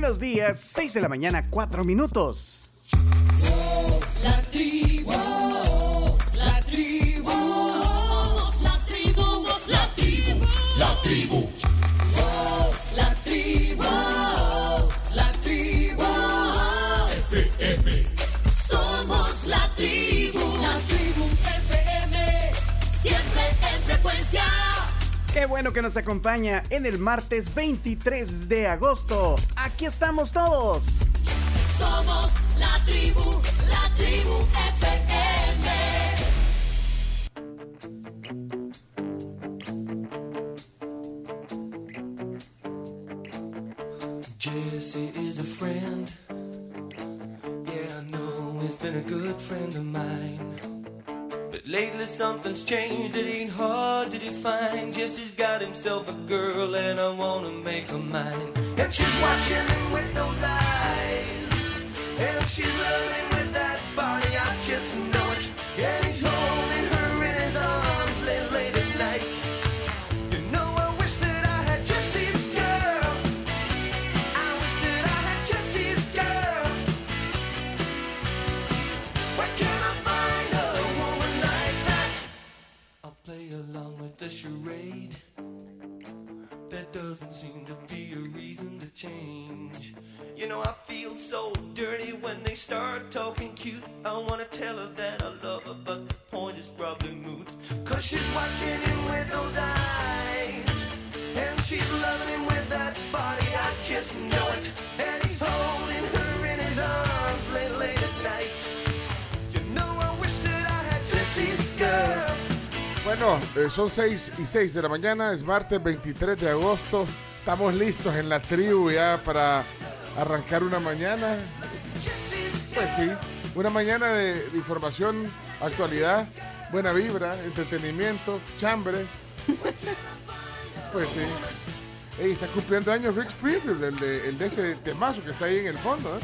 Buenos días, 6 de la mañana, 4 minutos. La tribu, la tribu, somos la tribu, somos la tribu, la tribu. La tribu, la tribu, FM. Somos la tribu, la tribu FM, siempre en frecuencia. Qué bueno que nos acompaña en el martes 23 de agosto. Aquí estamos todos. Somos la tribu, la tribu FM. Jesse is a friend. Yeah, I know he's been a good friend of mine. But lately something's changed, it ain't himself a girl, and I wanna make her mine. And she's watching with those eyes. And she's son 6 y 6 de la mañana, es martes 23 de agosto. Estamos listos en la tribu ya para arrancar una mañana. Pues sí, una mañana de, de información, actualidad, buena vibra, entretenimiento, chambres. Pues sí. Ey, está cumpliendo años Rick Springfield, el de, el de este temazo que está ahí en el fondo. ¿eh?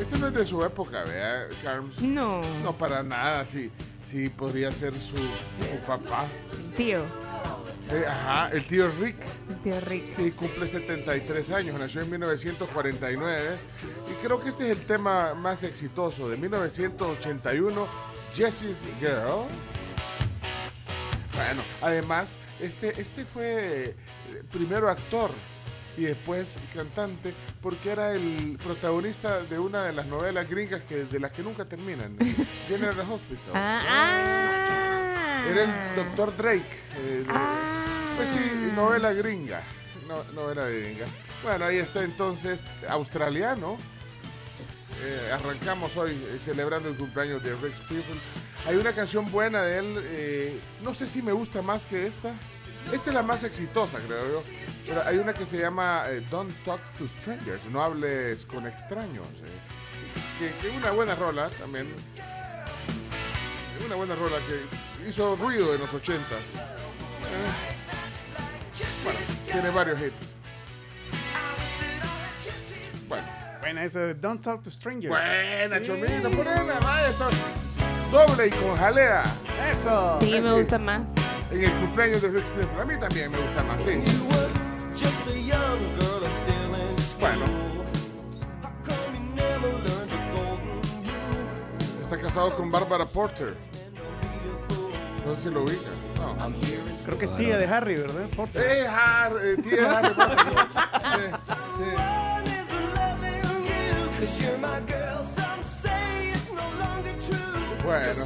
Este no es de su época, ¿verdad, Carms? No, No, para nada, sí. Sí, podría ser su, su papá. el tío, Eh, ajá, el tío Rick. el tío Rick. Sí, cumple 73 años, nació en 1949. Y creo que este es el tema más exitoso de 1981, Jesse's Girl. Bueno, además, este, este fue eh, primero actor y después cantante, porque era el protagonista de una de las novelas gringas que, de las que nunca terminan, General Hospital. Ah, ah. Era el doctor Drake. eh, Ah. Pues sí, novela gringa. No, novela gringa. Bueno, ahí está entonces, australiano. Eh, arrancamos hoy eh, celebrando el cumpleaños de Rick Springfield. Hay una canción buena de él, eh, no sé si me gusta más que esta. Esta es la más exitosa, creo yo. Pero hay una que se llama eh, Don't Talk to Strangers, no hables con extraños. eh. Que, que una buena rola también. Una buena rola que hizo ruido en los ochentas. Eh, bueno, tiene varios hits. Bueno, Buena esa de Don't Talk to Strangers. buena, chomita, ponela, vaya, doble y con jalea. Eso. Sí, me gusta más. En el cumpleaños de Rick Springfield. A mí también me gusta más, sí. Bueno. Está casado con Barbara Porter. No sé si lo ubica. No. Creo que es tía de Harry, ¿verdad? Porter. Eh, Har, eh, tía Harry Potter. Sí, sí. Bueno.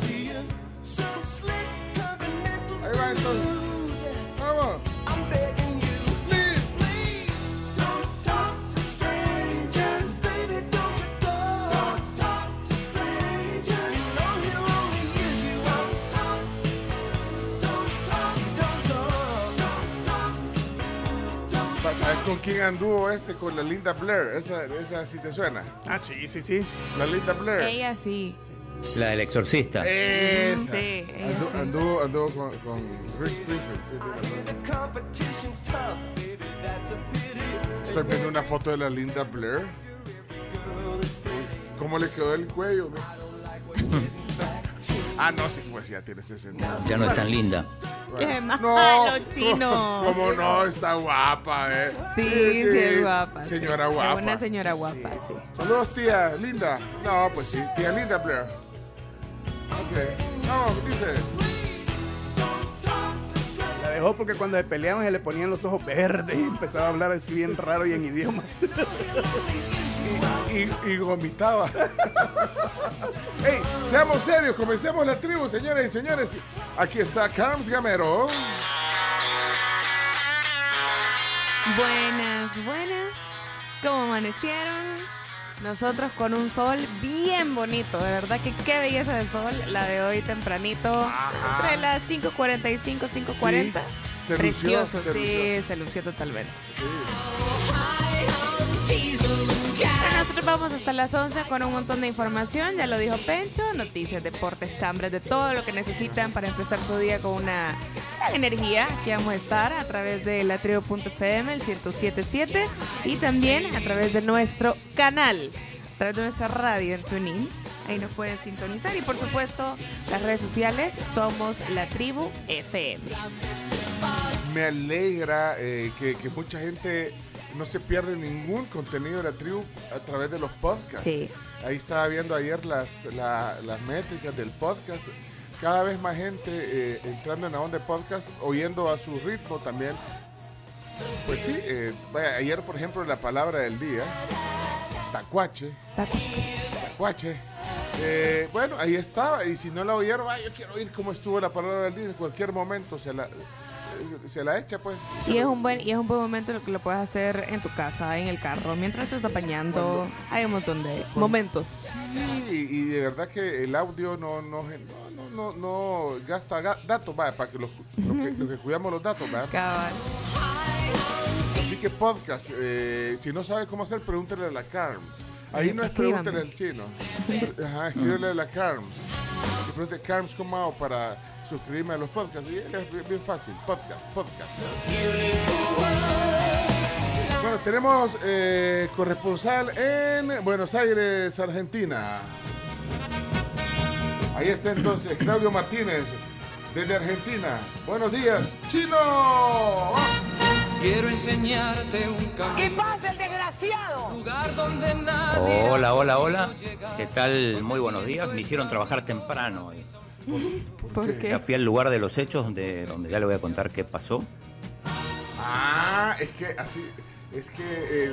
Ahí va entonces. Vamos. ¿Sabes con quién anduvo este? Con la Linda Blair. Esa, esa sí te suena. Ah, sí, sí, sí. La Linda Blair. Ella sí. La del exorcista. Esa. Sí, sí. Anduvo, anduvo con, con Rick Springfield. sí. Estoy viendo una foto de la Linda Blair. ¿Cómo le quedó el cuello? ah, no, sí, pues ya tiene 60. Ya no es tan linda. Qué malo, chino. Como no, está guapa, ¿eh? Sí, sí, es guapa. sí. Señora Es guapa. una señora guapa, sí. Saludos, tía Linda. No, pues sí, tía Linda Blair. Ok. No, dice. La dejó porque cuando se peleaban se le ponían los ojos verdes y empezaba a hablar así bien raro y en idiomas. Y, y vomitaba. ¡Ey! Seamos serios, comencemos la tribu, señoras y señores. Aquí está Carms Gamero. Buenas, buenas. ¿Cómo amanecieron? Nosotros con un sol bien bonito, de verdad que qué belleza de sol la de hoy tempranito, entre las 5.45, 5.40. se lució, Precioso, sí, se lució totalmente. Sí. Vamos hasta las 11 con un montón de información, ya lo dijo Pencho, noticias, deportes, chambres, de todo lo que necesitan para empezar su día con una energía. Aquí vamos a estar a través de la tribu.fm, el 1077, y también a través de nuestro canal, a través de nuestra radio en TuneIn. Ahí nos pueden sintonizar y por supuesto las redes sociales somos la tribu FM. Me alegra eh, que mucha gente no se pierde ningún contenido de la tribu a través de los podcasts. Sí. Ahí estaba viendo ayer las, la- las métricas del podcast. Cada vez más gente eh, entrando en la onda de podcast, oyendo a su ritmo también. Pues sí, eh, vaya, ayer por ejemplo la palabra del día, tacuache, Tacuache. tacuache. Eh, bueno, ahí estaba, y si no la oyeron, ay, yo quiero oír cómo estuvo la palabra del día, en cualquier momento la, se la echa pues. Y es un buen y es un buen momento en el que lo puedes hacer en tu casa, en el carro, mientras te estás bañando. Hay un montón de momentos. Sí, y, de verdad que el audio no, no, no, no, no, gasta ga- datos, vaya, para que los, los que, los que cuidamos los datos, ¿verdad? Cabal. Así que podcast, eh, si no sabe cómo hacer, pregúntele a la Carms. Ahí no es pregúntele al chino. Ajá, escríbele a la Carms. Y pregúntele, Carms, ¿cómo hago para suscribirme a los podcasts? Y es bien, bien fácil, podcast, podcast. Bueno, tenemos eh, corresponsal en Buenos Aires, Argentina. Ahí está entonces Claudio Martínez, desde Argentina. Buenos días, chino. Quiero enseñarte un camino. ¿Qué pasa, el desgraciado? Lugar donde nadie. Hola, hola, hola. ¿Qué tal? Muy buenos días. Me hicieron trabajar temprano. hoy. ¿Por Ya qué? fui al lugar de los hechos donde, donde ya le voy a contar qué pasó. Ah, es que así, es que eh,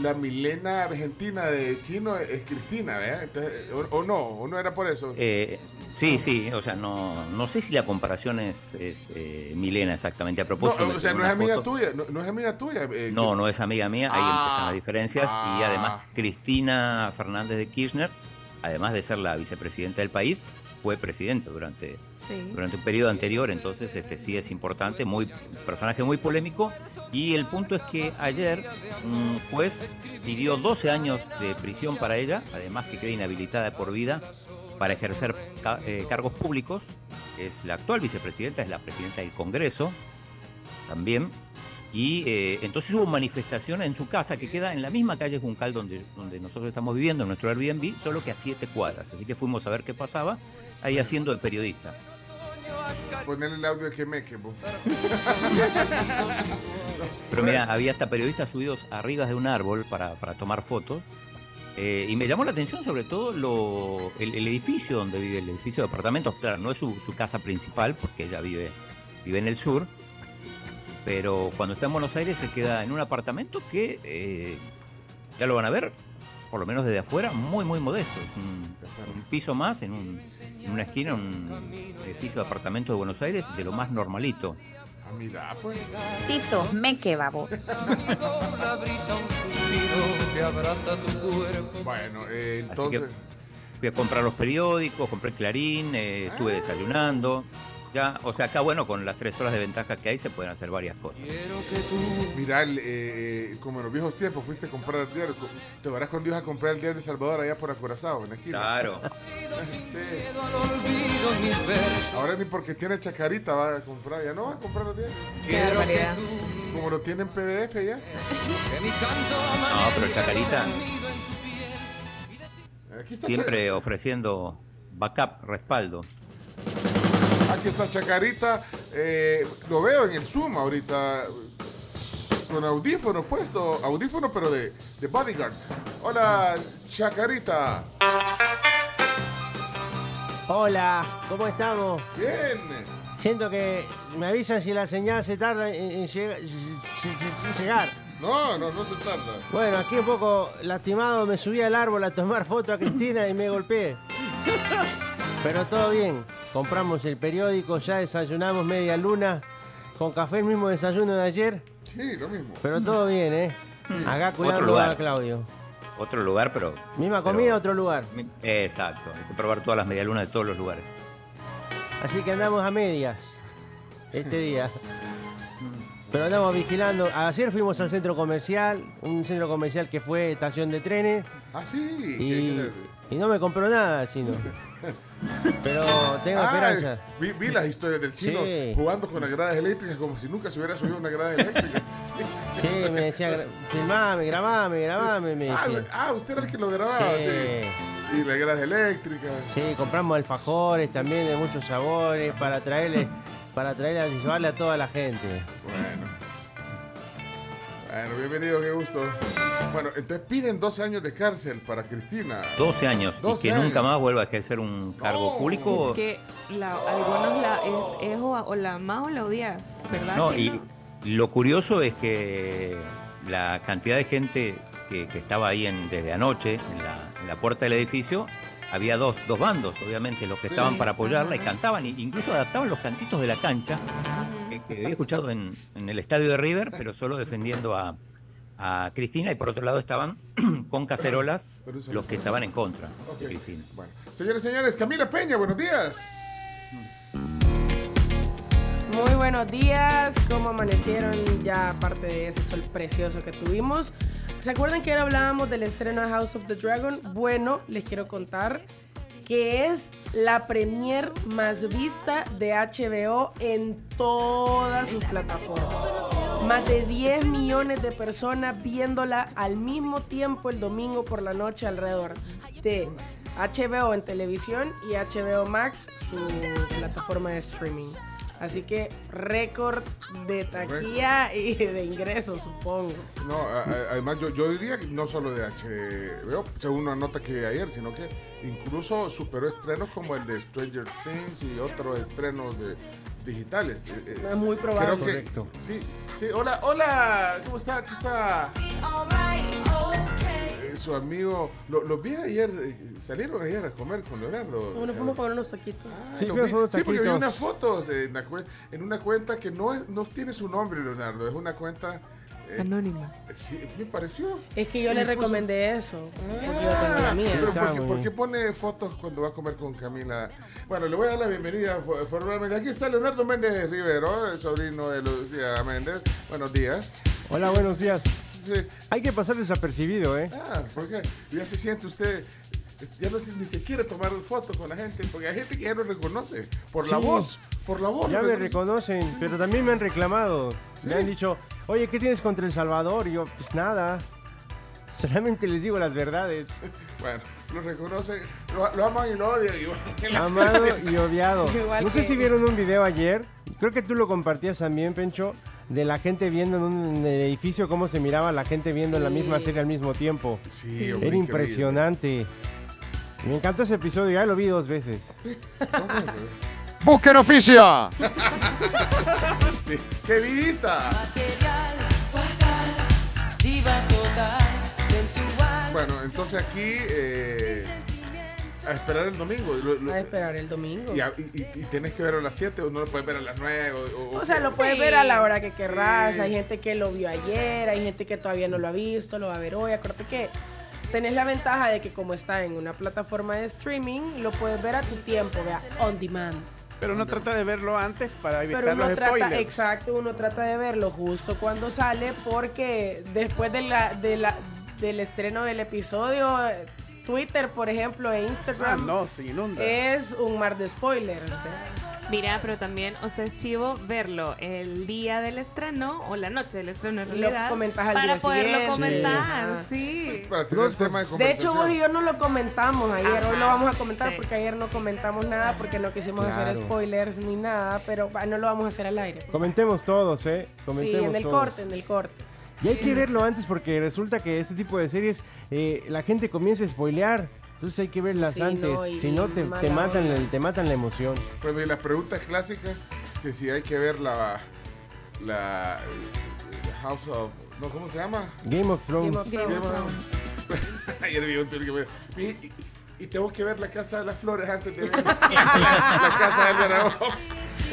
la Milena argentina de chino es Cristina, ¿verdad? Entonces, o, o no, o no era por eso. Eh, sí, sí, o sea, no, no sé si la comparación es, es, eh, Milena exactamente. A No, propósito, me o sea, no es amiga foto. tuya, no, no es amiga tuya. eh, No, que- no es amiga mía, ahí Ah, empiezan las diferencias. Y además, ah. Cristina Fernández de Kirchner, además de ser la vicepresidenta del país, fue presidente durante, Sí. durante un periodo anterior, entonces este sí es importante, muy personaje muy polémico. Y el punto es que ayer un juez pidió 12 años de prisión para ella, además que queda inhabilitada por vida para ejercer eh, cargos públicos. Es la actual vicepresidenta, es la presidenta del Congreso también. Y eh, entonces hubo manifestación en su casa que queda en la misma calle Juncal donde, donde nosotros estamos viviendo, en nuestro Airbnb, solo que a siete cuadras. Así que fuimos a ver qué pasaba ahí haciendo de periodista. Ponerle el audio de que me quemo. Pero mira, había hasta periodistas subidos arriba de un árbol para, para tomar fotos. Eh, y me llamó la atención sobre todo lo, el, el edificio donde vive, el edificio de apartamentos. Claro, no es su, su casa principal porque ella vive, vive en el sur. Pero cuando está en Buenos Aires se queda en un apartamento que, eh, ya lo van a ver, por lo menos desde afuera, muy, muy modesto. Es un, un piso más en, un- en una esquina, un edificio de apartamentos de Buenos Aires, de lo más normalito. Ah, mira, pues. Tizo, me que babo. Bueno, eh, Así entonces. que fui a comprar los periódicos, compré Clarín, eh, estuve desayunando. Ya, o sea, acá bueno, con las tres horas de ventaja que hay se pueden hacer varias cosas. Quiero que tú Mira, el, eh, eh, como en los viejos tiempos fuiste a comprar el diario. Te verás cuando ibas a comprar el diario de Salvador allá por Acorazado, en la esquina. Claro. Sí. Ahora ni porque tiene chacarita va a comprar, ya no va a comprar los diarios. Quiero que tú, Como lo tiene en PDF ya. No, pero Chacarita Aquí está siempre ofreciendo backup, respaldo. Aquí está Chacarita. eh, lo veo en el Zoom ahorita. Con audífono puesto. Audífono, pero de, de bodyguard. Hola, Chacarita. Hola, ¿cómo estamos? Bien. Siento que me avisan si la señal se tarda en, en llega- en- en llegar. No, no, no se tarda. Bueno, aquí un poco lastimado me subí al árbol a tomar foto a Cristina y me golpeé. Pero todo bien. Compramos el periódico, ya desayunamos media luna con café el mismo desayuno de ayer. Sí, lo mismo. Pero todo bien, ¿eh? Acá cuidando lugar. a Claudio. Otro lugar, pero. Misma pero- comida, otro lugar. Exacto. Hay que probar todas las medialunas de todos los lugares. Así que andamos a medias este día. Pero andamos vigilando. Ayer fuimos al centro comercial, un centro comercial que fue estación de trenes Ah, sí. y, y no me compró nada el chino. Pero tengo Ah, esperanza. vi, vi las historias del chino Sí. jugando con las gradas eléctricas como si nunca se hubiera subido una grada eléctrica. Sí, me decía, "Gra- filmame, grabame, grabame, me ah, ah, usted era el que lo grababa, sí. Sí. Y las gradas eléctricas. Sí, compramos alfajores también de muchos sabores para traerle, para traerle a llevarle a toda la gente. Bueno. Bueno, bienvenido, qué gusto. Bueno, entonces piden 12 años de cárcel para Cristina. 12 años 12 y que años. nunca más vuelva a ejercer un cargo No. público. Es que la, algunos la es, es o, o la más o la odias, ¿verdad? No, Chino? y lo curioso es que la cantidad de gente que, que estaba ahí en, desde anoche en la, en la puerta del edificio, había dos, dos bandos, obviamente, los que Sí. estaban para apoyarla y cantaban, e incluso adaptaban los cantitos de la cancha, que, que había escuchado en, en el estadio de River, pero solo defendiendo a, a Cristina, y por otro lado estaban con cacerolas los que estaban en contra de Cristina. Bueno, señores, señores, Camila Peña, buenos días. Muy buenos días, ¿cómo amanecieron? Ya aparte de ese sol precioso que tuvimos. ¿Se acuerdan que ahora hablábamos del estreno de House of the Dragon? Bueno, les quiero contar que es la premier más vista de HBO en todas sus plataformas. Más de 10 millones de personas viéndola al mismo tiempo el domingo por la noche alrededor de HBO en televisión y HBO Max, su plataforma de streaming. Así que récord de taquilla y de ingresos, supongo. No, además yo, yo diría que no solo de HBO, según una nota que vi ayer, sino que incluso superó estrenos como el de Stranger Things y otros estrenos de digitales. Eh, eh, Es muy probable. Creo que, Correcto. Sí, sí, hola, hola, ¿cómo está? Aquí está eh, su amigo, lo, los vi ayer, eh, salieron ayer a comer con Leonardo. Bueno, fuimos a comer unos taquitos. Ah, Sí, lo fuimos vi. a unos Sí, porque vi unas fotos en, la en una cuenta que no, es, no tiene su nombre, Leonardo, es una cuenta... eh, Anónima. sí, me pareció. Es que yo le puso- recomendé eso. Porque yo tengo la mía. Pero ¿por qué, por qué pone fotos cuando va a comer con Camila? Bueno, le voy a dar la bienvenida fo- formalmente. Aquí está Leonardo Méndez Rivero, el sobrino de Lucía Méndez. Buenos días. Hola, buenos días. Hay que pasar desapercibido, ¿eh? Ah, ¿por qué? Ya se siente usted, ya no se, ni se quiere tomar fotos con la gente, porque hay gente que ya no reconoce. Por la voz, por la voz. Ya me reconoce. reconocen, pero también me han reclamado. Sí. Me han dicho, oye, ¿qué tienes contra El Salvador? Y yo, pues nada. Solamente les digo las verdades. Bueno, lo reconocen, lo, lo aman y lo odian. igual que la- Amado y odiado. Igual No sé que- si vieron un video ayer. Creo que tú lo compartías también, Pencho. De la gente viendo en un en el edificio cómo se miraba la gente viendo la Sí. misma serie al mismo tiempo. Sí, hombre, Era increíble. impresionante. Me encantó ese episodio, ya lo vi dos veces. ¡Busquen oficio! Sí. ¡Qué vidita! Material, Bueno, entonces aquí eh, a esperar el domingo. Lo- lo- A esperar el domingo. y, a- y- y- y tienes que verlo a las 7 o no lo puedes ver a las 9. O, O sea, lo puedes Sí. ver a la hora que querrás. Sí. Hay gente que lo vio ayer, hay gente que todavía no lo ha visto, lo va a ver hoy. Acuérdate que tenés la ventaja de que como está en una plataforma de streaming, lo puedes ver a tu tiempo, vea, on demand. Pero no trata de verlo antes para evitar Pero uno los trata, spoilers. exacto, uno trata de verlo justo cuando sale porque después de la, de la, del estreno del episodio, Twitter, por ejemplo, e Ah, Instagram no, se inunda. es un mar de spoilers. Mira, pero también, o sea, es chivo verlo el día del estreno o la noche del estreno en Y lo realidad. comentas al para día poderlo siguiente. comentar, Ajá. sí. Para tener tema de De hecho, vos y yo no lo comentamos ayer. Hoy lo vamos a comentar sí. porque ayer no comentamos nada porque no quisimos hacer spoilers ni nada, pero ah, no lo vamos a hacer al aire. Comentemos todos, ¿eh? Sí, Comentemos en el todos. corte, en el corte. Y hay que verlo antes porque resulta que este tipo de series eh, la gente comienza a spoilear. Entonces hay que verlas Sí, antes. no, si no, te, matan, el- te matan la emoción. Bueno, y las preguntas clásicas, que si hay que ver la, la, House of... No, ¿cómo se llama? Game of Thrones. Game of Game of Thrones. Ayer vi un que me... Y, tengo que ver la Casa de las Flores antes de ver la, la Casa del Dragón.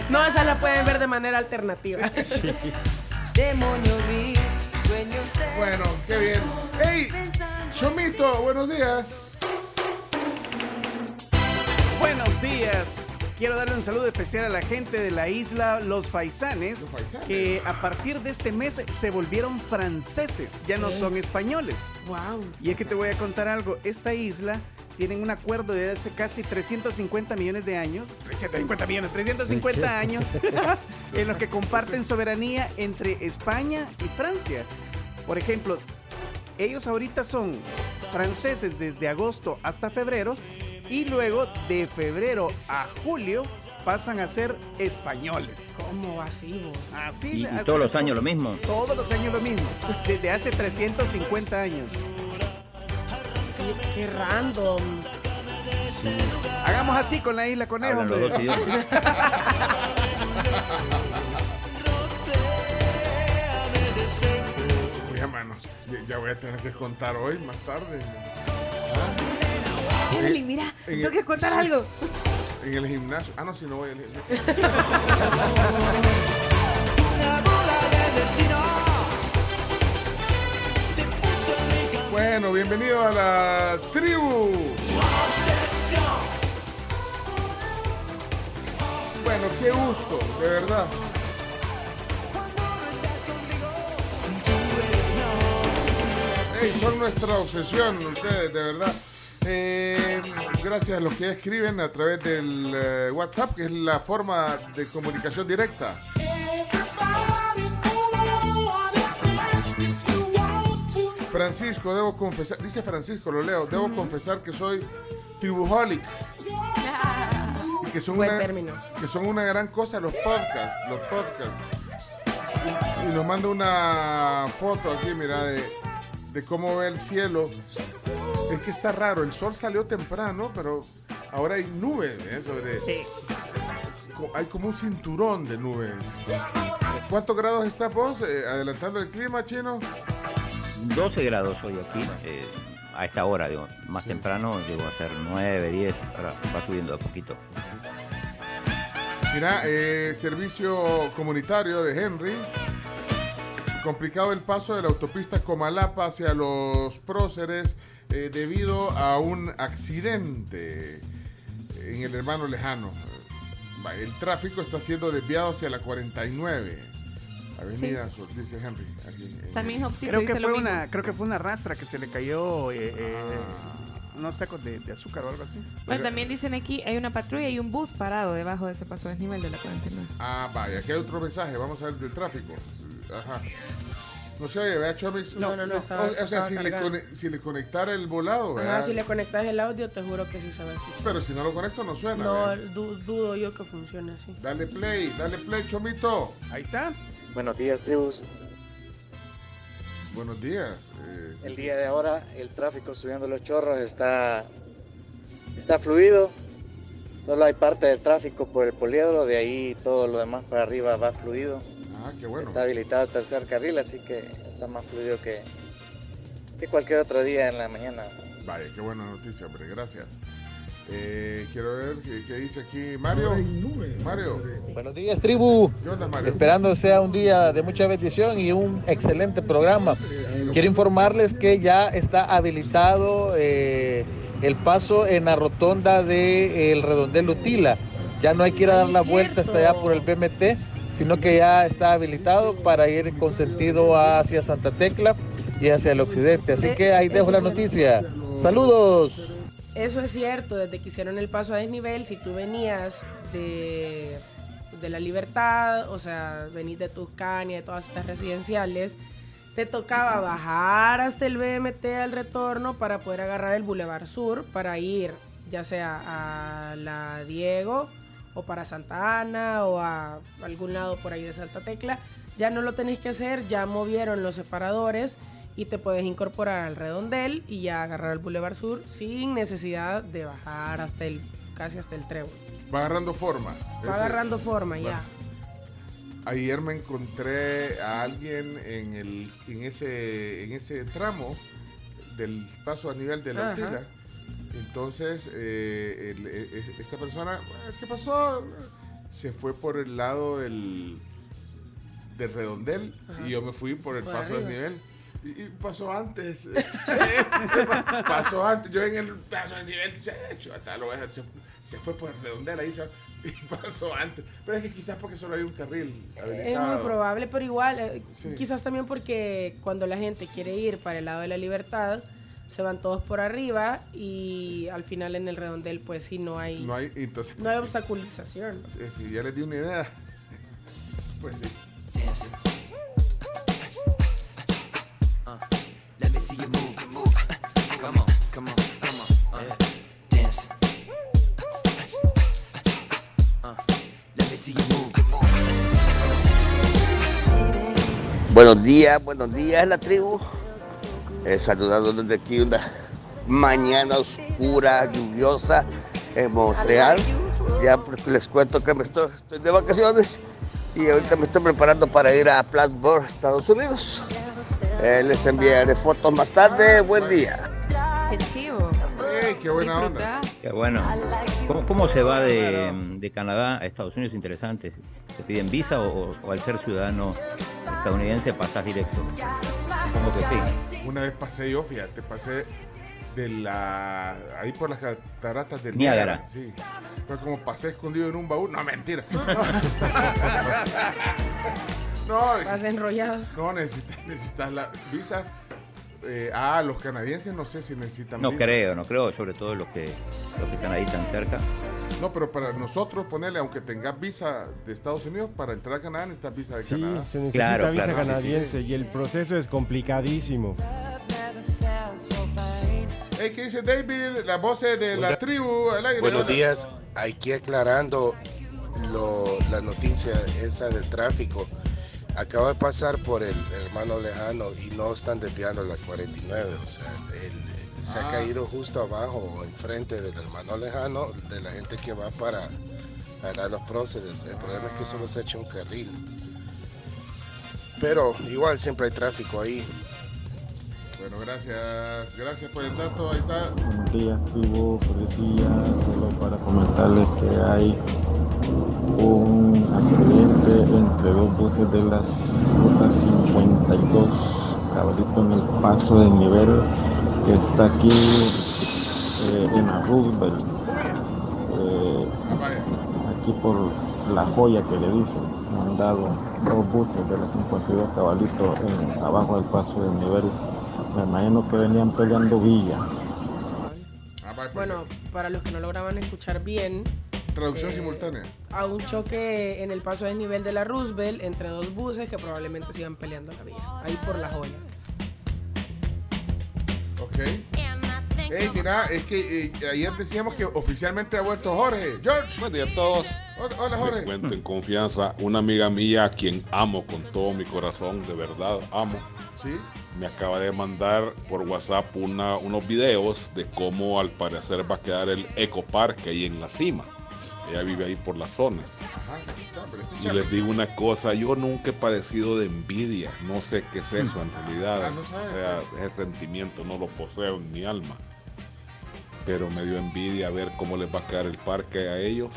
No, esa la pueden ver de manera alternativa. Demonio gris, sueños de Bueno, qué bien. ¡Hey! Chomito, buenos días. Buenos días. Quiero darle un saludo especial a la gente de la isla Los Faisanes, Los Faisanes. que a partir de este mes se volvieron franceses, ya no son españoles. wow. Y es que te voy a contar algo, esta isla tienen un acuerdo de hace casi 350 millones de años, 350 millones, 350 años, en los que comparten soberanía entre España y Francia. Por ejemplo, ellos ahorita son franceses desde agosto hasta febrero y luego de febrero a julio pasan a ser españoles. ¿Cómo así, vos? Así, Y, y así- todos los años lo mismo. Todos los años lo mismo, desde hace 350 años. Qué, qué random. Hagamos así con la isla conejo. Hablan los hombre. dos idiomas. Oye, manos, ya- ya voy a tener que contar hoy, más tarde. Evelyn, mira, en tengo el- que contar sí. algo. En el gimnasio. Ah, no, si no voy al gimnasio. Bueno, bienvenido a la tribu. Bueno, qué gusto, de verdad. Ey, son nuestra obsesión, ustedes, de verdad. Eh, gracias a los que escriben a través del eh, WhatsApp, que es la forma de comunicación directa. Francisco, debo confesar, dice Francisco, lo leo, debo confesar que soy tribuholic. Y que son, Buen una, término. que son una gran cosa los podcasts, los podcasts. Y, y nos manda una foto aquí, mira, de, de cómo ve el cielo. Es que está raro, el sol salió temprano, pero ahora hay nubes ¿eh? sobre... co- Hay como un cinturón de nubes. ¿Cuántos grados está vos? eh, adelantando el clima, chino. 12 grados hoy aquí, eh, a esta hora, digo. Más Sí. temprano llegó a ser 9, 10, ahora va subiendo de a poquito. Mira, eh, servicio comunitario de Henry. Complicado el paso de la autopista Comalapa hacia los próceres eh, debido a un accidente en el hermano lejano. El tráfico está siendo desviado hacia la 49. Avenida Sur, dice Henry. Aquí, También Creo dice que, lo fue mismo. una, creo que fue una rastra que se le cayó eh, eh, Ah. unos sacos de, de azúcar o algo así. Bueno, también dicen aquí, hay una patrulla y un bus parado debajo de ese paso desnivel de la 49. Ah, vaya, aquí hay otro mensaje. Vamos a ver del tráfico. Ajá. No se oye, vea, Chomix. No, no, no, estaba- O, o sea, si le, si le conectara el volado, Ajá, si le conectas el audio, te juro que sí se va a escuchar. Pero si no lo conecto, no suena. No, dudo yo que funcione así. Dale play, dale play, Chomito. Ahí está. Buenos días, tribus. Buenos días. eh, El día de ahora el tráfico subiendo los chorros está, está fluido. Solo hay parte del tráfico por el poliedro, de ahí todo lo demás para arriba va fluido. ah, qué bueno. Está habilitado el tercer carril, así que está más fluido que, que cualquier otro día en la mañana. Vaya, qué buena noticia, hombre. Gracias. Eh, quiero ver qué, qué dice aquí Mario. Mario, Buenos días, tribu. ¿qué onda, Mario? Esperando sea un día de mucha bendición y un excelente programa. Quiero informarles que ya está habilitado eh, el paso en la rotonda del redondel Utila. Ya no hay que ir a dar la vuelta hasta allá por el BMT, sino que ya está habilitado para ir con sentido hacia Santa Tecla y hacia el occidente. Así Eh, que ahí dejo la noticia. Saludos. Eso es cierto, desde que hicieron el paso a desnivel, si tú venías de de la Libertad, o sea, venís de Tuscania, de todas estas residenciales, te tocaba bajar hasta el BMT al retorno para poder agarrar el Boulevard Sur para ir ya sea a la Diego o para Santa Ana o a algún lado por ahí de Santa Tecla. Ya no lo tenés que hacer, ya movieron los separadores y te puedes incorporar al redondel y ya agarrar el Boulevard Sur sin necesidad de bajar hasta el casi hasta el trébol. Va agarrando forma. Va agarrando forma ya. Ayer me encontré a alguien en, el, en, ese, en ese tramo del paso a nivel de la. Altila. Entonces, eh, el- eh, eh, esta persona, ¿qué pasó? Se fue por el lado del, del redondel Ajá. y yo me fui por el Por paso del nivel. Y, pasó antes. pasó antes. Yo en el paso del nivel, ya, chata, lo voy a dejar, se, se fue por el redondel ahí se, y pasó antes. Pero es que quizás porque solo hay un carril Es muy probable, pero igual, eh, Sí. quizás también porque cuando la gente quiere ir para el lado de la libertad, se van todos por arriba y al final en el redondel pues sí no hay, No hay, entonces, no hay sí. obstaculización. Sí, sí, ya les di una idea. Pues sí. Me see you move, move. Come on, come on, come on. Dance. Let me see you move, move. Buenos días, buenos días la tribu. Eh, saludando desde aquí una mañana oscura, lluviosa en Montreal. Ya pues, les cuento que me estoy, estoy de vacaciones y ahorita me estoy preparando para ir a Plattsburgh, Estados Unidos. Eh, les enviaré fotos más tarde. Buen día. Qué chivo. ¡Ey, qué buena onda! Qué bueno. ¿Cómo, cómo se va de, de Canadá a Estados Unidos? Interesante. ¿Te piden visa o, o al ser ciudadano estadounidense pasas directo? Supongo que sí. Una vez pasé yo, fíjate, pasé de la. ahí por las cataratas del Niágara. Niágara. Sí. Pero como pasé escondido en un baúl. No, mentira. no, Vas enrollado. no necesitas, necesitas la visa. Eh, ah, los canadienses no sé si necesitan No visa. creo, no creo, sobre todo los que, los que están ahí tan cerca. No, pero para nosotros ponerle, aunque tengas visa de Estados Unidos, para entrar a Canadá necesitas visa de Sí, Canadá. se necesita visa canadiense y el proceso es complicadísimo. Hey, ¿qué dice David? La voz de la tribu al aire. Buenos Hola. días, aquí aclarando lo- la noticia esa del tráfico. Acabo de pasar por el hermano lejano y no están desviando la 49, o sea, el- se ha Ah. caído justo abajo o enfrente del hermano lejano de la gente que va para pagar los próceres. El problema es que solo se ha hecho un carril. Pero igual siempre hay tráfico ahí. Bueno, gracias. Gracias por el dato. Ahí está. Buenos días, tribu, feliz día. Solo para comentarles que hay un accidente entre dos buses de las rutas 52, cabalito en el paso de nivel que está aquí eh, en la. Eh, aquí por la joya que le dicen, se han dado dos buses de las 52 cabalito abajo del paso de nivel. Me imagino que venían peleando Villa. Bueno, para los que no lograban escuchar bien. Traducción eh, simultánea. A un choque en el paso de nivel de la Roosevelt entre dos buses que probablemente se iban peleando la vía. Ahí por la joya. Ok. Hey, mira, es que eh, ayer decíamos que oficialmente ha vuelto Jorge. George. Buen día a todos. Hola, Jorge. Les cuento en confianza, una amiga mía a quien amo con todo mi corazón, de verdad amo. Sí. Me acaba de mandar por WhatsApp una, unos videos de cómo al parecer va a quedar el ecopark ahí en la cima. Ella vive ahí por la zona. Este Y les digo una cosa, yo nunca he padecido de envidia, no sé qué es eso en realidad, Ah, o sea, ese sentimiento no lo poseo en mi alma, pero me dio envidia ver cómo les va a quedar el parque a ellos.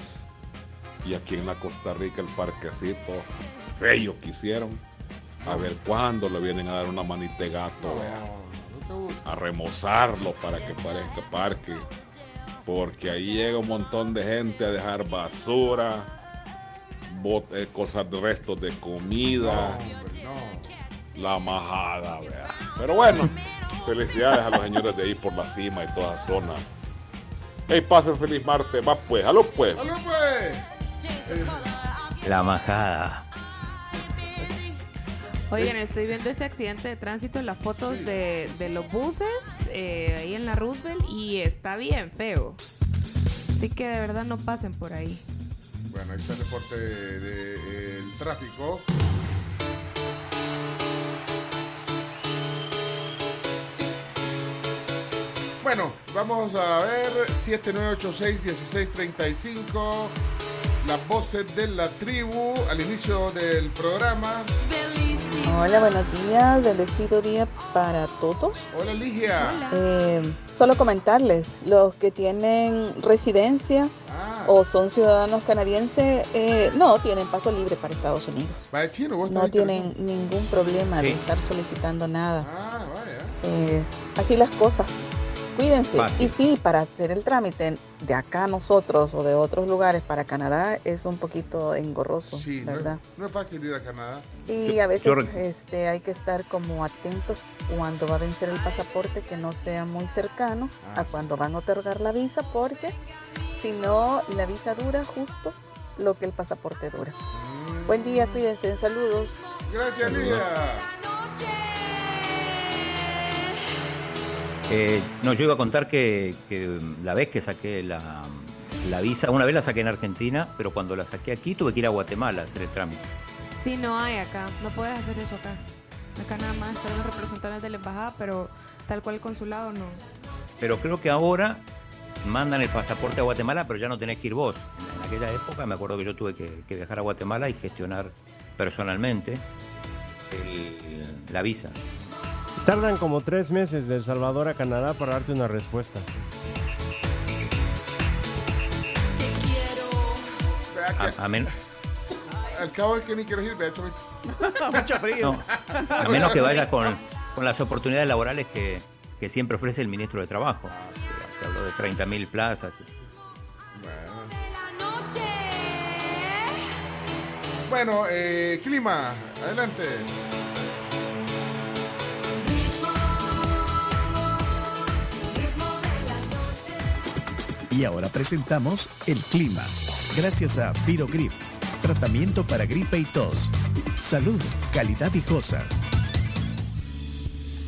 Y aquí en la Costa Rica el parquecito feo que hicieron, a ver cuándo le vienen a dar una manita de gato, vea, a remozarlo para que parezca parque, porque ahí llega un montón de gente a dejar basura, bot- eh, cosas de restos de comida, la majada, vea. Pero bueno, felicidades a los señores de ahí por la cima y toda la zona. Hey, pasen feliz martes, va pues, aló pues. ¡Aló, pues! Eh, La majada. Oigan, estoy viendo ese accidente de tránsito, las fotos de, de los buses eh, ahí en la Roosevelt y está bien feo. Así que de verdad no pasen por ahí. Bueno, ahí está el reporte del tráfico. Bueno, vamos a ver 7986-1635. Las voces de la tribu al inicio del programa. Hola, buenos días, bendecido día para todos. Hola Ligia. Eh, solo comentarles, los que tienen residencia Ah. o son ciudadanos canadienses, eh, no tienen paso libre para Estados Unidos. Chino, vos No tienen ningún problema de estar solicitando nada. Ah, vaya. Eh, así las cosas. Cuídense. Fácil. Y sí, para hacer el trámite de acá nosotros o de otros lugares para Canadá es un poquito engorroso, Sí, no es, ¿verdad? no es fácil ir a Canadá. Y Yo- a veces yo este, hay que estar como atentos cuando va a vencer el pasaporte, que no sea muy cercano Ah, a cuando van a otorgar la visa, porque si no, la visa dura justo lo que el pasaporte dura. Buen día, cuídense, saludos. Gracias, Ligia. Eh, no, yo iba a contar que, que la vez que saqué la, la visa, una vez la saqué en Argentina, pero cuando la saqué aquí tuve que ir a Guatemala a hacer el trámite. Sí, no hay acá. No puedes hacer eso acá. Acá nada más están los representantes de la embajada, pero tal cual el consulado no. Pero creo que ahora mandan el pasaporte a Guatemala, pero ya no tenés que ir vos. En aquella época me acuerdo que yo tuve que, que viajar a Guatemala y gestionar personalmente el- la visa. Tardan como tres meses de El Salvador a Canadá para darte una respuesta. A, a men- al cabo el que ni quiere ir, chomito. Mucho frío. no, a menos que vayas con, con las oportunidades laborales que, que siempre ofrece el ministro de Trabajo. Que habló de 30.000 plazas. Bueno, eh, clima, adelante. Y ahora presentamos el clima. Gracias a Virogrip, tratamiento para gripe y tos. Salud, calidad viejosa.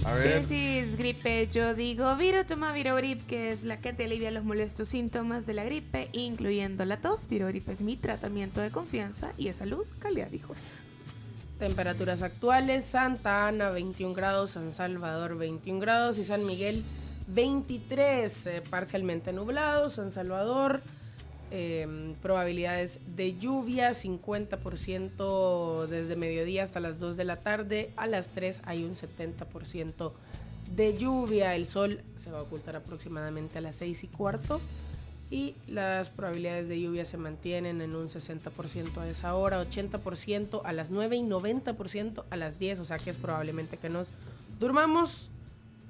A Sí, sí, es gripe. Yo digo, Viro toma Virogrip, que es la que te alivia los molestos síntomas de la gripe, incluyendo la tos. Virogrip es mi tratamiento de confianza y de salud, calidad viejosa. Temperaturas actuales, Santa Ana 21 grados, San Salvador 21 grados y San Miguel 23, eh, parcialmente nublado, San Salvador, eh, probabilidades de lluvia 50% desde mediodía hasta las 2 de la tarde, a las 3 hay un 70% de lluvia, el sol se va a ocultar aproximadamente a las 6 y cuarto y las probabilidades de lluvia se mantienen en un 60% a esa hora, 80% a las 9 y 90% a las 10, o sea que es probablemente que nos durmamos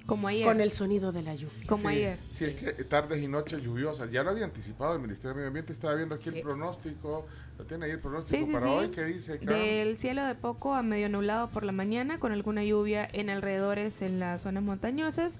como ayer con el sonido de la lluvia. Como sí, ayer. Sí, es que tardes y noches lluviosas. Ya lo había anticipado el Ministerio de Medio Ambiente. Estaba viendo aquí el pronóstico. Lo tiene ahí el pronóstico Sí, para sí. hoy. ¿Qué dice? Carlos? Del cielo de poco a medio nublado por la mañana, con alguna lluvia en alrededores en las zonas montañosas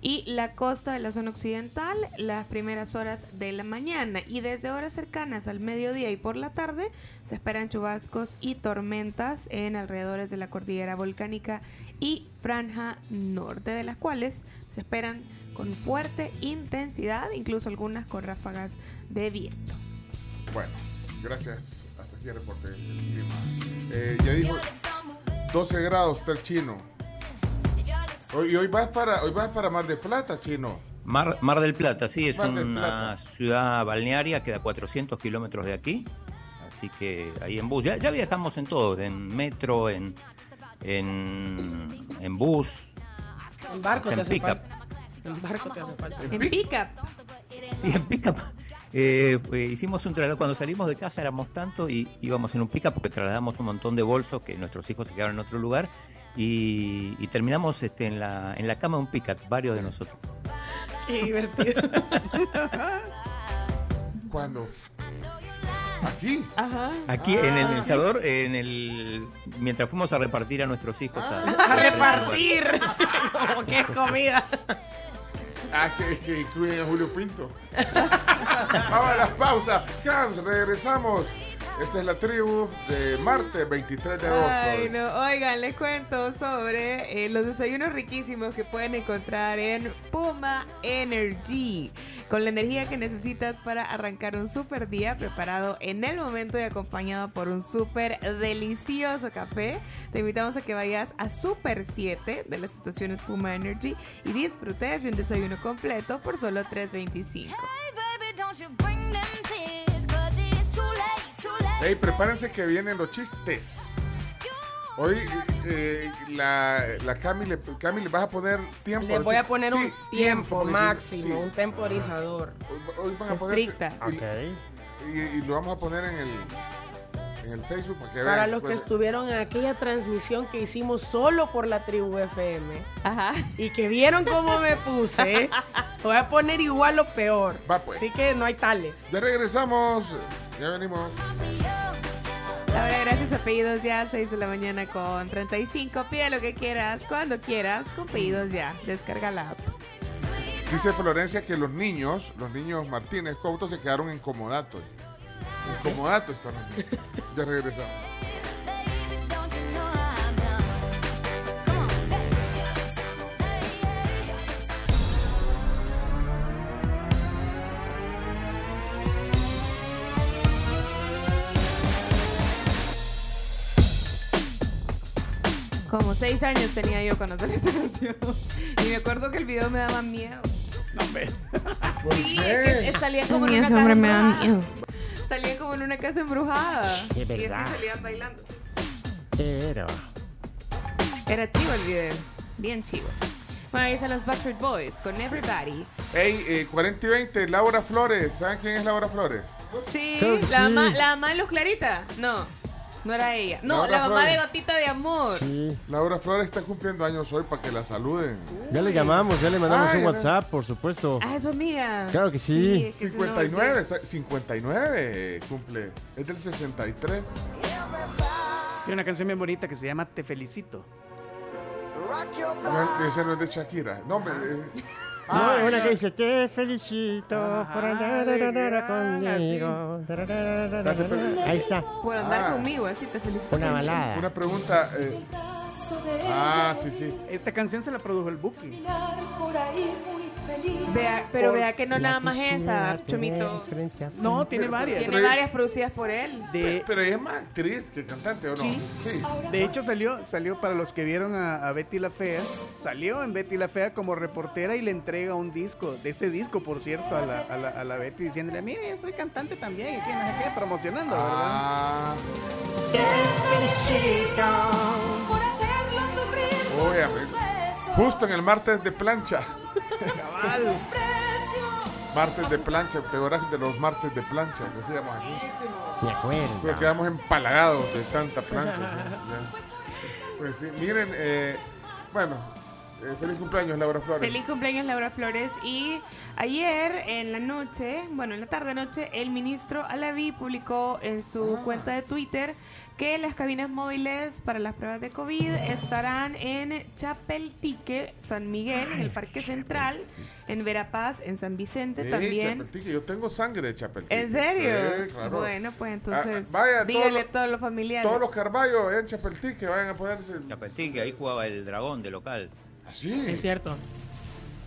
y la costa de la zona occidental las primeras horas de la mañana y desde horas cercanas al mediodía y por la tarde se esperan chubascos y tormentas en alrededores de la cordillera volcánica y franja norte, de las cuales se esperan con fuerte intensidad, incluso algunas con ráfagas de viento. Bueno, gracias. Hasta aquí el reporte del clima. Eh, ya dijo 12 grados está el chino. Hoy, y hoy vas para hoy vas para Mar de Plata, chino. Mar, Mar del Plata, sí, es Mar del una ciudad balnearia, queda 400 kilómetros de aquí, así que ahí en bus, ya, ya viajamos en todo, en metro, en, en, en bus, En barco te en hace pickup. falta. En barco te hace falta. En pickup. Sí, en pickup. Eh, pues, hicimos un traslado, cuando salimos de casa éramos tanto y íbamos en un pickup porque trasladamos un montón de bolsos que nuestros hijos se quedaron en otro lugar y, y terminamos este, en, la, en la cama de un pickup, varios de nosotros. Qué divertido. ¿Cuándo? Aquí. Ajá. Aquí en el, El Salvador, en el, mientras fuimos a repartir a nuestros hijos. A repartir. Como que es comida. Ah, que, que incluyen a Julio Pinto. Vamos a la pausa. Cams, regresamos Esta es la tribu de martes 23 de agosto. Ay, no. Oigan, les cuento sobre eh, los desayunos riquísimos que pueden encontrar en Puma Energy. Con la energía que necesitas para arrancar un super día preparado en el momento y acompañado por un súper delicioso café. Te invitamos a que vayas a Super 7 de las estaciones Puma Energy y disfrutes de un desayuno completo por solo $3.25. Hey, prepárense que vienen los chistes. Hoy eh, la, la Cami, le, Cami, le vas a poner tiempo. Le voy a poner Sí, un tiempo máximo, sí. un temporizador. Hoy van a poner. Estricta. Y, y- y lo vamos a poner en el, en el Facebook para que Para vean. los que estuvieron en aquella transmisión que hicimos solo por la tribu FM y que vieron cómo me puse, voy a poner igual o peor. pues. Así que no hay tales. Ya regresamos. Ya venimos. Ahora, gracias a Pedidos Ya, 6 de la mañana con 35. Pide lo que quieras, cuando quieras, con Pedidos Ya. Descarga la app. Dice Florencia que los niños, los niños Martínez Couto se quedaron en comodato. Están los niños. Ya regresamos. Como 6 años tenía yo cuando salió esa canción. Y me acuerdo que el video me daba miedo. No, hombre. Sí, es que salían como en una hombre me da miedo. Salían como en una casa embrujada. Y así salían bailando. Pero. Era chivo el video. Bien chivo. Bueno, ahí están los Backstreet Boys con Everybody. Hey, eh, 40 y 20, Laura Flores. ¿Saben quién es Laura Flores? Sí, que la, sí. mamá, la mamá de Luz Clarita. No, no era ella. No, Laura la mamá Flores. de Gotita de Amor. Laura Flores está cumpliendo años hoy para que la saluden. Ya le llamamos, ya le mandamos Ay, un. WhatsApp, por supuesto. Ah, es su amiga. Claro que sí. es que es 59, está, 59 cumple. Es del 63. Hay una canción bien bonita que se llama Te Felicito. No, ese no es de Shakira. No, hombre. eh, ah, es una que dice, te felicito por andar conmigo. Ahí está. Por andar Ah. conmigo, así te felicito. Una balada. Una pregunta. eh, ah, sí, sí. Esta canción se la produjo el Buki. Vea, pero Por vea que no nada más esa, a No, tiene varias. Tiene varias producidas por él. De, Pero ella es más actriz que cantante, ¿o no? Sí. Sí. De hecho salió, salió para los que vieron a, a Betty la Fea, salió en Betty la Fea como reportera y le entrega un disco, de ese disco por cierto, a la, a la, a la Betty diciéndole, mire, soy cantante también, y que no sé qué, promocionando, Ah. ¿verdad? Obviamente. Justo en el martes de plancha. Martes de plancha, ¿te acuerdas de los martes de plancha que hacíamos aquí? Me acuerdo. Pero quedamos empalagados de tanta plancha. sí. Pues sí, miren, eh, bueno, eh, feliz cumpleaños Laura Flores. Feliz cumpleaños Laura Flores y ayer en la noche, bueno en la tarde noche, el ministro Alaví publicó en su cuenta de Twitter que las cabinas móviles para las pruebas de COVID estarán en Chapeltique, San Miguel, en el Parque Central, en Verapaz, en San Vicente Sí, también. Chapeltique, yo tengo sangre de Chapeltique. ¿En serio? Sí, claro. Bueno, pues entonces Ah, vaya, dígale todos a todos los familiares. Todos los carballos en Chapeltique vayan a ponerse. Chapeltique, ahí jugaba el dragón de local. Sí. Es cierto.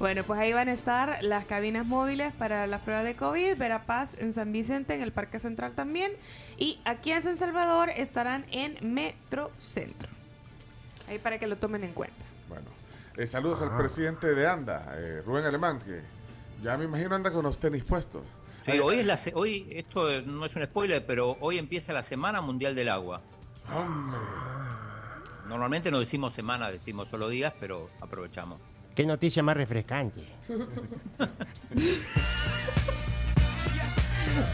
Bueno, pues ahí van a estar las cabinas móviles para las pruebas de COVID, Verapaz en San Vicente, en el Parque Central también. Y aquí en San Salvador estarán en Metrocentro. Ahí para que lo tomen en cuenta. Bueno, eh, saludos al presidente de ANDA, eh, Rubén Alemán, que ya me imagino anda con los tenis puestos. Sí, hoy es la se- hoy esto no es un spoiler, pero hoy empieza la Semana Mundial del Agua. Normalmente no decimos semana, decimos solo días, pero aprovechamos. Qué noticia más refrescante.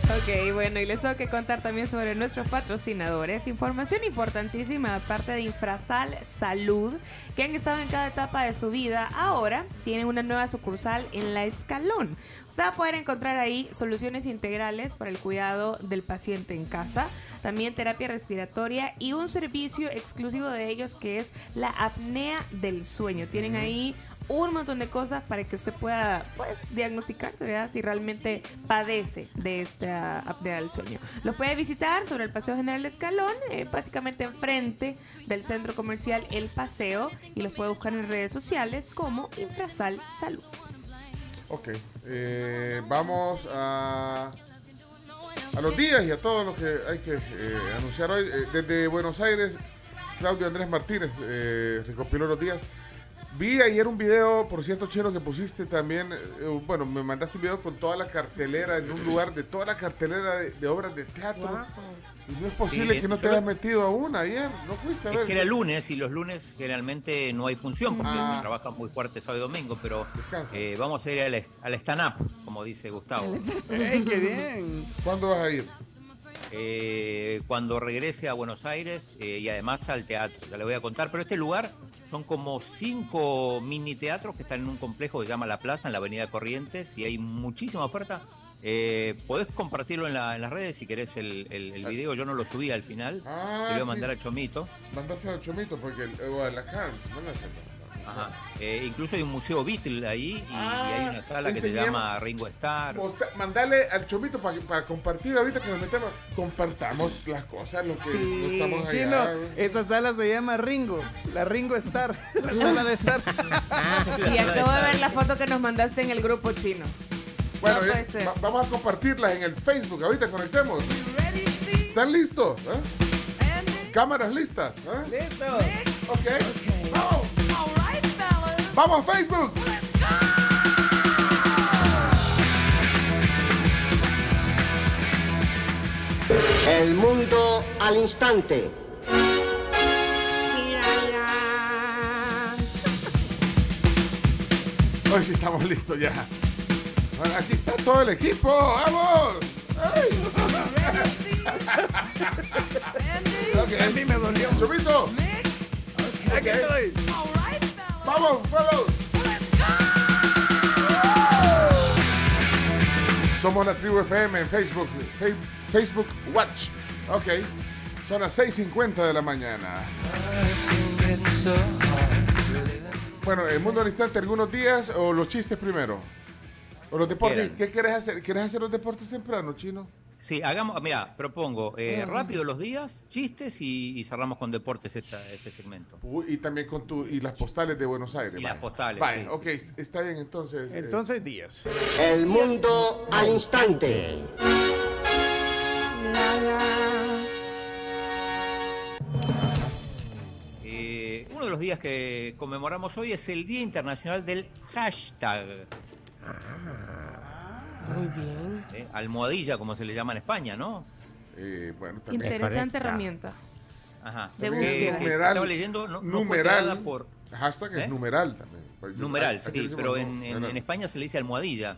Ok, bueno, y les tengo que contar también sobre nuestros patrocinadores. Información importantísima, aparte de Infrasal Salud, que han estado en cada etapa de su vida. Ahora tienen una nueva sucursal en La Escalón. Usted va a poder encontrar ahí soluciones integrales para el cuidado del paciente en casa, también terapia respiratoria y un servicio exclusivo de ellos que es la apnea del sueño. Tienen ahí un montón de cosas para que usted pueda pues, diagnosticarse, ¿verdad? Si realmente padece de esta apnea del sueño. Lo puede visitar sobre el Paseo General Escalón, eh, básicamente enfrente del centro comercial El Paseo, y los puede buscar en redes sociales como Infrasal Salud. Ok, eh, vamos a, a los días y a todo lo que hay que eh, anunciar hoy. Eh, desde Buenos Aires, Claudio Andrés Martínez eh, recopiló los días. Vi ayer un video, por cierto, Chino, que pusiste también, eh, bueno, me mandaste un video con toda la cartelera en un lugar de toda la cartelera de, de obras de teatro. Y no es posible Sí, que no te hayas metido aún ayer, no fuiste a Es ver. que era lunes y los lunes generalmente no hay función porque Ah. se trabaja muy fuerte sábado y domingo, pero eh, vamos a ir al, est- al stand-up, como dice Gustavo. ¡Ey, qué bien! ¿Cuándo vas a ir? Eh, cuando regrese a Buenos Aires eh, y además al teatro, ya le voy a contar, pero este lugar son como cinco mini teatros que están en un complejo que se llama La Plaza, en la Avenida Corrientes, y hay muchísima oferta. Eh, podés compartirlo en, la- en las redes si querés el, el- el video, yo no lo subí al final, Ah, te voy a sí. mandar a Chomito. Mandáselo a Chomito porque, el- o a la Hans. Ajá. Eh, incluso hay un museo Beatle ahí y, y hay una sala que se llama Ringo Starr. Mosta- Mandale al Chomito para, compartir ahorita que nos metemos. Compartamos las cosas, lo que no Sí, estamos allá. chino, esa sala se llama Ringo, la Ringo Star, la sala de estar. Y acabo de ver la foto que nos mandaste en el grupo chino. Bueno, No va- vamos a compartirlas en el Facebook. Ahorita conectemos. ¿Están listos? eh? ¿Cámaras listas? ¿eh? Listo. Ok. Vamos. A Facebook. El mundo al instante. Hoy sí estamos listos ya. Bueno, aquí está todo el equipo. ¡Vamos! ¡Ay! Ok. A mí me dolió. Chomito. Aquí estoy. Vamos, vamos. Somos la tribu FM en Facebook. Facebook Watch. Ok. Son las 6.50 de la mañana. Bueno, el mundo al instante, algunos días o los chistes primero. O los deportes. ¿Qué quieres hacer? ¿Quieres hacer los deportes temprano, chino? Sí, hagamos, mira, propongo eh, Ah. rápido los días, chistes y, y cerramos con deportes esta- este segmento. Uy, y también con tu y las postales de Buenos Aires. Y las postales, sí. ok, está bien entonces. eh, Entonces, días. El mundo al instante. Eh, uno de los días que conmemoramos hoy es el Día Internacional del Hashtag. Muy bien. eh, almohadilla, como se le llama en España, ¿no? eh, bueno, Interesante herramienta. Ajá. De También es búsqueda. Numeral. estaba leyendo, no- numeral. por- Hashtag ¿Eh? es numeral también. Pues yo- numeral, sí, decimos pero no, en, en- España se le dice almohadilla.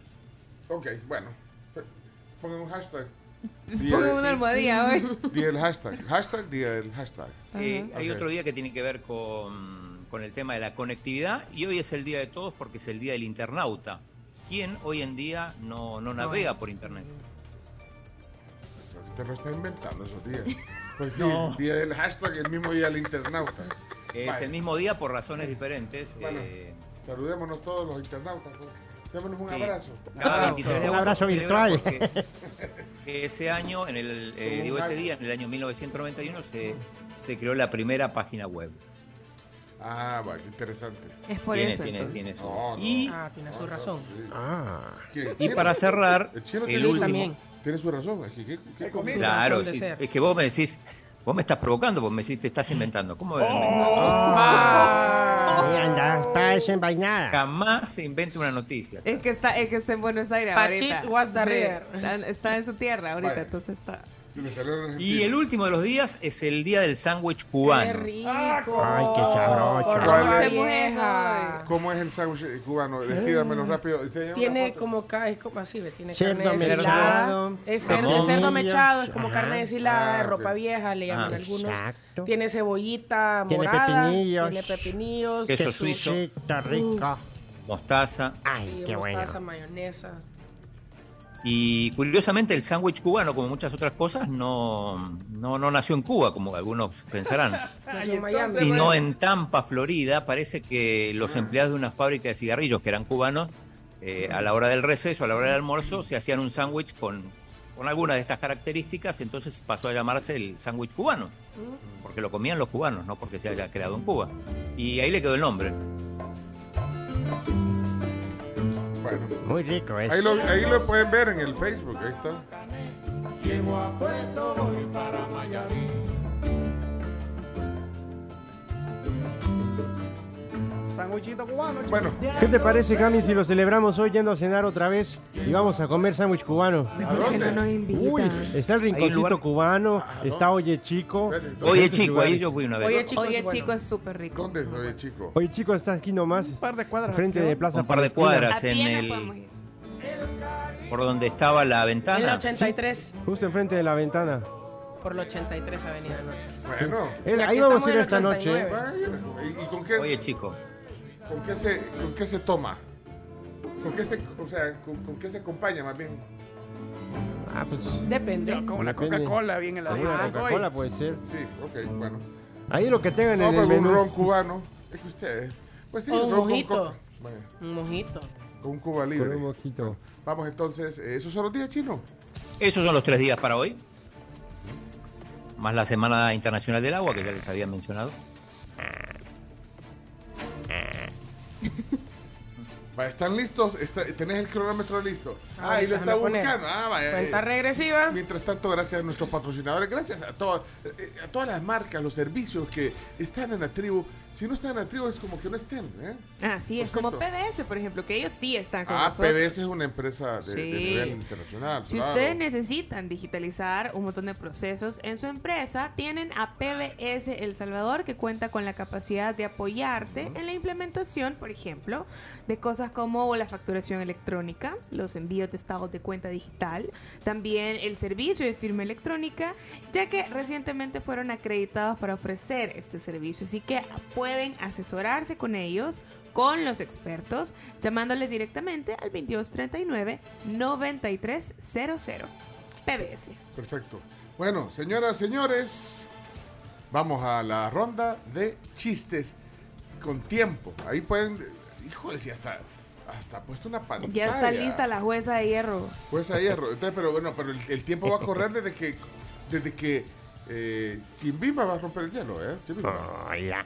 Ok, bueno. Pongan un hashtag. Pongan una almohadilla hoy. Día del hashtag. Hashtag, día del hashtag. Eh, hay otro día que tiene que ver con, con el tema de la conectividad y hoy es el día de todos porque es el día del internauta. ¿Quién hoy en día no, no navega por internet? Te lo está inventando esos días. Pues sí, No. el día del hashtag, el mismo día del internauta. Es Vale. el mismo día por razones diferentes. Bueno, eh, saludémonos todos los internautas. pues. Démonos un Sí. abrazo. cada 23 de Un abrazo virtual. porque Ese año, en el, eh, digo ese año. día, en el año 1991, se, se creó la primera página web. Ah, va, qué interesante. Es por Tiene, eso. tiene, tiene su- No, no. Y, Ah, tiene su razón. sí. Ah. ¿El y para cerrar, El chino el tiene, su, último. También. tiene su razón. ¿qué, qué? Claro, sí. es que vos me decís, vos me estás provocando, vos me decís, te estás inventando. ¿Cómo me Ahí anda, está desenvainada. Jamás se inventa una noticia. Es que está, es que está en Buenos Aires Pachit ahorita. was the Sí, está, está en su tierra ahorita, Vaya. entonces está. Se le salió Y el último de los días es el día del sándwich cubano. Qué rico. Ay, qué vieja. ¿Cómo es el sándwich cubano? Descríbamelo rápido. ¿Se llama Tiene como, ca- es como así, tiene Cerdo carne mechado, deshilada. Es cerdo, cerdo mechado, es como Ajá. carne deshilada, Ah, ropa vieja, le llaman Ah, algunos. Exacto. Tiene cebollita Tiene morada. pepinillos. Tiene pepinillos. Queso suizo. Rico. Mostaza. Ay, sí, qué bueno. mostaza, mayonesa. Y curiosamente el sándwich cubano, como muchas otras cosas, no, no, no nació en Cuba, como algunos pensarán, sino en Tampa, Florida. Parece que los empleados de una fábrica de cigarrillos, que eran cubanos, eh, a la hora del receso, a la hora del almuerzo, se hacían un sándwich con, con alguna de estas características, entonces pasó a llamarse el sándwich cubano, porque lo comían los cubanos, no porque se haya creado en Cuba. Y ahí le quedó el nombre. Bueno, Muy rico, ¿eh? ahí lo, ahí lo pueden ver en el Facebook, ahí está. Llego a Puerto, voy para Miami. Sanguichito cubano. chico. Bueno, ¿Qué te parece, Cami, si lo celebramos hoy yendo a cenar otra vez y vamos a comer sándwich cubano? Mejor que no. Uy, está el rinconcito cubano, está Oye Chico. Oye, chico, ahí lugares. yo fui una vez. Oye, chicos, Oye, bueno. chico, es súper rico. ¿dónde soy, chico? Oye Chico está aquí nomás, Un par de cuadras. frente de. Plaza Un par de cuadras A en el, por donde estaba la En la ventana. 83. Justo enfrente de la ventana. Por la 83 Avenida Norte. Bueno, ahí vamos a ir esta noche. 89. vaya, ¿y, y con qué, Oye, chico. Con qué se, con qué se toma? ¿Con qué se, o sea, con, con qué se acompaña más bien? Ah, pues. Depende. Con una Depende. Coca-Cola bien Con heladita. una Hoy. Coca-Cola puede ser. Sí, ok, bueno. Ahí lo que tengan No, en el pues un menú. ron cubano. Es que ustedes. Pues sí, O un ron con mojito. coca. Bueno, Un mojito. con un Cuba Con libre. un mojito. Vamos entonces, eh, ¿esos son los días chinos? Esos son los tres días para hoy. Más la Semana Internacional del Agua, que ya les había mencionado. ¿Están listos? Está- ¿Tenés el cronómetro listo? Ah, ahí lo está buscando. Ah, vaya. Cuenta eh, regresiva. Mientras tanto, gracias a nuestros patrocinadores, gracias a, todas eh, a todas las marcas, los servicios que están en la tribu. Si no están en tribu es como que no estén. ¿eh? Así Por es, como. PDS, por ejemplo, que ellos sí están con Ah, nosotros. PBS es una empresa de, de Sí. nivel internacional. Si claro. ustedes necesitan digitalizar un montón de procesos en su empresa, tienen a PBS El Salvador que cuenta con la capacidad de apoyarte en la implementación, por ejemplo, de cosas como la facturación electrónica, los envíos de estados de cuenta digital, también el servicio de firma electrónica, ya que recientemente fueron acreditados para ofrecer este servicio. Así que pueden asesorarse con ellos con los expertos, llamándoles directamente al 2239-9300. PBS. Perfecto. Bueno, señoras, señores, vamos a la ronda de chistes con tiempo. Ahí pueden. Híjole, si hasta, hasta ha puesto una pantalla. Ya está lista la jueza de hierro. Pues a hierro. Entonces, pero bueno, pero el, el tiempo va a correr desde que. Desde que. Eh, Chimbimba va a romper el hielo, ¿eh? Chimbimba. Hola.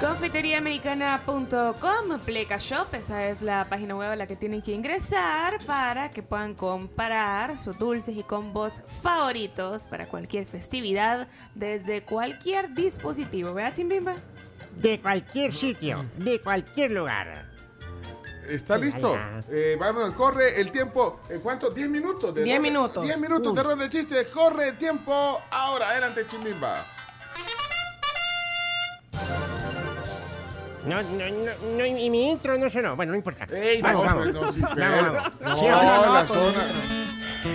Confiteríaamericana.com, Pleca Shop, esa es la página web a la que tienen que ingresar para que puedan comparar sus dulces y combos favoritos para cualquier festividad desde cualquier dispositivo. ¿Verdad, Chimbimba? De cualquier sitio, de cualquier lugar. ¿Está listo? Eh, vamos, corre el tiempo. ¿En cuánto? ¿10 minutos? de Diez ronda- minutos. 10 minutos de ronda de chistes. Corre el tiempo. Ahora, adelante, Chimbimba. No, no, no, no, y mi intro no sonó. Bueno, no importa. Ey, vamos, no, vamos. no, sí, Vamos, no, ¿Sí o no? la zona.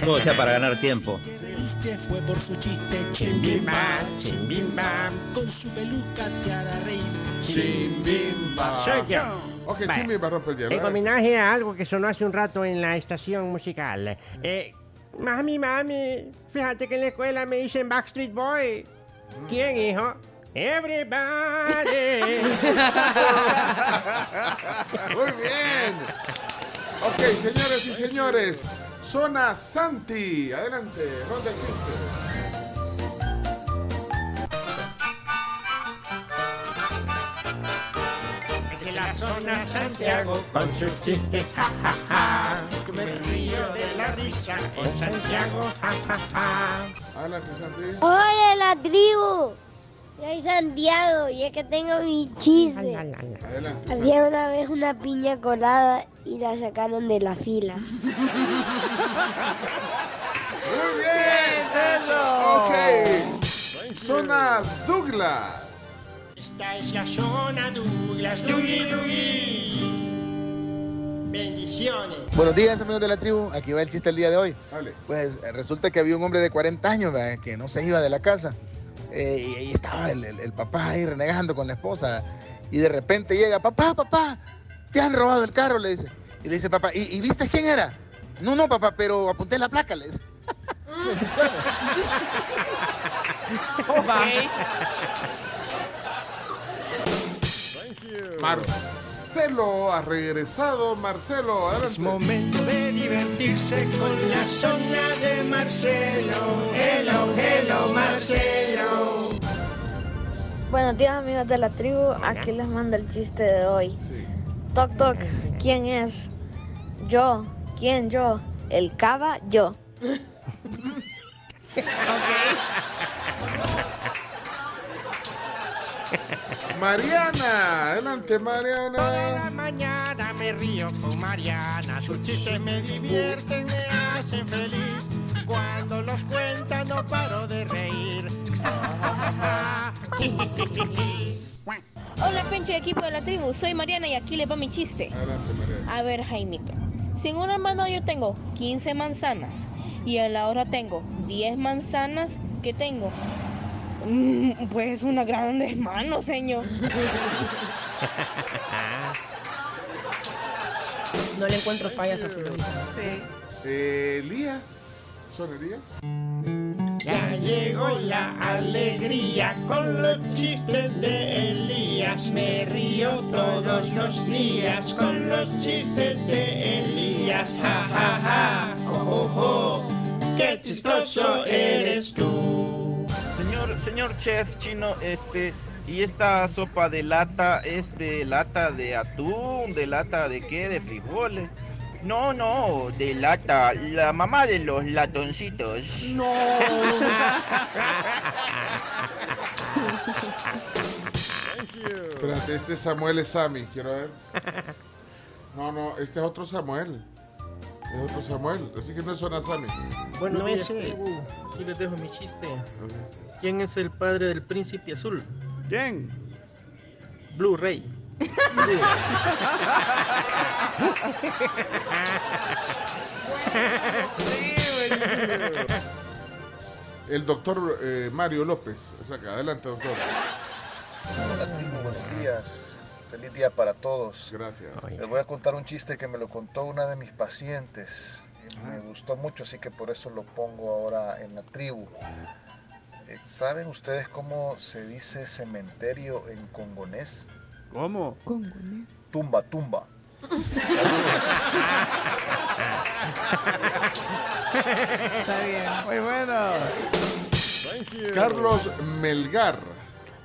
Todo sea para ganar tiempo. Este fue por su chiste Chimbimba, chimbimba. Con su peluca te hará reír. Chimbimba. Soy yo. Ok, Vale. Chimbimba rompe el hielo. En homenaje a algo que sonó hace un rato en la estación musical. Eh, mami, mami, fíjate que en la escuela me dicen Backstreet Boy. ¿Quién, hijo? Everybody. Muy bien. Ok, señores y señores. Zona Santi. Adelante, ronda de chistes. La zona Santiago con sus chistes, ja, ja, ja. Me río de la risa en Santiago, ja, ja, ja. Adelante, Santi. Hola la tribu, soy Santiago y es que tengo mi chiste. Adelante. Había una vez una piña colada y la sacaron de la fila. Muy bien. Ok. Zona Douglas. Esta es la zona Douglas, Dougie Dougie. Bendiciones. Buenos días, amigos de la tribu. Aquí va el chiste del día de hoy. Dale. Pues resulta que había un hombre de 40 años ¿verdad? que no se iba de la casa. Eh, y ahí estaba el, el- el papá ahí renegando con la esposa. Y de repente llega, papá, papá, te han robado el carro, le dice. Y le dice, papá, ¿y, y viste quién era? No, no, papá, pero apunté la placa, le dice. Marcelo ha regresado. Marcelo, adelante. Es momento de divertirse con la zona de Marcelo. Hello, hello, Marcelo. Buenos días amigos de la tribu, aquí les mando el chiste de hoy. Toc toc, ¿quién es? Yo, ¿quién yo? El cava, yo. Mariana, adelante, Mariana. Toda la mañana me río con Mariana. Sus chistes me divierten, me hacen feliz. Cuando los cuenta no paro de reír. Hola Pencho y equipo de la tribu, soy Mariana y aquí les va mi chiste. Adelante, Mariana. A ver Jaimito, si en una mano yo tengo 15 manzanas y en la otra tengo 10 manzanas, ¿qué tengo? Mm, pues una grandes manos, señor. No le encuentro fallas a su risa. Eh, Elías. ¿Son Elías? Ya llegó la alegría con los chistes de Elías. Me río todos los días con los chistes de Elías. Ja, ja, ja. Oh, oh, oh. Qué chistoso eres tú. Señor, señor chef chino, este, ¿y esta sopa de lata es de lata de atún, de lata de qué, de frijoles? No, no, de lata, la mamá de los latoncitos. No. Espérate, este Samuel es Sammy, quiero ver. No, no, este es otro Samuel. Es otro Samuel, así que no suena Sammy. Bueno, No tribu. Aquí les dejo mi chiste. ¿Quién es el padre del príncipe azul? ¿Quién? Blu-ray. El doctor eh, Mario López. Es acá, adelante, doctor. Hola, tribu, buenos días. Feliz día para todos. Gracias. Les voy a contar un chiste que me lo contó una de mis pacientes. Me gustó mucho, así que por eso lo pongo ahora en la tribu. Eh, ¿Saben ustedes cómo se dice cementerio en congonés? ¿Cómo? Congonés. Tumba, tumba. Está bien. Muy bueno. Carlos Melgar.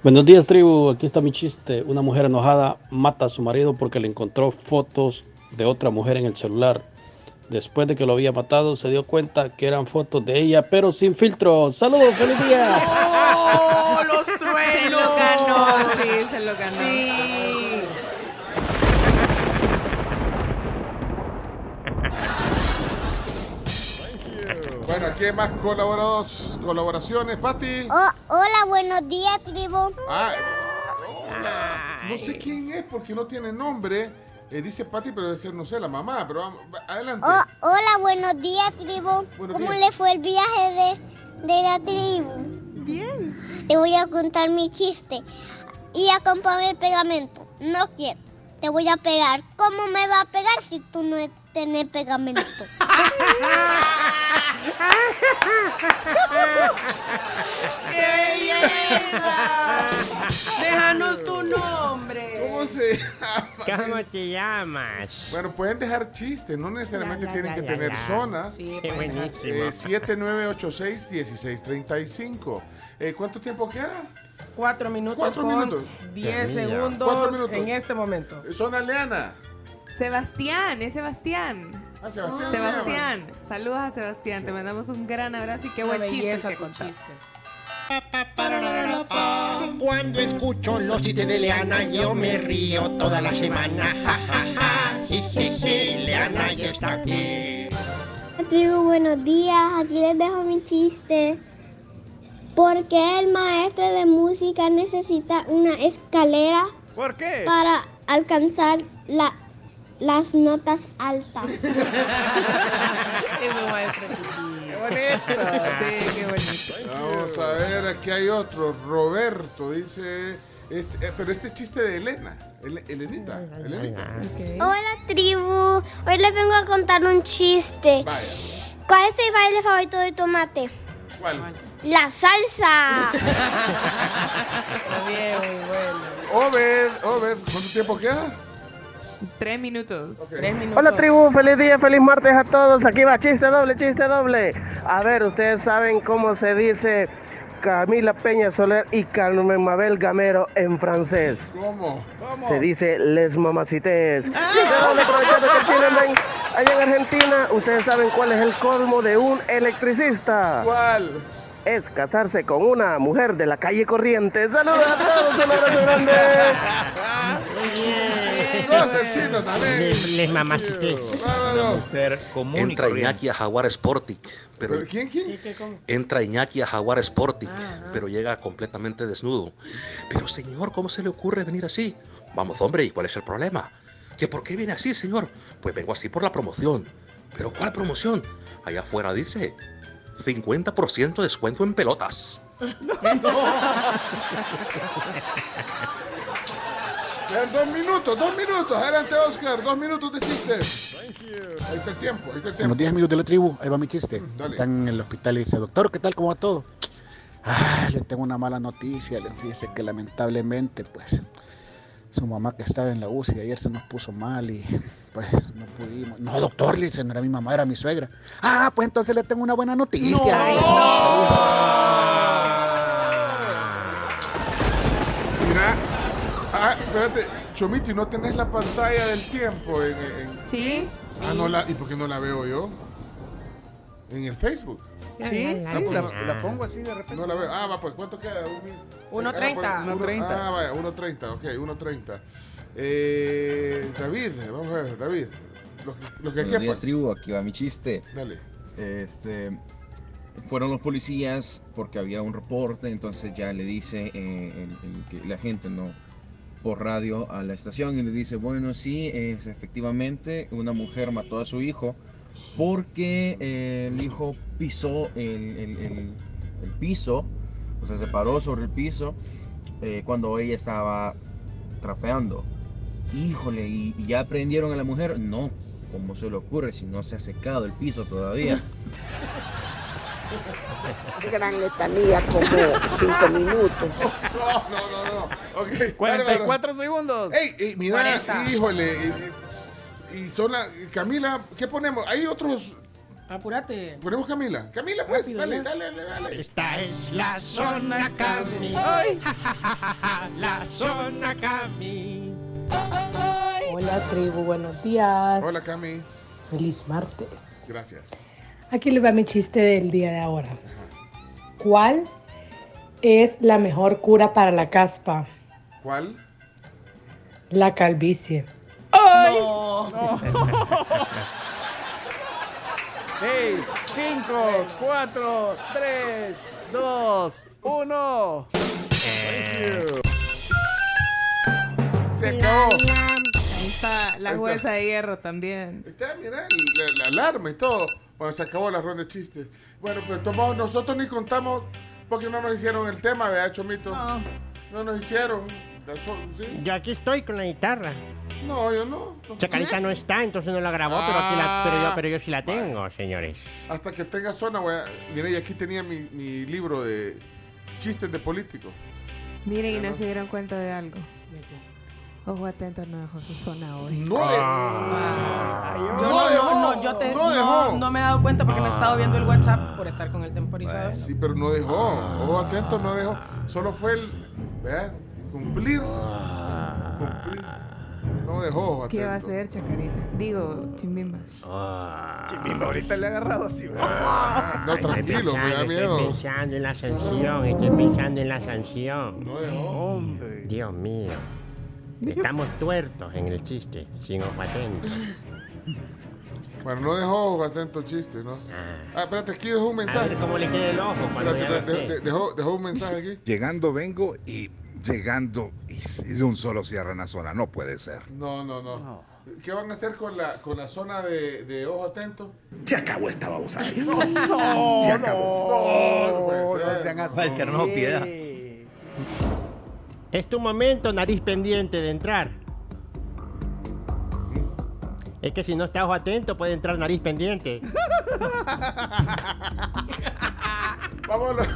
Buenos días, tribu. Aquí está mi chiste. Una mujer enojada mata a su marido porque le encontró fotos de otra mujer en el celular. Después de que lo había matado, se dio cuenta que eran fotos de ella, pero sin filtro. ¡Saludos! ¡Feliz día! ¡Oh, los Se truenos! lo ganó, sí, se lo ganó. Sí. Bueno, aquí hay más colaborados, colaboraciones, Pati. Oh, hola, buenos días, tribu. Ah, no sé quién es porque no tiene nombre. Eh, dice Pati, pero debe ser, no sé, la mamá. Pero vamos, va- adelante. Oh, hola, buenos días, tribu. Buenos ¿Cómo días. le fue el viaje de, de la tribu? Bien. Te voy a contar mi chiste. Y a comprarme pegamento. No quiero. Te voy a pegar. ¿Cómo me va a pegar si tú no tenés pegamento? ¡Qué linda! Déjanos tu nombre. ¿Cómo se llama? ¿Cómo te llamas? Bueno, pueden dejar chistes, no necesariamente La, la, tienen la, que la, tener la. zona. Sí, Qué buenísimo. Eh, 7986-1635. Eh, ¿Cuánto tiempo queda? Cuatro minutos Cuatro con minutos. diez segundos Cuatro minutos. en este momento. Zona Leana. Sebastián, es Sebastián. Ah, Sebastián. se Sebastián, saludos a Sebastián, te mandamos un gran abrazo y qué buen chiste que contaste. Cuando escucho los chistes de Leana, yo me río toda la semana. Ja, ja, ja. Leana ya está aquí. Tribu, buenos días. Aquí les dejo mi chiste. Porque el maestro de música necesita una escalera ¿Por qué? para alcanzar la- las notas altas. Eso, maestro. Qué bonito. Sí, qué bonito. Vamos a ver, aquí hay otro. Roberto dice. Este, eh, pero este chiste de Elena. El- Elenita. Elenita. Hola tribu, hoy les vengo a contar un chiste. Vaya. ¿Cuál es el baile favorito de tomate? ¿Cuál? La salsa. Está bien, muy bueno. Obed, Obed, ¿cuánto tiempo queda? Tres minutos. Tres minutos. Hola tribu, feliz día, feliz martes a todos. Aquí va chiste doble, chiste doble. A ver, ustedes saben cómo se dice Camila Peña Soler y Carmen Mabel Gamero en francés. ¿Cómo? Se dice les mamacites. Ven allá en Argentina. Ustedes saben cuál es el colmo de un electricista. ¿Cuál? Es casarse con una mujer de la calle corriente. Saludos a todos, un abrazo grande. El chino también. Les, les mamacites. Bárbaro. Mujer común Entra. Iñaki a Jaguar Sportic, pero ¿Pero quién, quién? entra Iñaki a Jaguar Sportic, pero llega completamente desnudo. Pero señor, ¿cómo se le ocurre venir así? Vamos, hombre, ¿y cuál es el problema? ¿Que por qué viene así, señor? Pues vengo así por la promoción. ¿Pero cuál promoción? Allá afuera dice 50% descuento en pelotas. Quedan dos minutos, dos minutos. Adelante, Oscar. Dos minutos de chistes. Ahí está el tiempo, ahí está el Buenos tiempo. días amigos de la tribu, ahí va mi chiste. dale. Están en el hospital y dice, doctor, ¿qué tal? ¿Cómo va todo? Ah, le tengo una mala noticia, le dice que lamentablemente, pues, su mamá que estaba en la UCI ayer se nos puso mal y pues no pudimos. No, doctor, le dice, no era mi mamá, era mi suegra. Ah, pues entonces le tengo una buena noticia. Mira. Ah, espérate. Chomiti, ¿no tenés la pantalla del tiempo en, en- Sí. Ah, no la... ¿Y por qué no la veo yo? En el Facebook. Sí, sí, la, la pongo así de repente. No la veo. Ah, va, pues, ¿cuánto queda? Un min- 1.30. Ah, pues, 1.30. Ah, vaya, 1.30, ok, 1.30. Eh, David, vamos a ver, David. Lo que, lo que Buenos quepa. días, tribu. Aquí va mi chiste. Dale. Este, fueron los policías porque había un reporte, entonces ya le dice eh, el- el que- la gente, ¿no? Por radio a la estación y le dice, bueno, sí, es, efectivamente, una mujer mató a su hijo porque eh, el hijo pisó el- el piso, o sea, se paró sobre el piso eh, cuando ella estaba trapeando. Híjole, ¿y, y ya prendieron a la mujer? No, ¿cómo se le ocurre si no se ha secado el piso todavía? Gran letanía, como cinco minutos. No, no, no, no. Ok. 44 segundos. Ey, ey, mira, 40. híjole. eh, eh, Y son la. Camila, ¿qué ponemos? Hay otros. Apúrate. Ponemos Camila. Camila, pues, Rápido, dale, ya. dale, dale, dale. Esta es la zona Cami. Ay. La zona Cami. Hola tribu, buenos días. Hola, Cami. Feliz martes. Gracias. Aquí les va mi chiste del día de ahora. ¿Cuál es la mejor cura para la caspa? ¿Cuál? La calvicie. No. 6, 5, 4, 3, 2, 1. Se acabó. Ahí está la Ahí está. jueza de hierro también. Está, mira, la, la alarma y todo. Bueno, se acabó la ronda de chistes. Bueno, pues tomamos, nosotros ni contamos porque no nos hicieron el tema, ¿verdad, Chomito? No. No nos hicieron. Yo aquí estoy con la guitarra. No, yo no. Chacarita no está, entonces no la grabó, pero, aquí la, pero, Ah. yo, pero yo sí la tengo, señores. Hasta que tenga zona, güey. Mira, y aquí tenía mi, mi libro de chistes de políticos. Miren y no se dieron cuenta de algo. Ojo atento, no dejó su zona hoy. No, Yo no, no, no, yo te, no dejó. no me he dado cuenta porque no he estado viendo el WhatsApp por estar con el temporizador. Sí, pero no dejó. Ojo atento, no dejó. Solo fue el. ¿Verdad? Cumplir. Cumplir. No dejó, ojo ¿Qué va a hacer, Chacarita? Digo, Chimbimba. Chimbimba, ahorita le he agarrado así. No, tranquilo, me da Estoy miedo. pensando en la sanción, estoy pensando en la sanción. No dejó. Hombre. Dios mío. Estamos tuertos en el chiste, sin ojo atento. Bueno, no dejó atento chiste, ¿no? Ah, espérate, aquí dejó un mensaje. A ver cómo le queda el ojo cuando Espérate, ya espérate, esté. de- dejó, dejó un mensaje aquí. Llegando vengo y llegando y de un solo cierran la zona. No puede ser. No, no, no. ¿Qué van a hacer con la, con la zona de, de ojo atento? Se acabó esta babosada. No, no, Se acabó. no, no puede no ser. sean así. Walter, no, piedad. Es tu momento, nariz pendiente de entrar. Es que si no estás ojo atento, puede entrar nariz pendiente. Vámonos.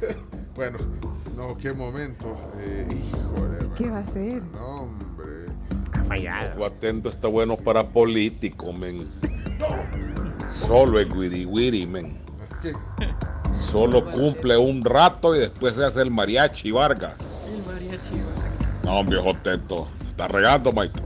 bueno, no, qué momento. Eh, híjole. ¿Qué va a hacer? No, hombre. Ha fallado. Ojo atento está bueno para político, men. Solo es wiri wiri, men. ¿Qué? Solo cumple un rato y después se hace el mariachi Vargas. No, viejo atento. Está regando, maestro.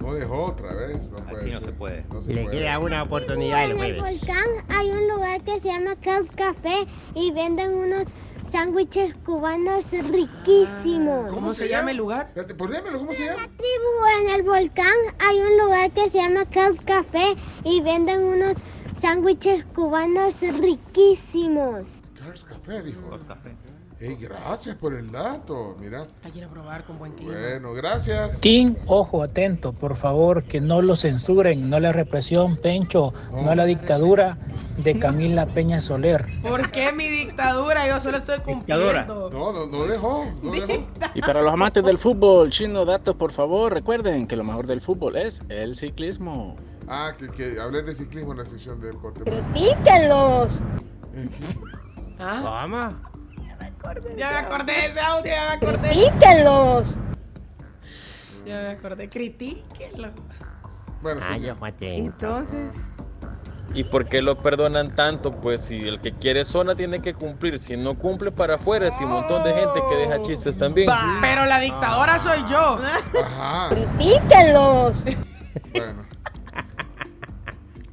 No dejó otra vez. No puede Así no ser. se puede. No se Le puede. queda una oportunidad el En el volcán hay un lugar que se llama Kraus Café y venden unos sándwiches cubanos riquísimos. ¿Cómo se llama el lugar? Ponémelo, ¿cómo se llama? Tribu, en el volcán hay un lugar que se llama Kraus Café y venden unos sándwiches cubanos riquísimos. Cars Café, dijo. Dos cafés. Ey, gracias por el dato. Mira. Hay que ir a probar con buen clima. Bueno, gracias. Team, ojo atento, por favor, que no lo censuren, no la represión, Pencho, no la dictadura de Camila Peña Soler. ¿Por qué mi dictadura? Yo solo estoy cumpliendo. No, no, no dejó. No dejó. Y para los amantes del fútbol, chino datos, por favor, recuerden que lo mejor del fútbol es el ciclismo. Ah, que, que hablé de ciclismo en la sección de deporte. ¡Píquenlos! ¿Ah? Ya me acordé de ese audio, ya me acordé. ¡Píquenlos! Ya me acordé. Critíquenlo. Bueno, Ay, sí. Entonces, ¿Y por qué lo perdonan tanto? Pues si el que quiere zona tiene que cumplir. Si no cumple para afuera, si un montón de gente que deja chistes también. Pero la dictadora soy yo. Ajá. ¡Píquenlos! Bueno.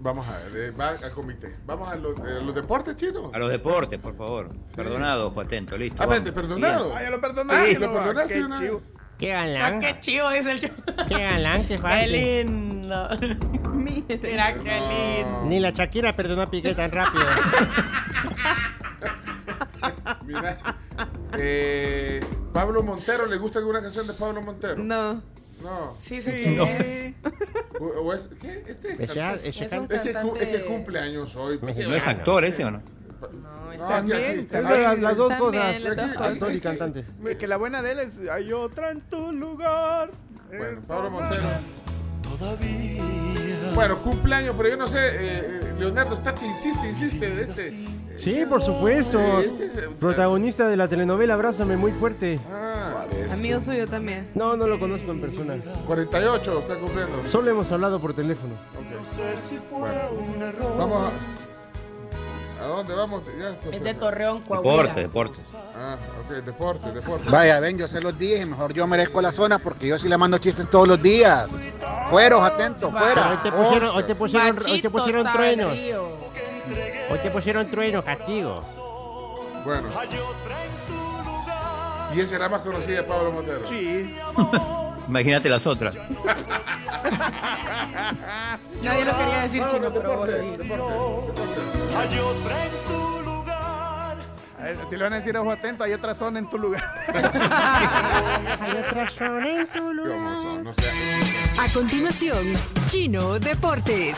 Vamos a ver, eh, va al comité. Vamos a los, eh, los deportes chinos. A los deportes, por favor. Perdonado, ojo atento, listo. Ah, espérate, perdonado. Ah, ya lo Ah, perdonaste. ¿lo perdonaste Qué una chivo. Qué Ah, galán. qué chivo dice el chivo. Qué galán, qué Qué fácil. lindo. Mira qué lindo. Ni la Shakira perdonó a Piqué tan rápido. Mira. Eh, Pablo Montero, ¿le gusta alguna canción de Pablo Montero? no. No. Sí sé quién es. O, o es, ¿Qué? Este Es un es, que, es que cantante- cumple años hoy. pues. ¿No es actor ese o no? No, No, también. aquí, aquí. las, dos También, cosas. Actor y cantante. Que la buena de él es hay otra en tu lugar. Bueno, Pablo Montero. Bueno, cumpleaños, pero yo no sé, eh, eh, Leonardo está que insiste, insiste de este. Sí, por supuesto. este, Protagonista de la telenovela Abrázame muy fuerte. Ah, Amigo suyo también. No, no lo conozco en persona. 48 está cumpliendo. Solo hemos hablado por teléfono. Vamos a. ¿A dónde vamos? Ya está Es de. Torreón, Coahuila. Deporte, deporte. Ah, ok, deporte, deporte. Vaya, ven, yo se los dije, mejor yo merezco la zona porque yo sí le mando chistes todos los días. Fueros, atentos, Pero hoy fuera. te pusieron, hoy te pusieron, hoy te Machito pusieron estaba el truenos. río. Hoy te pusieron truenos, castigo. Bueno. Y esa era más conocida de Pablo Montero. Sí. Imagínate las otras. Nadie lo quería decir chino, pero vos deporte, lo dijiste. deporte, deporte. A ver, si le van a decir ojo atento, hay otra zona en tu lugar. Hay otra zona en tu lugar. A continuación, Chino Deportes.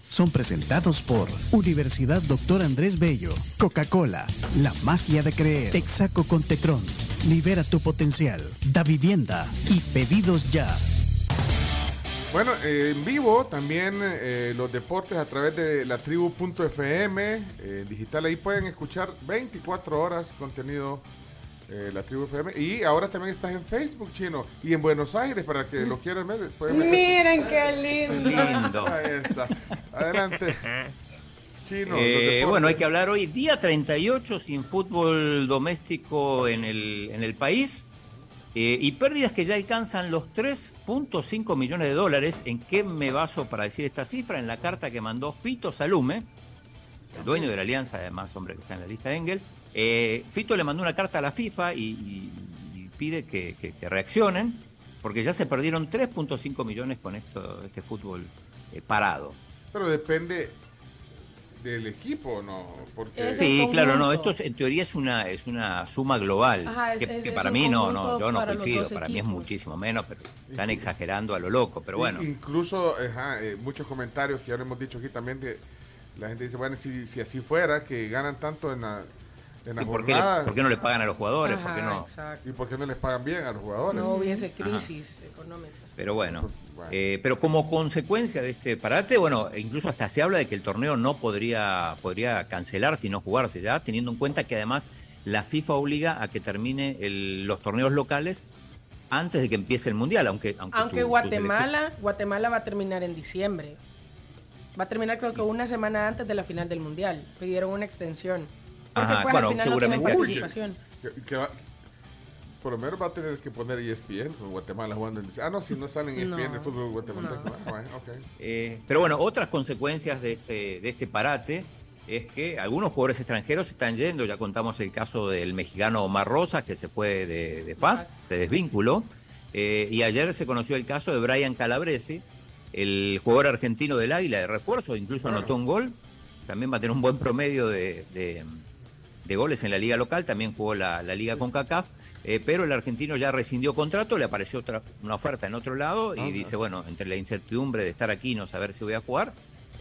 son presentados por Universidad Doctor Andrés Bello, Coca-Cola, La Magia de Creer, Texaco con Tetrón, Libera tu Potencial, Da Vivienda y Pedidos Ya. Bueno, eh, en vivo también eh, los deportes a través de la tribu.fm eh, digital. Ahí pueden escuchar 24 horas contenido eh, la tribu FM. Y ahora también estás en Facebook, chino. Y en Buenos Aires, para que lo quieran ver. Miren qué lindo. Lindo. Ahí está. Adelante. Chino. los Eh, bueno, hay que hablar hoy, día 38 sin fútbol doméstico en el, en el país. Eh, y pérdidas que ya alcanzan los 3.5 millones de dólares. ¿En qué me baso para decir esta cifra? En la carta que mandó Fito Salume, el dueño de la alianza, además hombre que está en la lista de Engel. Eh, Fito le mandó una carta a la FIFA y, y- y pide que, que- que reaccionen, porque ya se perdieron 3.5 millones con esto, este fútbol eh, parado. Pero depende del equipo, ¿no? Porque Sí, claro, no, esto es- en teoría es una, es una suma global, Ajá, es- que, es- que para mí no, no, yo no coincido, para mí es muchísimo menos, pero están exagerando a lo loco, pero bueno. Incluso ajá, eh, muchos comentarios que ya lo hemos dicho aquí también de la gente dice, bueno, si, si así fuera, que ganan tanto en la, en la ¿Y por qué, le- jornada, por qué no le pagan a los jugadores? ¿Por qué Ajá, no? exacto. ¿y por qué no les pagan bien a los jugadores? No hubiese crisis económica. Pero bueno, eh, pero como consecuencia de este parate, bueno, e incluso hasta se habla de que el torneo no podría, podría cancelarse y no jugarse ya, teniendo en cuenta que además la FIFA obliga a que termine el- los torneos locales antes de que empiece el mundial, aunque aunque, tu- Aunque tu Guatemala, Guatemala va a terminar en diciembre. Va a terminar creo que una semana antes de la final del mundial. Pidieron una extensión. Porque Ajá, pues bueno, al final no seguramente tienen aquí- participación. Que- que va- por lo menos va a tener que poner ESPN con Guatemala jugando. en- Ah, no, si no salen ESPN No. el fútbol guatemalteco. Ah, bueno, ok. Eh, pero bueno, otras consecuencias de este, de este parate es que algunos jugadores extranjeros se están yendo. Ya contamos el caso del mexicano Omar Rosas, que se fue de, de Paz, se desvinculó. Eh, y ayer se conoció el caso de Brian Calabrese, el jugador argentino del Águila de refuerzo, incluso anotó un gol. También va a tener un buen promedio de, de- de goles en la liga local, también jugó la, la liga con CACAF. Eh, pero el argentino ya rescindió contrato, le apareció otra, una oferta en otro lado y Ajá. dice, bueno, entre la incertidumbre de estar aquí y no saber si voy a jugar,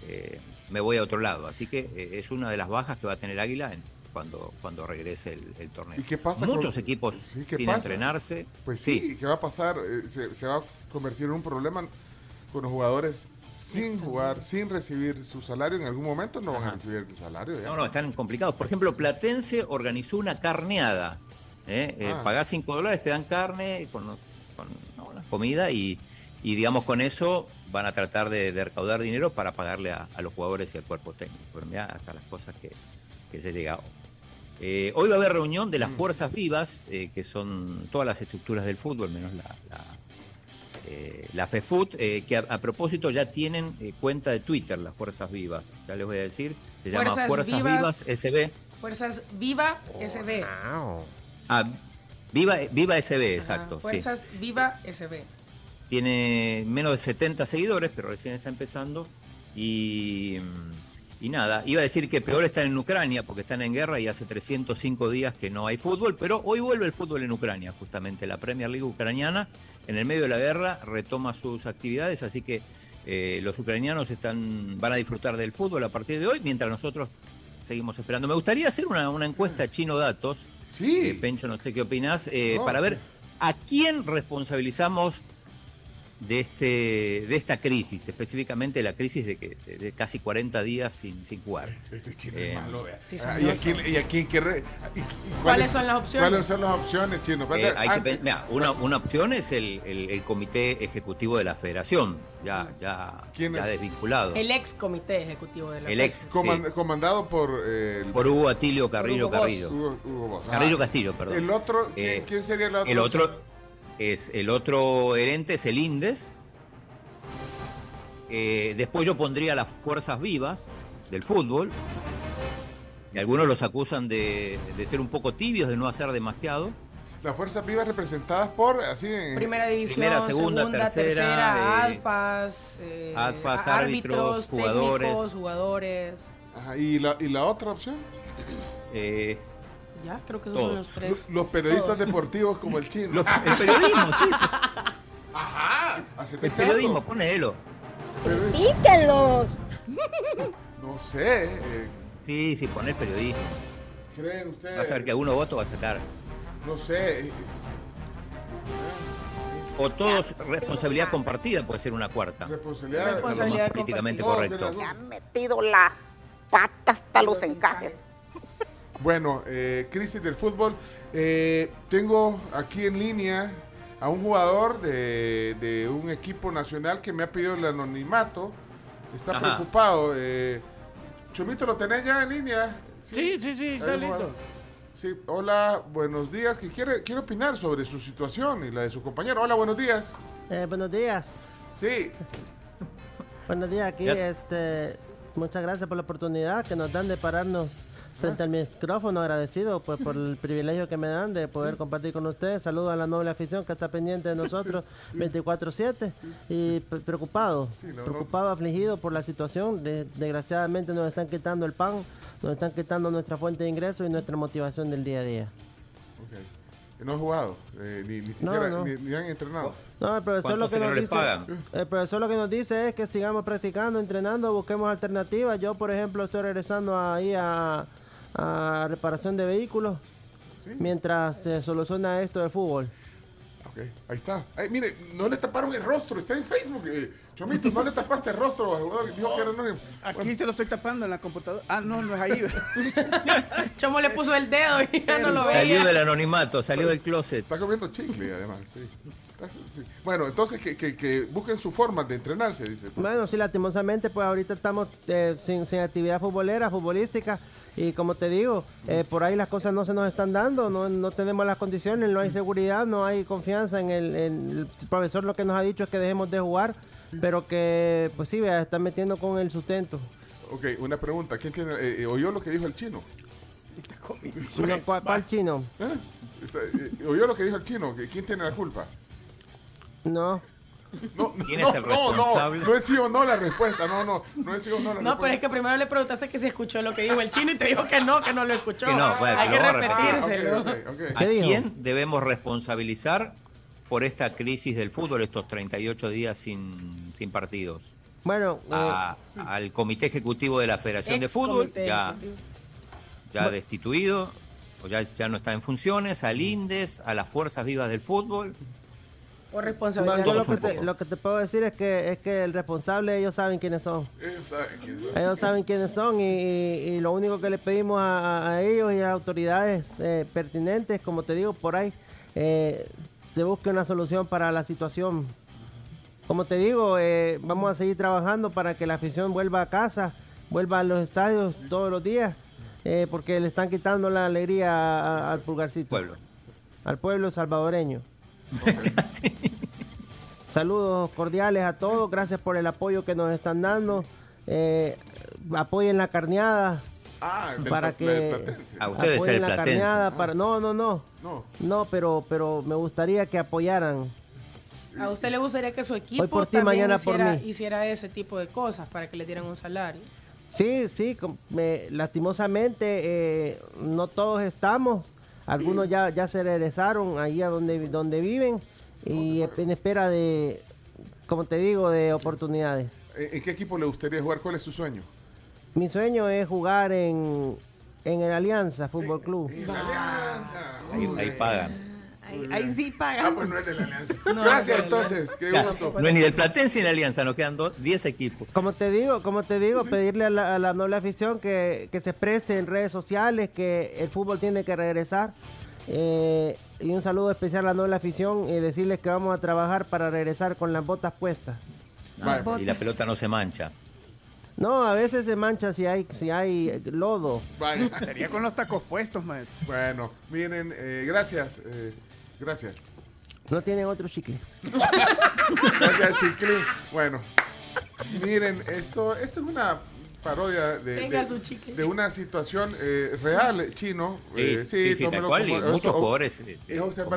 eh, me voy a otro lado. Así que eh, es una de las bajas que va a tener Águila en- cuando, cuando regrese el, el torneo. ¿Y qué pasa Muchos con- equipos Sí, ¿qué sin pasa? entrenarse. Pues sí, ¿qué va a pasar? Se, se va a convertir en un problema con los jugadores sin jugar, sin recibir su salario. En algún momento no van a recibir el salario. ya. No, no, están complicados. Por ejemplo, Platense organizó una carneada. ¿eh? Eh, Ah. pagás 5 dólares, te dan carne con, con no, la comida y, y, digamos, con eso van a tratar de, de recaudar dinero para pagarle a, a los jugadores y al cuerpo técnico. Pero mirá hasta las cosas que, que se llega. Eh, hoy va a haber reunión de Mm. las fuerzas vivas, eh, que son todas las estructuras del fútbol, menos la, la, eh, la FEFUT, eh, que a, a propósito ya tienen eh, cuenta de Twitter, las fuerzas vivas. Ya les voy a decir, se llama Fuerzas Fuerzas Vivas. Vivas SB. Fuerzas Viva SB. Ah, Viva, Viva SB, Ajá, exacto. sí. Fuerzas Viva SB. Tiene menos de 70 seguidores, pero recién está empezando. Y, y nada, iba a decir que peor están en Ucrania, porque están en guerra y hace 305 días que no hay fútbol, pero hoy vuelve el fútbol en Ucrania, justamente. La Premier League ucraniana, en el medio de la guerra, retoma sus actividades, así que eh, los ucranianos están, van a disfrutar del fútbol a partir de hoy, mientras nosotros seguimos esperando. Me gustaría hacer una, una encuesta Chino Datos. Sí. Pencho, no sé qué opinás, eh, No. para ver a quién responsabilizamos de este de esta crisis, específicamente la crisis de que de, de casi 40 días sin, sin jugar. Este chino Eh, es malo, vea. Sí, Ah, ¿Y a sabroso. quién, y a quién qué re- y- y ¿Cuáles son las opciones? ¿Cuáles son las opciones, chino? Eh, hay que mira, una, una opción es el, el- el comité ejecutivo de la federación, ya, ya, ¿Quién ya es? desvinculado. El ex comité ejecutivo de la El ex. Coman- sí. comandado por eh, el- Por Hugo Atilio Carrillo Hugo. Carrillo. Hugo- Hugo Boss. Ah, Carrillo Castillo, perdón. El otro, ¿quién, Eh, quién sería el otro? El otro es el otro herente es el Indes. Eh, después yo pondría las fuerzas vivas del fútbol. Y algunos los acusan de, de ser un poco tibios, de no hacer demasiado. Las fuerzas vivas representadas por, así en... Primera división, Primera, segunda, segunda, tercera, tercera, eh, alfas, eh, alfas, árbitros, jugadores. técnicos, jugadores. Ajá, ¿y, la, ¿Y la otra opción? Eh, Ya, creo que esos Todos. son los tres. Los, los periodistas Todos. deportivos como el chino. los- el periodismo, sí. Ajá, El periodismo, ponelo. ¡Píquenlos! No sé, eh, Sí, sí, poner periodismo. ¿creen ustedes? Vas a ver que alguno voto va a sacar. No sé. eh, O todos responsabilidad compartida, puede ser una cuarta. Responsabilidad, Responsabilidad políticamente correcto. No, Han metido las patas hasta los encajes. Bueno, eh, crisis del fútbol. Eh, tengo aquí en línea a un jugador de, de un equipo nacional que me ha pedido el anonimato. Está Ajá. preocupado. Eh, Chomito, ¿lo tenés ya en línea? Sí, sí, sí, está Ahí, listo. Sí, hola, buenos días. Que quiere, quiere opinar sobre su situación y la de su compañero. Hola, buenos días. Eh, buenos días. Sí. Buenos días, aquí este muchas gracias por la oportunidad que nos dan de pararnos frente al micrófono, agradecido pues por el privilegio que me dan de poder compartir con ustedes. Saludos a la noble afición que está pendiente de nosotros 24/7 y pre- preocupado, no, preocupado, afligido por la situación. De- desgraciadamente nos están quitando el pan, nos están quitando nuestra fuente de ingresos y nuestra motivación del día a día. Ok. No han jugado, eh, ni, ni siquiera, no. Ni, ni han entrenado. No, el profesor lo ¿Cuánto que nos dinero les dice, pagan? el profesor lo que nos dice es que sigamos practicando, entrenando, busquemos alternativas. Yo, por ejemplo, estoy regresando ahí a, a reparación de vehículos mientras se soluciona esto de fútbol. Ok, ahí está. Ay, mire, no le taparon el rostro, está en Facebook. eh, Chomito, no le tapaste el rostro al jugador que dijo que era anónimo. Aquí se lo estoy tapando en la computadora. Ah, no, no es ahí. Chomo le puso el dedo y ya no lo Salió veía. del anonimato, salió del closet. Está comiendo chicle, además, sí. Sí. Bueno, entonces que, que, que busquen su forma de entrenarse, dice. Bueno, sí, lastimosamente, pues ahorita estamos eh, sin, sin actividad futbolera, futbolística. Y como te digo, eh, por ahí las cosas no se nos están dando, no, no tenemos las condiciones, no hay seguridad, no hay confianza en el, en el profesor. Lo que nos ha dicho es que dejemos de jugar, pero que, pues sí, vea, están metiendo con el sustento. Ok, una pregunta. ¿Quién tiene, eh, eh, ¿Oyó lo que dijo el chino? Chino, ¿cuál, cuál chino? ¿Eh? Está- eh, ¿Oyó lo que dijo el chino? ¿Que ¿Quién tiene la culpa? No. No, ¿Quién no, es el no, no, no es sí o no la respuesta. No, no, no es sí o no la respuesta. No, pero es que primero le preguntaste que si escuchó lo que dijo el chino y te dijo que no, que no lo escuchó. Que no, pues, Hay que a repetírselo. ¿A ¿Qué dijo? quién debemos responsabilizar por esta crisis del fútbol, estos 38 días sin, sin partidos? Bueno, eh, A- al comité ejecutivo de la Federación de Fútbol, comité ya, ya destituido, o ya, ya no está en funciones, al INDES, a las fuerzas vivas del fútbol. Por yo lo que, te, poco. lo que te puedo decir es que es que el responsable ellos saben quiénes son. Ellos saben quién son. Ellos saben quiénes son y, y- y lo único que le pedimos a, a- a ellos y a las autoridades eh, pertinentes, como te digo, por ahí, eh, se busque una solución para la situación. Como te digo, eh, vamos a seguir trabajando para que la afición vuelva a casa, vuelva a los estadios todos los días, eh, porque le están quitando la alegría a- a- al pulgarcito. Pueblo. Al pueblo salvadoreño. Saludos cordiales a todos, gracias por el apoyo que nos están dando. Eh, apoyen la carneada Ah, para que. A ustedes apoyen el la platense. carneada para no no no No. no pero pero me gustaría que apoyaran A usted le gustaría que su equipo Hoy por ti, también mañana hiciera, hiciera ese tipo de cosas para que le dieran un salario. sí sí me- lastimosamente eh, no todos estamos algunos ya ya se regresaron ahí a donde donde viven y en espera de como te digo de oportunidades ¿En en qué equipo le gustaría jugar? ¿Cuál es su sueño? mi sueño es jugar en en el Alianza Fútbol Club Ahí, ahí pagan. Ahí, ahí sí pagan. Ah, pues no es de la Alianza. No, Gracias, no, entonces. Qué gusto. no es ni del Platense ni de Alianza, nos quedan dos- 10 equipos. Como te digo, como te digo, pedirle a la, a la noble afición que, que se exprese en redes sociales, que el fútbol tiene que regresar. Eh, y un saludo especial a la noble afición y decirles que vamos a trabajar para regresar con las botas puestas. Ah, y la pelota no se mancha. No, a veces se mancha si hay, si hay eh, lodo. Vaya. Sería con los tacos puestos, maestro. Bueno, miren, eh, gracias. eh, gracias. No tienen otro chicle. Gracias, Chiclín. Bueno, miren, esto, esto es una parodia de, chicle. una situación eh, real, eh, chino. Sí, Eh, sí, sí, tómelo cual, como- muchos jugadores, eh,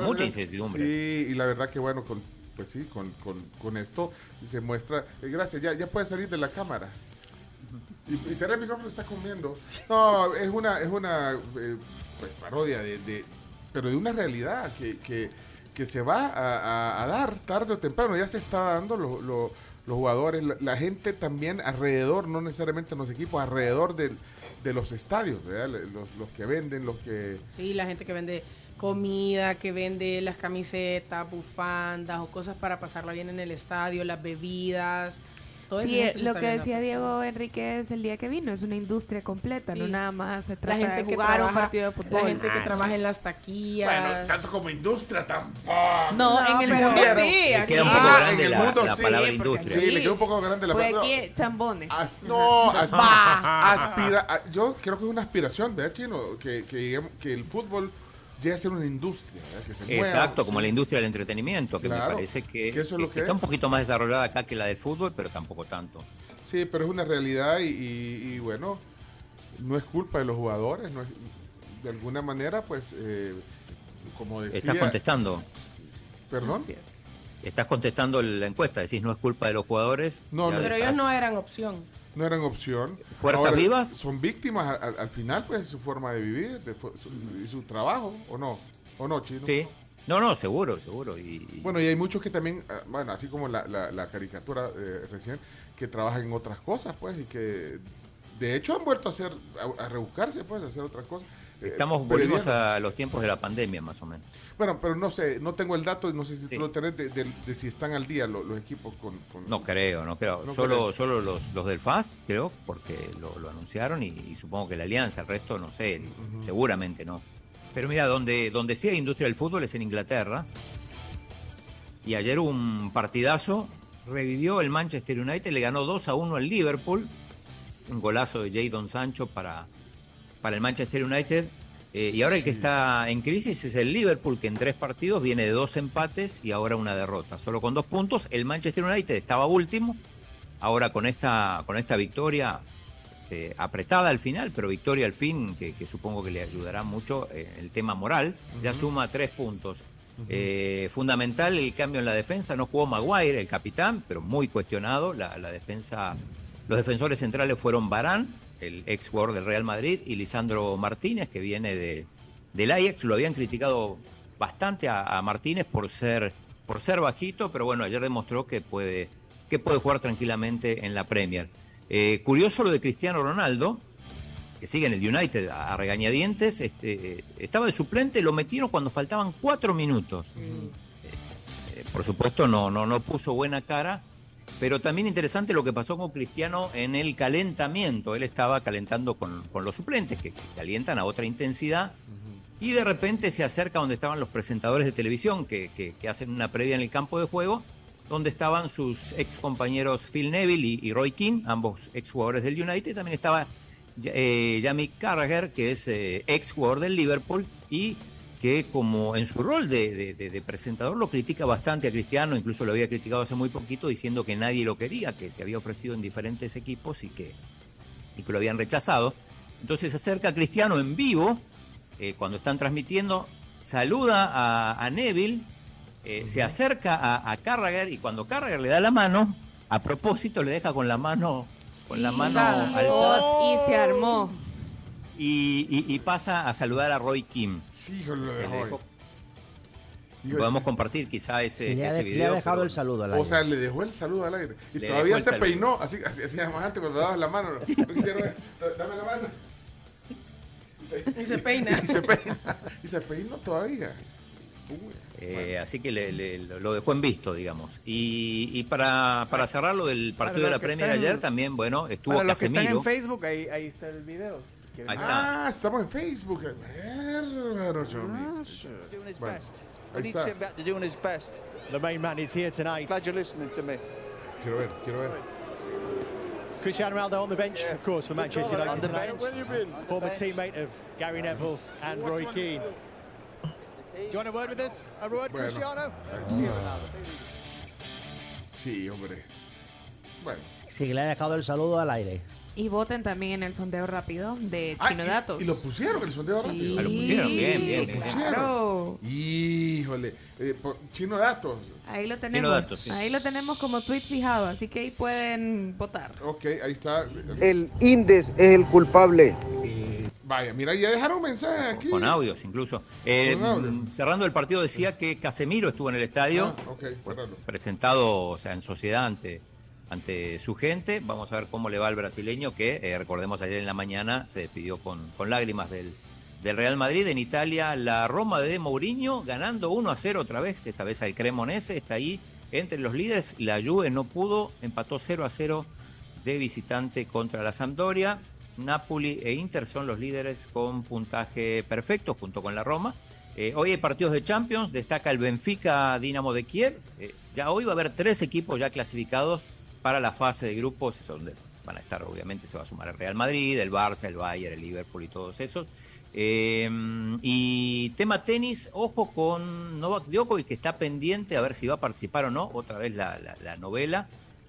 mucha incertidumbre. Sí, y la verdad que bueno, con, pues sí, con, con, con esto se muestra. eh, gracias, ya, ya puede salir de la cámara. Y, y será el micrófono está comiendo. No, es una, es una eh, pues, parodia de, de- pero de una realidad que, que, que se va a, a- dar tarde o temprano. Ya se está dando lo- lo- los jugadores, la, gente también alrededor, no necesariamente en los equipos, alrededor del- de los estadios. Los, los que venden, los que... Sí, la gente que vende comida, que vende las camisetas, bufandas o cosas para pasarla bien en el estadio, las bebidas. Esa Sí, gente se lo que decía Diego Enríquez el día que vino, es una industria completa, no Sí. nada más se La trata gente de que jugar un trabaja- partido de fútbol. La gente que Ah. trabaja en las taquillas. Bueno, tanto como industria tampoco. No, en el mundo sí, aquí- queda un poco Ah, en el la, mundo la sí, palabra porque industria. Sí, le quedó un poco grande la Pues palabra. aquí chambones. As- no, aspira, a- yo creo que es una aspiración, ¿verdad, Chino? Que, que, que el fútbol llegue a ser una industria, ¿verdad? Que se mueva. Exacto, como la industria del entretenimiento, que Claro, me parece que, que eso es lo que está es. un poquito más desarrollada acá que la del fútbol, pero tampoco tanto. Sí, pero es una realidad y, y- y, bueno, no es culpa de los jugadores, no es- de alguna manera, pues, eh, como decía... Estás contestando. ¿Perdón? Estás contestando la encuesta, decís no es culpa de los jugadores. No. Pero ellos no eran opción. No eran opción. ¿Fuerzas vivas? Son víctimas al, al- al final, pues, de su forma de vivir de su- y su trabajo, ¿o no? ¿O no, Chino? Sí. No, no, seguro, seguro. Y, y- Bueno, y hay muchos que también, ah, bueno, así como la, la- la caricatura eh, recién, que trabajan en otras cosas, pues, y que de hecho han vuelto a hacer, a, a rebuscarse, pues, a hacer otras cosas. Eh, estamos, pero volvimos a los tiempos de la pandemia, más o menos. Bueno, pero no sé, no tengo el dato no sé si tú lo tenés de, de- de si están al día lo- los equipos con... con- No creo, no creo. No solo creo. solo los, los del FAS, creo, porque lo, lo anunciaron y, y supongo que la alianza, el resto no sé, seguramente no. Pero mira, donde, donde sí hay industria del fútbol es en Inglaterra. Y ayer un partidazo, revivió el Manchester United, le ganó 2 a 1 al Liverpool. Un golazo de Jadon Sancho para, para el Manchester United. Eh, y ahora el que está en crisis es el Liverpool, que en tres partidos viene de dos empates y ahora una derrota. Solo con dos puntos. El Manchester United estaba último. Ahora con esta, con esta victoria eh, apretada al final, pero victoria al fin, que, que supongo que le ayudará mucho eh, el tema moral, ya suma tres puntos. Eh, fundamental el cambio en la defensa, no jugó Maguire, el capitán, pero muy cuestionado. La, la defensa, los defensores centrales fueron Barán, el ex jugador del Real Madrid, y Lisandro Martínez, que viene de, del Ajax. Lo habían criticado bastante a, a Martínez por ser, por ser bajito, pero bueno, ayer demostró que puede, que puede jugar tranquilamente en la Premier. Eh, curioso lo de Cristiano Ronaldo, que sigue en el United a, regañadientes, este, eh, estaba de suplente, lo metieron cuando faltaban cuatro minutos. Eh, por supuesto no, no, no puso buena cara, pero también interesante lo que pasó con Cristiano en el calentamiento. Él estaba calentando con, con los suplentes, que, que calientan a otra intensidad, y de repente se acerca donde estaban los presentadores de televisión que, que- que hacen una previa en el campo de juego, donde estaban sus ex compañeros Phil Neville y, y Roy Keane, ambos ex jugadores del United. También estaba eh, Jamie Carragher, que es eh, ex jugador del Liverpool y que como en su rol de, de- de- de presentador lo critica bastante a Cristiano, incluso lo había criticado hace muy poquito diciendo que nadie lo quería, que se había ofrecido en diferentes equipos y que, y que lo habían rechazado. Entonces se acerca a Cristiano en vivo, eh, cuando están transmitiendo, saluda a, a Neville, eh, se acerca a, a Carragher y cuando Carragher le da la mano, a propósito le deja con la mano, con la mano alzada Y se armó. y, y- y pasa a saludar a Roy Kim. Sí, hijo, lo dejó Podemos sí. compartir quizá ese, Sí, le, ese de- le ha video. dejado pero- el saludo al O aire. sea, le dejó el saludo al aire. Y Le todavía se peinó, así, así hacías más antes cuando dabas la mano. Dame la mano. Y se peina. Y se peina. Y se peinó todavía. Eh, así que le- le- lo dejó en visto, digamos. Y, y para, para cerrar lo del partido de la Premier están- ayer, también, bueno, estuvo Para los que están Casemiro. en Facebook, ahí, ahí está el video. ¿Quieren Ahí ver? está. Ah, estamos en Facebook. Bárbaro, Chomis. Bueno, ahí está. back to doing his best. The main man is here tonight. Glad you're listening to me. Quiero ver, quiero ver. Cristiano Ronaldo on the bench, of course, for Manchester On United the tonight. bench. Where you been? Former teammate of Gary Neville and Roy Keane. Do you want a word with us? A word, Bueno. Cristiano? Sí, hombre. Bueno. Sí, que le ha dejado el saludo al aire. Y voten también en el sondeo rápido de Ah, Chino y- Datos. Y, lo pusieron el sondeo Sí. rápido. Ah, lo pusieron, bien, bien, Lo bien. pusieron. Claro. Híjole. Eh, chino datos. Ahí lo tenemos. Datos, sí. Ahí lo tenemos como tweet fijado, así que ahí pueden votar. Ok, ahí está. El Indes es el culpable. Vaya, mira, ya dejaron mensaje aquí. Con audios incluso. Eh, Con audio. mm, cerrando el partido decía que Casemiro estuvo en el estadio, Ah, ok, cerralo. presentado o sea, en sociedad ante, ante su gente. Vamos a ver cómo le va al brasileño que, eh, recordemos, ayer en la mañana se despidió con, con lágrimas del, del Real Madrid. En Italia, la Roma de Mourinho ganando 1 a 0 otra vez, esta vez al Cremonese, está ahí entre los líderes. La Juve no pudo, empató 0 a 0 de visitante contra la Sampdoria. Napoli e Inter son los líderes con puntaje perfecto junto con la Roma. Eh, hoy hay partidos de Champions, destaca el Benfica Dinamo de Kiev. Eh, ya hoy va a haber tres equipos ya clasificados para la fase de grupos, donde van a estar, obviamente, se va a sumar el Real Madrid, el Barça, el Bayern, el Liverpool y todos esos. Eh, y tema tenis, ojo con Novak Djokovic, que está pendiente a ver si va a participar o no, otra vez la, novela.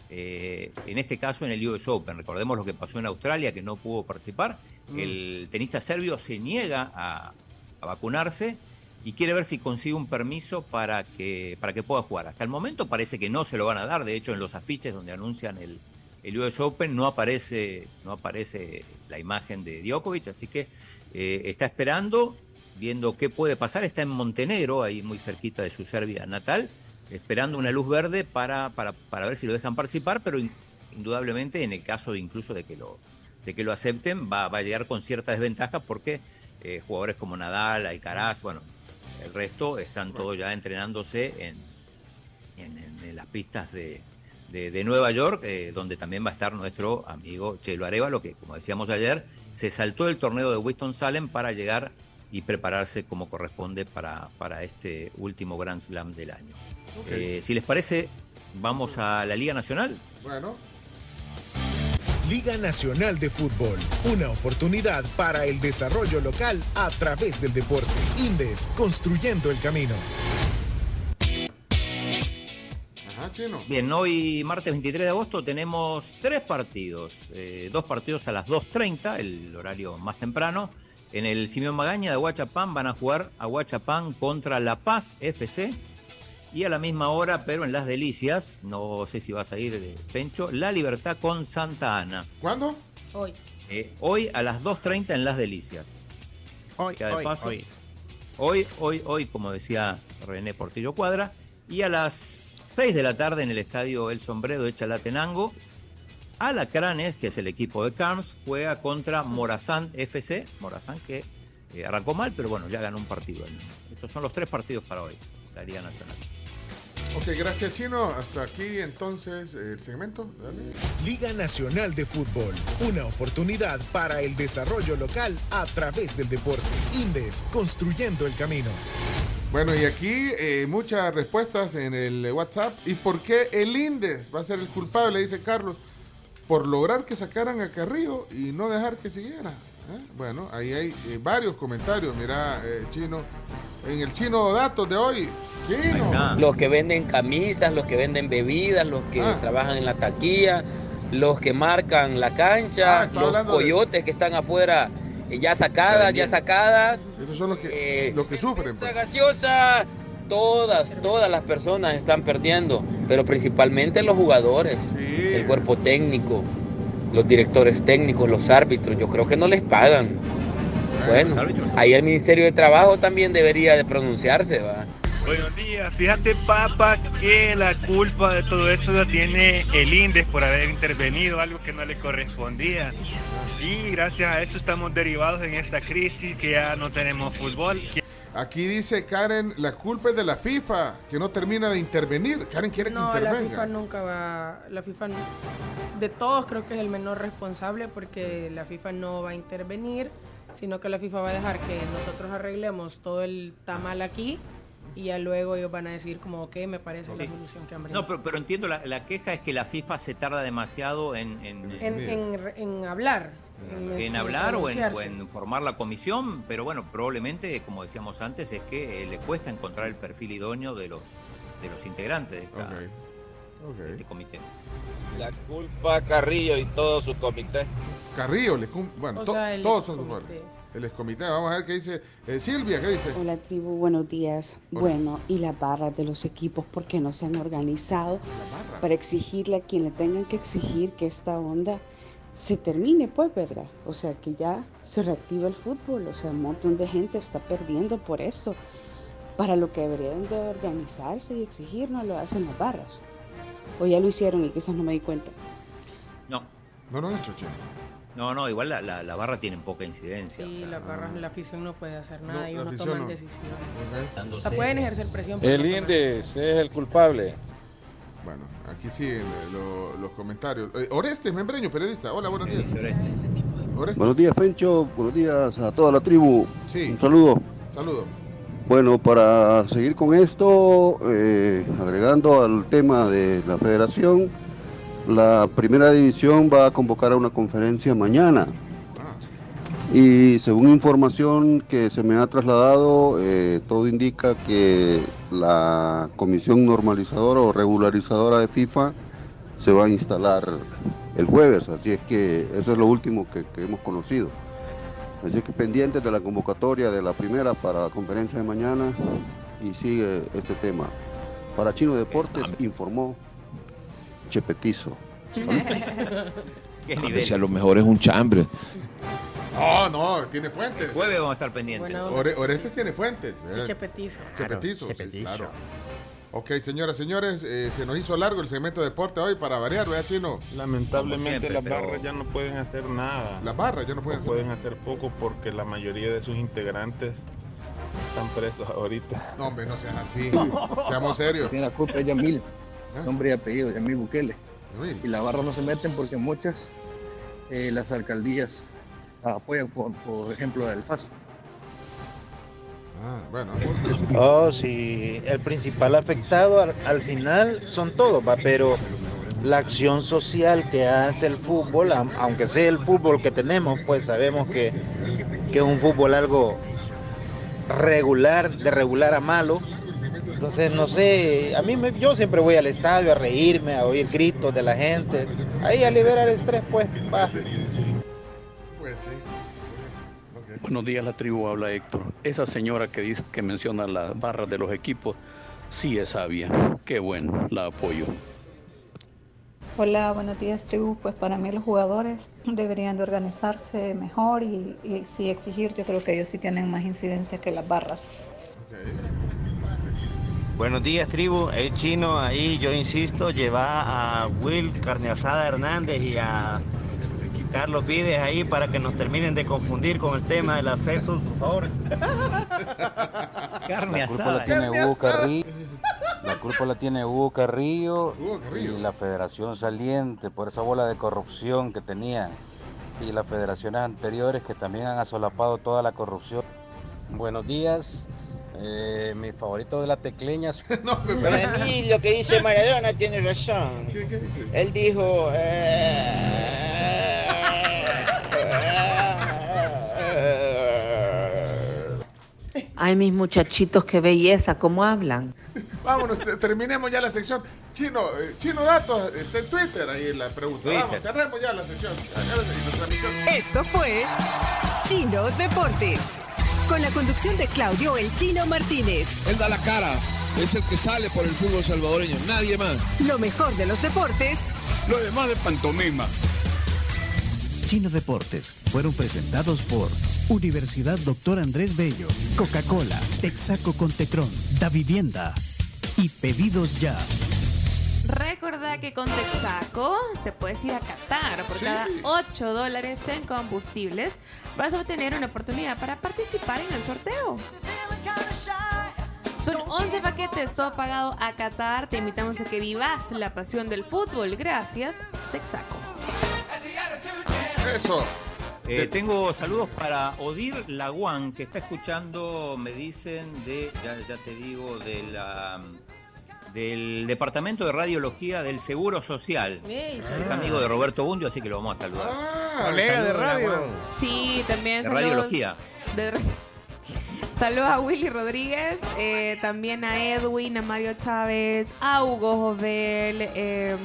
en este caso en el US Open. Recordemos lo que pasó en Australia, que no pudo participar. Mm. El tenista serbio se niega a, a vacunarse y quiere ver si consigue un permiso para que, para que pueda jugar. Hasta el momento parece que no se lo van a dar, de hecho en los afiches donde anuncian el, el US Open no aparece, no aparece la imagen de Djokovic, así que eh, está esperando, viendo qué puede pasar, está en Montenegro, ahí muy cerquita de su Serbia natal, esperando una luz verde para, para, para ver si lo dejan participar, pero indudablemente en el caso incluso de que lo, de que lo acepten, va, va a llegar con cierta desventaja porque eh, jugadores como Nadal, Alcaraz, bueno, el resto están todos ya entrenándose en, en, las pistas de, de, Nueva York, eh, donde también va a estar nuestro amigo Chelo Arevalo, que como decíamos ayer, se saltó el torneo de Winston-Salem para llegar y prepararse como corresponde para, para este último Grand Slam del año. Eh, si les parece, vamos a la Liga Nacional. Bueno. Liga Nacional de Fútbol, una oportunidad para el desarrollo local a través del deporte. Indes, construyendo el camino. Ajá, chino. Bien, hoy martes 23 de agosto tenemos tres partidos, eh, dos partidos a las 2.30, el horario más temprano. En el Simeón Magaña de Huachapán van a jugar a Huachapán contra La Paz FC y a la misma hora, pero en Las Delicias, no sé si vas a ir, de Pencho, La Libertad con Santa Ana. ¿Cuándo? Hoy. Eh, hoy a las 2.30 en Las Delicias. Hoy, hoy, hoy. Hoy, hoy, hoy, como decía René Portillo Cuadra. Y a las 6 de la tarde en el estadio El Sombrero de Chalatenango, Alacranes, que es el equipo de Carms, juega contra Morazán FC. Morazán que eh, arrancó mal, pero bueno, ya ganó un partido. Estos son los tres partidos para hoy, la Liga Nacional. Ok, gracias Chino. Hasta aquí entonces el segmento. Liga Nacional de Fútbol, una oportunidad para el desarrollo local a través del deporte. Indes, construyendo el camino. Bueno, y aquí eh, muchas respuestas en el WhatsApp. ¿Y por qué el Indes va a ser el culpable? Dice Carlos. Por lograr que sacaran a Carrillo y no dejar que siguiera. ¿Eh? Bueno, ahí hay eh, varios comentarios. Mira, Chino. En el Chino Datos de hoy, los que venden camisas, los que venden bebidas, los que ah. trabajan en la taquilla, los que marcan la cancha, ah, los coyotes que están afuera eh, ya sacadas, ya sacadas. Esos son los que, eh, que sufren. Pues. gaseosa, todas, todas las personas están perdiendo, pero principalmente los jugadores, el cuerpo técnico, los directores técnicos, los árbitros, yo creo que no les pagan. Bueno, ahí el Ministerio de Trabajo también debería de pronunciarse, ¿va? Buenos días. Fíjate, papá, que la culpa de todo eso la tiene el INDES por haber intervenido, algo que no le correspondía. Y gracias a eso estamos derivados en esta crisis, que ya no tenemos fútbol. Aquí dice Karen, la culpa es de la FIFA, que no termina de intervenir. Karen quiere que intervenga. No, la FIFA nunca va... La FIFA de todos creo que es el menor responsable porque la FIFA no va a intervenir, sino que la FIFA va a dejar que nosotros arreglemos todo el tamal aquí y ya luego ellos van a decir como, ok, me parece la solución que han No, pero, pero entiendo, la, queja es que la FIFA se tarda demasiado en... En, en, hablar. En, hablar o en, formar la comisión, pero bueno, probablemente, como decíamos antes, es que eh, le cuesta encontrar el perfil idóneo de los, de los integrantes de, este comité. La culpa Carrillo y todo su comité. Carrillo, le bueno, todos son el excomité. Vamos a ver qué dice eh, Silvia, ¿qué dice? Hola tribu, buenos días. Bueno, y las barras de los equipos, ¿por qué no se han organizado para exigirle a quien le tengan que exigir que esta onda se termine, pues, ¿verdad? O sea, que ya se reactiva el fútbol, o sea, un montón de gente está perdiendo por esto. Para lo que deberían de organizarse y exigir, no lo hacen las barras. O ya lo hicieron y quizás no me di cuenta. No. No lo han hecho, che. No, no, igual la, la, barra tiene poca incidencia. Sí, la barra, la afición no puede hacer nada, y ellos no toman decisiones. O sea, pueden ejercer presión. El INDES es el culpable. Bueno, aquí siguen eh, lo- los comentarios. Eh, Orestes, membreño, periodista. Hola, buenos días. Orestes. Buenos días, Pencho. Buenos días a toda la tribu. Sí. Un saludo. Saludo. Bueno, para seguir con esto, eh, agregando al tema de la federación, la primera división va a convocar a una conferencia mañana. Y según información que se me ha trasladado, eh, todo indica que la comisión normalizadora o regularizadora de FIFA se va a instalar el jueves, así es que eso es lo último que, que hemos conocido. Así que pendientes de la convocatoria de la primera para la conferencia de mañana y sigue este tema. Para Chino Deportes informó Chepetizo. ¿Qué A nivel? veces a lo mejor es un chambre. No, no, tiene fuentes. Jueves vamos a estar pendientes. Ore- Orestes tiene fuentes. Y eh. Chepetizo. Chepetizo, Claro, sí, claro. Ok, señoras, señores, eh, se nos hizo largo el segmento de deporte hoy para variar, ¿verdad, Chino? Lamentablemente siempre, las pero- barras ya no pueden hacer nada. Las barras ya no pueden O hacer pueden hacer poco porque la mayoría de sus integrantes están presos ahorita. No, hombre, no sean así. Seamos serios. Tiene la culpa es Yamil, nombre y apellido, Yamil Bukele. Yamil. Y las barras no se meten porque muchas, eh, las alcaldías apoyan, por, por ejemplo, el FAS. Ah, bueno. Oh, sí, el principal afectado al, al final son todos, va, pero la acción social que hace el fútbol, aunque sea el fútbol que tenemos, pues sabemos que, que es un fútbol algo regular, de regular a malo. Entonces, no sé, a mí me- yo siempre voy al estadio a reírme, a oír gritos de la gente, ahí a liberar el estrés, pues, va. Sí. Buenos días, la tribu habla Héctor. Esa señora que dice que menciona las barras de los equipos, sí es sabia. Qué bueno, la apoyo. Hola, buenos días, tribu. Pues para mí los jugadores deberían de organizarse mejor y, y sí exigir. Yo creo que ellos sí tienen más incidencia que las barras. Buenos días, tribu. El chino ahí, yo insisto, lleva a Will Carne Asada Hernández y a Carlos Vides ahí para que nos terminen de confundir con el tema del acceso, por favor. Carne La culpa la tiene Hugo Carrillo. La culpa la tiene Hugo Carrillo, y la federación saliente por esa bola de corrupción que tenía y las federaciones anteriores que también han asolapado toda la corrupción. Buenos días. Eh, mi favorito de la tecleña. Para mí lo que dice Maradona tiene razón. Él dijo... Ay, mis muchachitos, qué belleza, cómo hablan. Vámonos, te- terminemos ya la sección. Chino, eh, Chino Datos está en Twitter ahí la pregunta. Twitter. Vamos, cerremos ya la sección. Esto fue Chino Deportes. Con la conducción de Claudio El Chino Martínez. Él da la cara, es el que sale por el fútbol salvadoreño, nadie más. Lo mejor de los deportes Lo demás de pantomima. Chino Deportes fueron presentados por Universidad Doctor Andrés Bello, Coca-Cola, Texaco con Tecron, Da Vivienda y Pedidos Ya. Recordá que con Texaco te puedes ir a Qatar. Por Sí. cada 8 dólares en combustibles vas a obtener una oportunidad para participar en el sorteo. Son 11 paquetes, todo pagado a Qatar. Te invitamos a que vivas la pasión del fútbol. Gracias, Texaco. Eso. Eh, tengo saludos para Odir Laguán, que está escuchando, me dicen, de, ya, ya te digo, de la, del Departamento de Radiología del Seguro Social. Es amigo de Roberto Bundio, así que lo vamos a saludar. Colega de radio. Sí, también De saludos radiología. de- Saludos a Willy Rodríguez, eh, también a Edwin, a Mario Chávez, a Hugo Jovel, eh,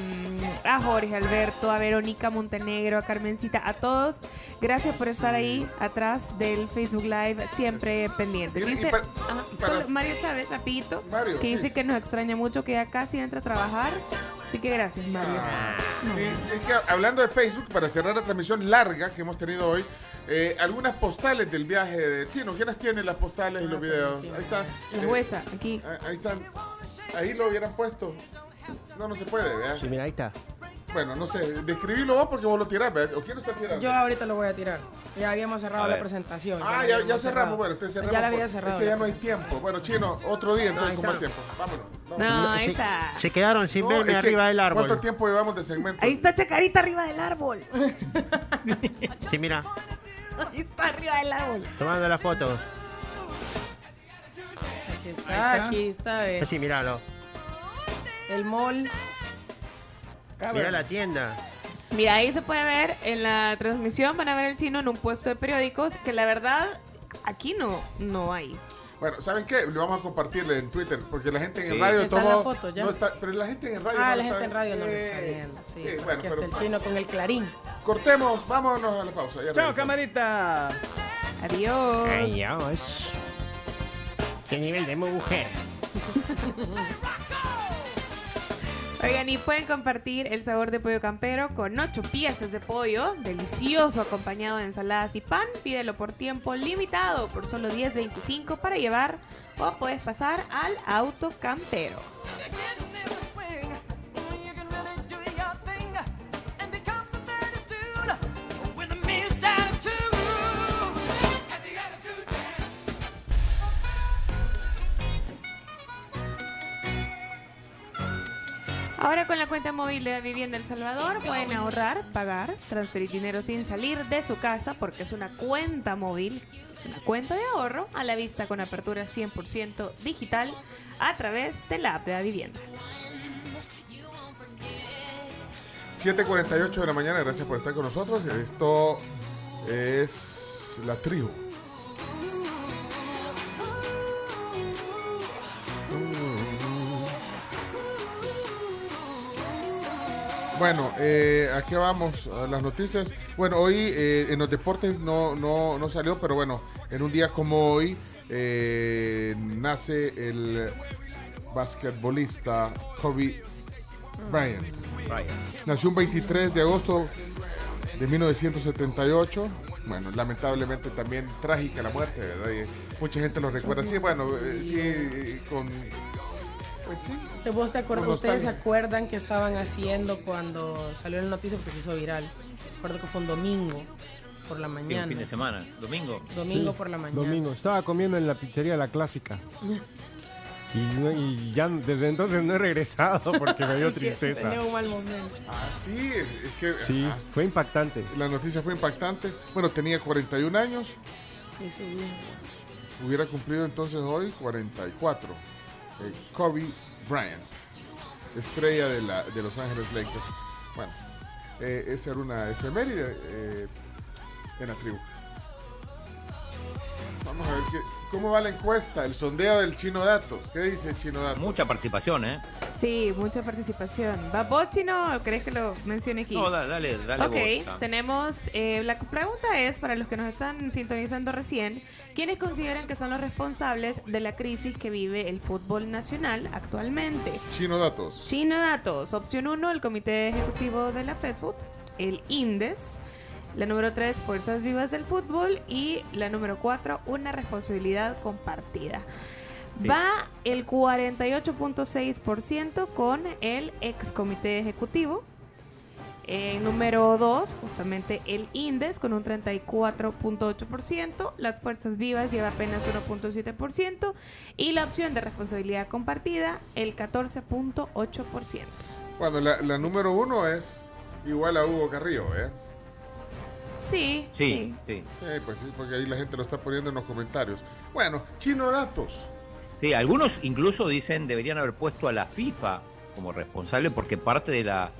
a Jorge Alberto, a Verónica Montenegro, a Carmencita, a todos. Gracias por estar ahí atrás del Facebook Live, siempre y Dice para- ajá, para- solo Mario Chávez, rapidito, Mario, que sí. dice que nos extraña mucho, que ya casi entra a trabajar. Así que gracias, Mario. No. Y es que hablando de Facebook, para cerrar la transmisión larga que hemos tenido hoy, eh, algunas postales del viaje de Chino. ¿Quiénes tienen las postales y los videos? Ahí están. La Eh, huesa, aquí. ah, Ahí están. Ahí lo hubieran puesto. No, no se puede, ¿verdad? Sí, mira, ahí está. Bueno, no sé. Describilo vos porque vos lo tirás, ¿verdad? ¿O quién lo está tirando? Yo ahorita lo voy a tirar. Ya habíamos cerrado la presentación. Ah, ya, cerramos. cerrado. Bueno, entonces cerramos. Ya la había cerrado. Es que ya no hay tiempo. Bueno, Chino, otro día entonces Ahí con está. más tiempo. Vámonos. No, ahí se, está. se quedaron sin No, verme es que, arriba del árbol. ¿Cuánto tiempo llevamos de segmento? Ahí está Chacarita arriba del árbol. Sí, mira, Ahí está arriba del árbol. tomando la foto. Aquí está, aquí está. eh, Así, míralo. el mall. Mira la tienda. Mira, ahí se puede ver en la transmisión, van a ver el chino en un puesto de periódicos, que la verdad aquí no, no hay. Bueno, ¿saben qué? Le vamos a compartirle en Twitter, porque la gente en el Sí. radio Está tomó- la foto, ya. no está, pero la gente en el radio Ah, no la está- gente en radio no lo está viendo. Sí, sí, bueno, pero- el chino con el clarín. Cortemos, vámonos a la pausa. ya Chao, regresamos. camarita. Adiós. Adiós. ¿Qué nivel de mujer? Oigan, y pueden compartir el sabor de pollo campero con ocho piezas de pollo, delicioso acompañado de ensaladas y pan. Pídelo por tiempo limitado, por solo 10.25 para llevar o puedes pasar al auto campero. Ahora con la cuenta móvil de Vivienda El Salvador pueden ahorrar, pagar, transferir dinero sin salir de su casa porque es una cuenta móvil, es una cuenta de ahorro a la vista con apertura 100% digital a través de la app de la vivienda. 7.48 de la mañana, gracias por estar con nosotros. Esto es la tribu. Bueno, eh, aquí vamos a las noticias. Bueno, hoy eh, en los deportes no, no, no salió, pero bueno, en un día como hoy eh, nace el basquetbolista Kobe Bryant. Nació un 23 de agosto de 1978. Bueno, lamentablemente también trágica la muerte, ¿verdad? Y mucha gente lo recuerda así. Bueno, eh, sí, con. Pues sí. ¿Te- ¿Vos te acuerdas, con ¿Ustedes se acuerdan que estaban haciendo cuando salió la noticia porque se hizo viral? Recuerdo que fue un domingo por la Sí, mañana. un fin de semana, domingo. Domingo Sí, por la mañana. Domingo. Estaba comiendo en la pizzería La Clásica. Y, no- y ya desde entonces no he regresado porque me dio tristeza. Tenía un mal momento. Ah, sí, es que. Sí, ah, fue impactante. la noticia fue impactante. Bueno, tenía 41 años. Sí, sí, bien. Hubiera cumplido entonces hoy 44. Kobe Bryant, estrella de, la, de Los Ángeles Lakers. Bueno, eh, esa era una efeméride eh, en la tribu. Vamos a ver qué, cómo va la encuesta, el sondeo del Chino Datos. ¿Qué dice el Chino Datos? Mucha participación, ¿eh? Sí, mucha participación. ¿Va vos, Chino? ¿O ¿Crees que lo mencione aquí? No, da- dale, dale Ok, vos. tenemos. eh, la pregunta es: para los que nos están sintonizando recién, ¿quiénes consideran que son los responsables de la crisis que vive el fútbol nacional actualmente? Chino Datos. Chino Datos. Opción 1, el Comité Ejecutivo de la FESFUT. El INDES. La número 3, Fuerzas Vivas del Fútbol. Y la número 4, una responsabilidad compartida. Sí. Va el 48.6% con el ex comité ejecutivo. En número 2, justamente el INDES con un 34.8%. Las Fuerzas Vivas lleva apenas 1.7%. Y la opción de responsabilidad compartida, el 14.8%. Bueno, la, la número uno es igual a Hugo Carrillo, ¿eh? Sí, Sí, sí. Eh, pues sí, porque ahí la gente lo está poniendo en los comentarios. Bueno, Chino Datos. Sí, algunos incluso dicen deberían haber puesto a la FIFA como responsable porque parte de la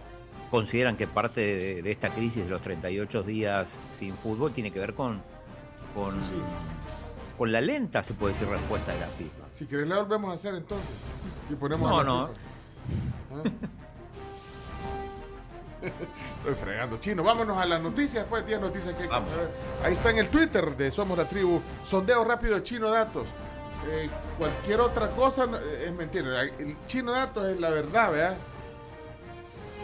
consideran que parte de, de esta crisis de los 38 días sin fútbol tiene que ver con con, con la lenta, se puede decir, respuesta de la FIFA. Si querés la volvemos a hacer entonces. Y ponemos No, a la no. FIFA. ¿Ah? Estoy fregando. Chino, vámonos a las noticias, pues 10 noticias que hay que Vamos. saber. Ahí está en el Twitter de Somos la Tribu. Sondeo rápido de Chino Datos. Eh, cualquier otra cosa eh, es mentira. El Chino Datos es la verdad, ¿verdad?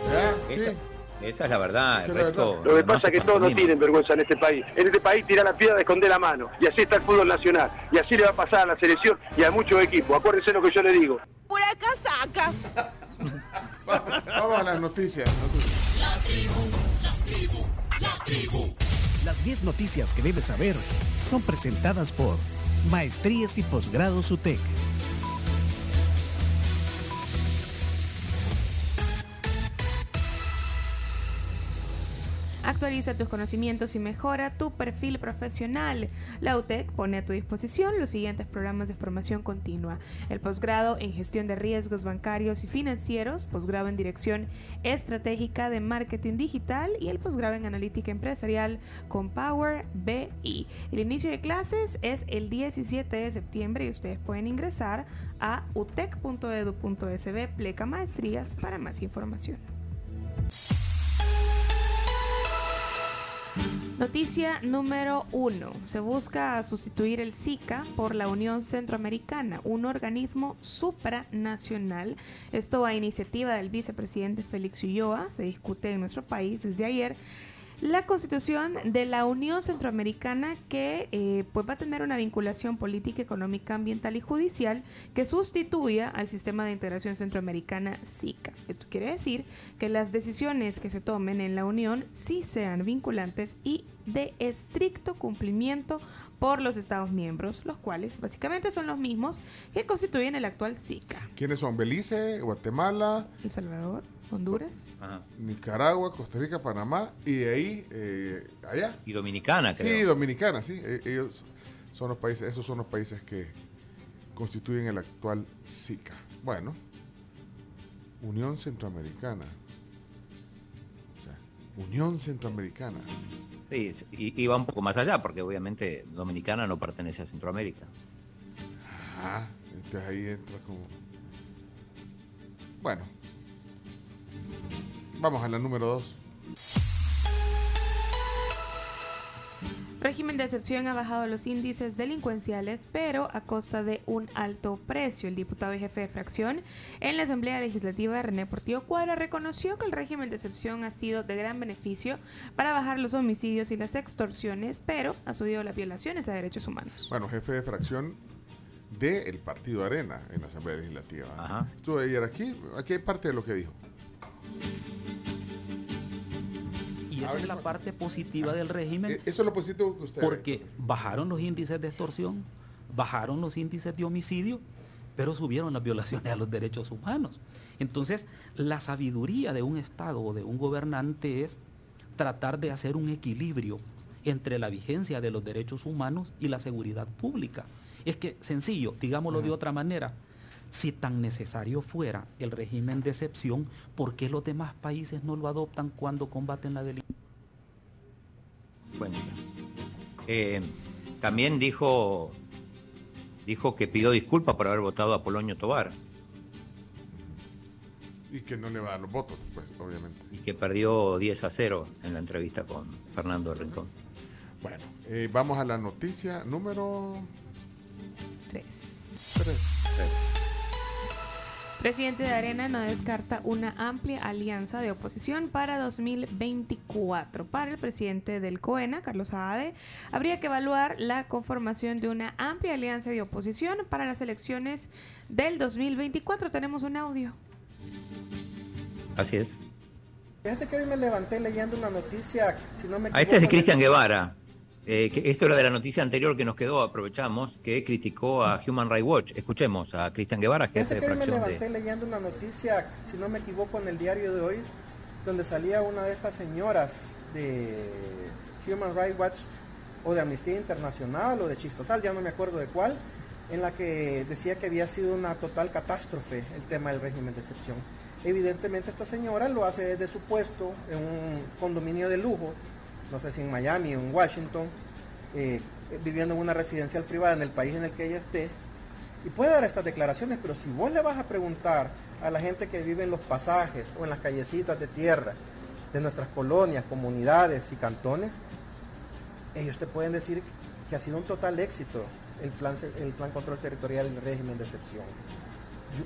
¿Verdad? Sí. Esa es la verdad. El es la resto verdad. Lo que no pasa es que todos no tienen vergüenza en este país. En este país tira la piedra, esconde la mano. Y así está el fútbol nacional. Y así le va a pasar a la selección y a muchos equipos. Acuérdense lo que yo le digo. Pura casaca. Vamos a las noticias. Las 10 noticias que debes saber son presentadas por Maestrías y Posgrados UTEC. Actualiza tus conocimientos y mejora tu perfil profesional. La UTEC pone a tu disposición los siguientes programas de formación continua. El posgrado en gestión de riesgos bancarios y financieros, posgrado en dirección estratégica de marketing digital y el posgrado en analítica empresarial con Power BI. El inicio de clases es el 17 de septiembre y ustedes pueden ingresar a utec.edu.sb pleca maestrías para más información. Noticia número uno. Se busca sustituir el SICA por la Unión Centroamericana, un organismo supranacional. Esto a iniciativa del vicepresidente Félix Ulloa. Se discute en nuestro país desde ayer la constitución de la Unión Centroamericana que eh, pues va a tener una vinculación política, económica, ambiental y judicial que sustituya al sistema de integración centroamericana SICA. Esto quiere decir que las decisiones que se tomen en la Unión sí sean vinculantes y de estricto cumplimiento por los Estados miembros, los cuales básicamente son los mismos que constituyen el actual SICA. ¿Quiénes son? Belice, Guatemala, El Salvador, Honduras. Nicaragua, Costa Rica, Panamá y de ahí eh, allá. Y Dominicana, Sí, creo. Dominicana, sí. E- Ellos son los países, esos son los países que constituyen el actual SICA. Bueno, Unión Centroamericana. O sea, Unión Centroamericana. Sí, sí, y, y va un poco más allá, porque obviamente Dominicana no pertenece a Centroamérica. Ah, entonces ahí entra como. Bueno. Vamos a la número dos. Régimen de excepción ha bajado los índices delincuenciales, pero a costa de un alto precio. El diputado y jefe de fracción en la Asamblea Legislativa, René Portillo Cuadra, reconoció que el régimen de excepción ha sido de gran beneficio para bajar los homicidios y las extorsiones, pero ha subido las violaciones a derechos humanos. Bueno, jefe de fracción del Partido Arena en la Asamblea Legislativa. Ajá. Estuve ayer aquí. Aquí hay parte de lo que dijo. Y esa es la parte positiva del régimen. Eh, Eso es lo positivo que usted. Porque bajaron los índices de extorsión, bajaron los índices de homicidio, pero subieron las violaciones a los derechos humanos. Entonces, la sabiduría de un Estado o de un gobernante es tratar de hacer un equilibrio entre la vigencia de los derechos humanos y la seguridad pública. Es que, sencillo, digámoslo de otra manera, si tan necesario fuera el régimen de excepción, ¿por qué los demás países no lo adoptan cuando combaten la delincuencia? Bueno, eh, también dijo, dijo que pidió disculpas por haber votado a Polonio Tobar Y que no le va a dar los votos, pues, obviamente. y que perdió 10 a 0 en la entrevista con Fernando Rincón. Bueno, eh, vamos a la noticia número Tres. 3. Presidente de Arena no descarta una amplia alianza de oposición para 2024. Para el presidente del COENA, Carlos Saade, habría que evaluar la conformación de una amplia alianza de oposición para las elecciones del 2024. Tenemos un audio. Así es. Fíjate que hoy me levanté leyendo una noticia, si no me Ah, este es de equivoco, Cristian Guevara. Eh, que esto era de la noticia anterior que nos quedó, aprovechamos, que criticó a Human Rights Watch. Escuchemos a Cristian Guevara, jefe de hoy me fracción levanté de... leyendo una noticia, si no me equivoco, en el diario de hoy, donde salía una de estas señoras de Human Rights Watch o de Amnistía Internacional o de Chistosal, ya no me acuerdo de cuál, en la que decía que había sido una total catástrofe el tema del régimen de excepción. Evidentemente esta señora lo hace desde su puesto en un condominio de lujo, no sé si en Miami o en Washington, eh, viviendo en una residencial privada en el país en el que ella esté, y puede dar estas declaraciones, pero si vos le vas a preguntar a la gente que vive en los pasajes o en las callecitas de tierra de nuestras colonias, comunidades y cantones, ellos te pueden decir que ha sido un total éxito el plan, el plan control territorial del régimen de excepción.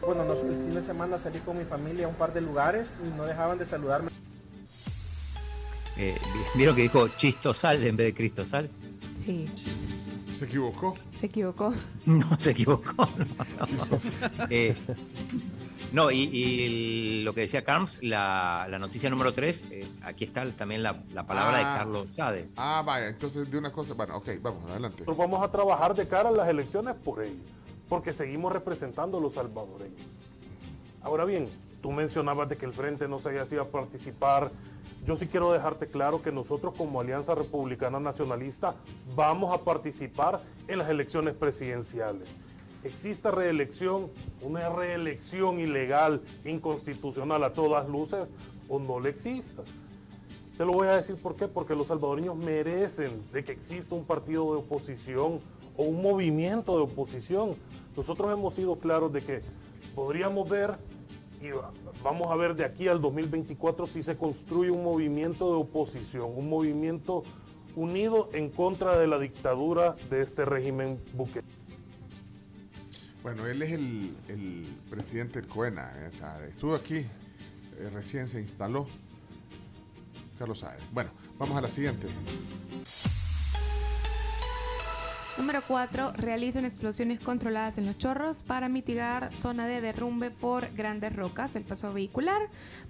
Bueno, nos- el fin de semana salí con mi familia a un par de lugares y no dejaban de saludarme. Eh, vi- ¿Vieron que dijo Chistosal en vez de Cristosal? Sí, ¿Se equivocó? se equivocó. No, se equivocó. No, no. Eh, no, y, y lo que decía Carms, la, la noticia número 3, aquí está también la, la palabra de Ah. Carlos Sade. Ah, vaya, entonces de una cosa. Bueno, ok, vamos, adelante. Nosotros vamos a trabajar de cara a las elecciones por ello, porque seguimos representando a los salvadoreños. Ahora bien, Tú mencionabas de que el Frente no se hacía participar. Yo sí quiero dejarte claro que nosotros como Alianza Republicana Nacionalista vamos a participar en las elecciones presidenciales. Exista reelección, una reelección ilegal, inconstitucional a todas luces, o no le exista. Te lo voy a decir por qué, porque los salvadoreños merecen de que exista un partido de oposición o un movimiento de oposición. Nosotros hemos sido claros de que podríamos ver y vamos a ver de aquí al 2024 si se construye un movimiento de oposición, un movimiento unido en contra de la dictadura de este régimen buque. Bueno, él es el, el presidente Coena, o sea, estuvo aquí, eh, recién se instaló. Carlos Saez. Bueno, vamos a la siguiente. Número 4. Realizan explosiones controladas en los chorros para mitigar zona de derrumbe por grandes rocas. El paso vehicular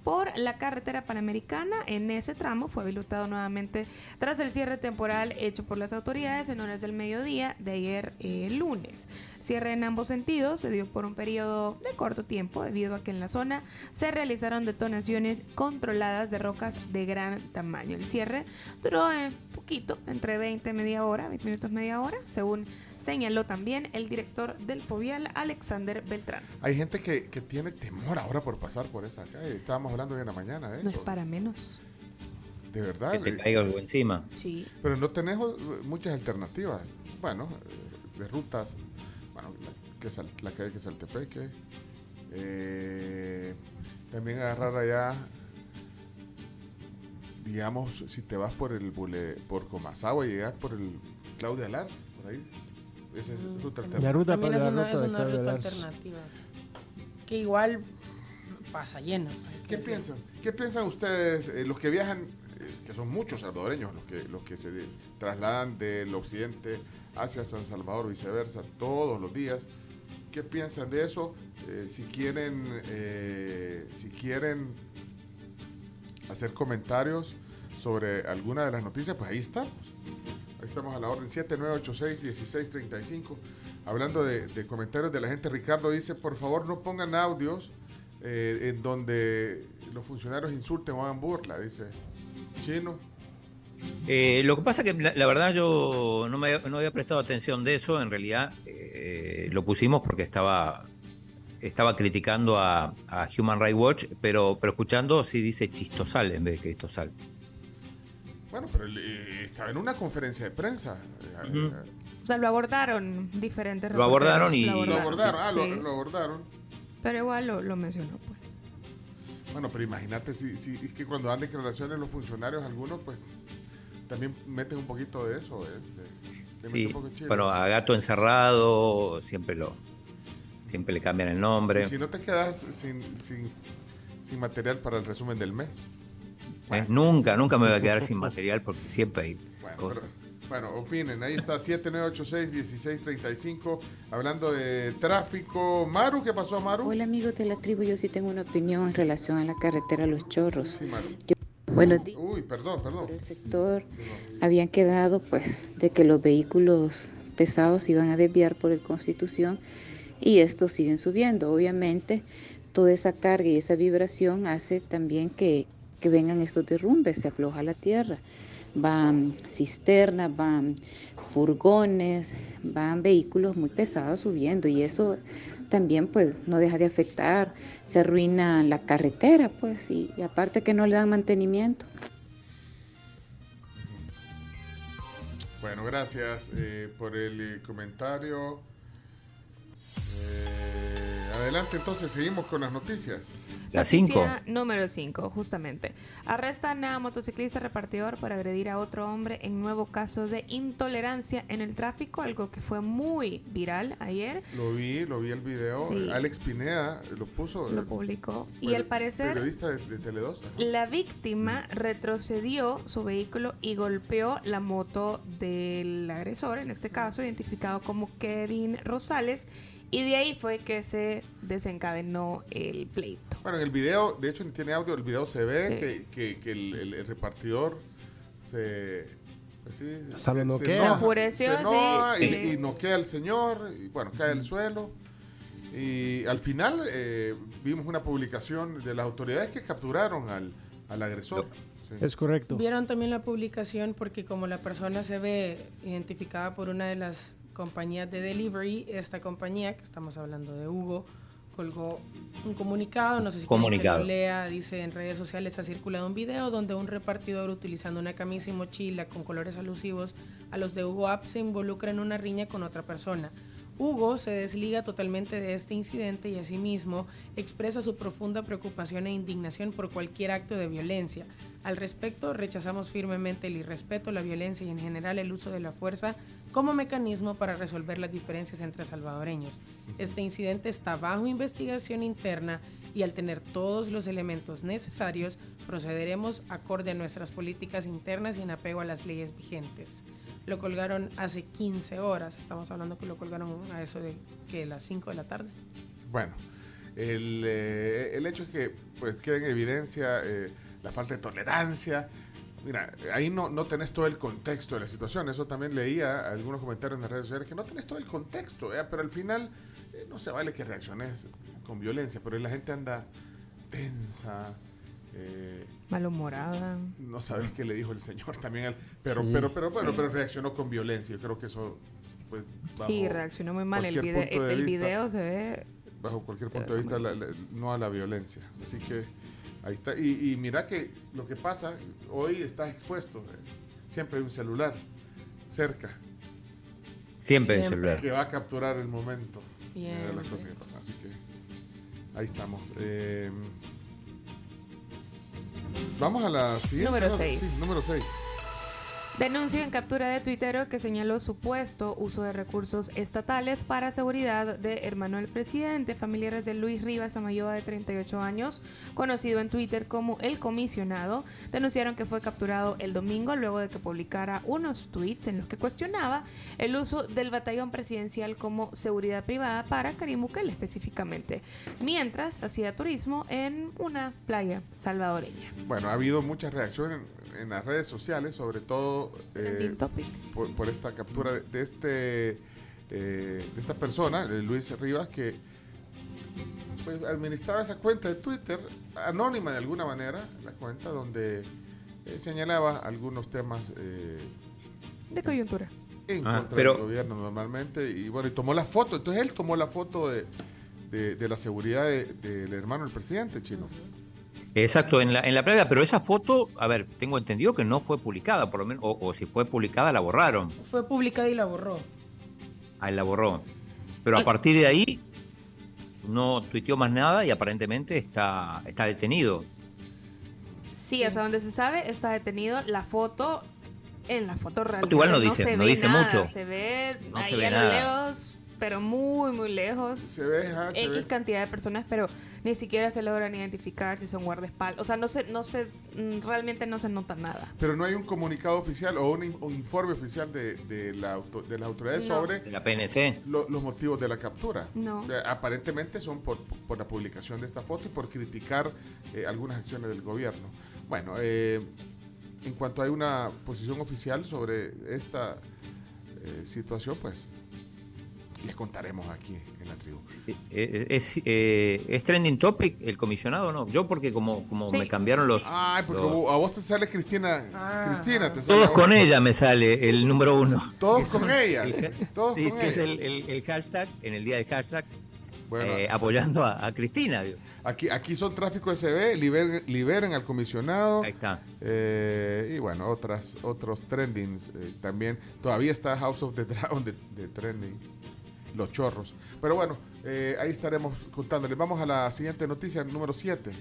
por la carretera panamericana en ese tramo fue habilitado nuevamente tras el cierre temporal hecho por las autoridades en horas del mediodía de ayer eh, lunes. Cierre en ambos sentidos se dio por un periodo de corto tiempo debido a que en la zona se realizaron detonaciones controladas de rocas de gran tamaño. El cierre duró un poquito, entre 20 media hora, 20 minutos media hora, según señaló también el director del Fovial, Alexander Beltrán. Hay gente que, que tiene temor ahora por pasar por esa calle. Estábamos hablando hoy en la mañana de No es para menos. De verdad. Que te caiga algo encima. Sí. Pero no eh, muchas alternativas. Bueno, eh, de rutas. Bueno, la, que sal- la calle que es Saltepeque. Eh, también agarrar allá. Digamos, si te vas por el bule, por Comasagua y llegas por el Claudia Lar, por ahí. Esa es ruta alternativa. La ruta También para es la una, ruta es una ruta alternativa. Que igual pasa lleno. ¿Qué piensan? ¿Qué piensan ustedes, eh, los que viajan, eh, que son muchos salvadoreños, los que, los que se de- trasladan del occidente hacia San Salvador, viceversa, todos los días? ¿Qué piensan de eso? Eh, si quieren, eh, si quieren hacer comentarios sobre alguna de las noticias, pues ahí estamos. Ahí estamos a la orden 7986-1635. Hablando de, comentarios de la gente, Ricardo dice, por favor no pongan audios eh, en donde los funcionarios insulten o hagan burla, dice Chino. Eh, lo que pasa que la, verdad yo no había prestado atención de eso, en realidad eh, lo pusimos porque estaba, estaba criticando a, a Human Rights Watch, pero, pero escuchando sí dice chistosal en vez de cristosal. Bueno, pero él, eh, estaba en una conferencia de prensa. eh, eh, O sea, lo abordaron diferentes Lo abordaron y- lo abordaron, ah, lo, sí. lo abordaron. Pero igual lo, lo mencionó, pues. Bueno, pero imagínate si, si es que cuando dan declaraciones los funcionarios, algunos pues también meten un poquito de eso, ¿eh? De- le meten Sí, un poco de chile. bueno, a gato encerrado siempre lo siempre le cambian el nombre. Y si no te quedas sin, sin, sin material para el resumen del mes. Eh, Nunca, nunca me voy a quedar sin material porque siempre hay Bueno, cosas. pero- bueno, opinen. Ahí está 7986-1635. Hablando de tráfico. Maru, ¿qué pasó, Maru? Hola amigos de la tribu, yo sí tengo una opinión en relación a la carretera Los Chorros. Sí, Maru. Buenos días. Uy, perdón, perdón. El sector habían quedado pues de que los vehículos pesados iban a desviar por el Constitución y estos siguen subiendo. Obviamente toda esa carga y esa vibración hace también que, que vengan estos derrumbes, se afloja la tierra. Van cisternas, van furgones, van vehículos muy pesados subiendo y eso también pues no deja de afectar, se arruina la carretera pues y, aparte que no le dan mantenimiento. Bueno, gracias eh, por el eh, comentario. Eh, adelante, entonces, seguimos con las noticias. La 5. Noticia número 5, justamente. Arrestan a motociclista repartidor por agredir a otro hombre en nuevo caso de intolerancia en el tráfico, algo que fue muy viral ayer. Lo vi, lo vi el video. Sí. Alex Pineda lo puso. Lo eh, publicó. Y al parecer, Periodista de, de Tele2. ajá. la víctima retrocedió su vehículo y golpeó la moto del agresor, en este caso identificado como Kevin Rosales. Y de ahí fue que se desencadenó el pleito. Bueno, en el video, de hecho tiene audio, el video se ve Sí. que, que- que el, el- el repartidor se... pues sí, noquea. enoja, Se enfureció, se enoja sí, y, sí. y noquea al señor, y bueno, cae al suelo. Y al final eh, vimos una publicación de las autoridades que capturaron al, al agresor. Sí. Es correcto. Vieron también la publicación porque como la persona se ve identificada por una de las compañías de delivery, esta compañía, que estamos hablando de Hugo, colgó un comunicado, no sé si Comunicado. lo lea, dice en redes sociales ha circulado un video donde un repartidor utilizando una camisa y mochila con colores alusivos a los de Hugo App se involucra en una riña con otra persona. Hugo se desliga totalmente de este incidente y asimismo expresa su profunda preocupación e indignación por cualquier acto de violencia. Al respecto, rechazamos firmemente el irrespeto, la violencia y en general el uso de la fuerza como mecanismo para resolver las diferencias entre salvadoreños. Este incidente está bajo investigación interna y al tener todos los elementos necesarios, procederemos acorde a nuestras políticas internas y en apego a las leyes vigentes. Lo colgaron hace 15 horas, estamos hablando que lo colgaron a eso de que las 5 de la tarde. Bueno, el, eh, el hecho es que pues queda en evidencia eh, la falta de tolerancia. Mira, ahí no, no tenés todo el contexto de la situación. Eso también leía algunos comentarios en las redes sociales que no tenés todo el contexto, ¿eh? pero al final eh, no se vale que reacciones con violencia, pero la gente anda tensa. eh, Malhumorada. no sabes qué le dijo el señor también, al- pero, Sí, pero, pero, bueno, sí. pero reaccionó con violencia. Yo creo que eso, pues, Sí, reaccionó muy mal. El, vista- video se ve... bajo cualquier punto de vista, la- la- no a la violencia. Así que ahí está. Y, y mira que lo que pasa, hoy estás expuesto. eh, Siempre hay un celular cerca. Siempre hay un celular. Que va a capturar el momento eh, de las Siempre. cosas que pasan. Así que ahí estamos. Eh, vamos a la siguiente. Número ¿no? seis. Sí, número 6. Denuncio en captura de tuitero que señaló supuesto uso de recursos estatales para seguridad de hermano del presidente. Familiares de Luis Rivas Amayoa, de 38 años, conocido en Twitter como El Comisionado, denunciaron que fue capturado el domingo luego de que publicara unos tweets en los que cuestionaba el uso del batallón presidencial como seguridad privada para Karim Bukele específicamente, mientras hacía turismo en una playa salvadoreña. Bueno, ha habido muchas reacciones en, en las redes sociales, sobre todo eh, por, por esta captura de, de este eh, de esta persona, de Luis Rivas, que pues, administraba esa cuenta de Twitter, anónima de alguna manera, la cuenta donde eh, señalaba algunos temas eh, De coyuntura. en Ah, contra pero- del gobierno normalmente, y bueno, y tomó la foto, entonces él tomó la foto de, de- de la seguridad de- del hermano del presidente chino. Exacto, en la, en la playa, pero esa foto, a ver, tengo entendido que no fue publicada, por lo menos, o, o si fue publicada la borraron, Fue publicada y la borró. ahí la borró. Pero a partir de ahí no tuiteó más nada y aparentemente está, está detenido. Sí, hasta donde se sabe está detenido. La foto, en la foto realmente igual no dice- se no ve dice nada, mucho. Se ve No ahí se ve a nada. Pero muy, muy lejos. Se ve, ajá, se X ve. cantidad de personas, pero ni siquiera se logran identificar si son guardaespaldas. O sea, no se, no se, mm, realmente no se nota nada. Pero no hay un comunicado oficial o un, un informe oficial de, de la auto- de las autoridades No. sobre De la PNC. lo- los motivos de la captura. No. Eh, aparentemente son por, por la publicación de esta foto y por criticar eh, algunas acciones del gobierno. Bueno, eh, en cuanto hay una posición oficial sobre esta eh, situación, pues les contaremos aquí en la tribu. Eh, Es, eh, ¿Es trending topic el comisionado no? Yo porque como, como Sí. me cambiaron los... Ay, porque los- a vos te sale Cristina. Ah. Cristina, te sale Todos con ella me sale el número uno. Todos con ella. El- Todos sí, con que es ella. el, el- el hashtag, en el día del hashtag, Bueno, eh, apoyando a, a Cristina. digo. Aquí, aquí son tráfico SB, liberen, liberen al comisionado. Ahí está. Eh, y bueno, otras, otros trendings eh, también. Todavía está House of the Dragon de, de trending. Los chorros. Pero bueno, eh, ahí estaremos contándoles. Vamos a la siguiente noticia, número 7.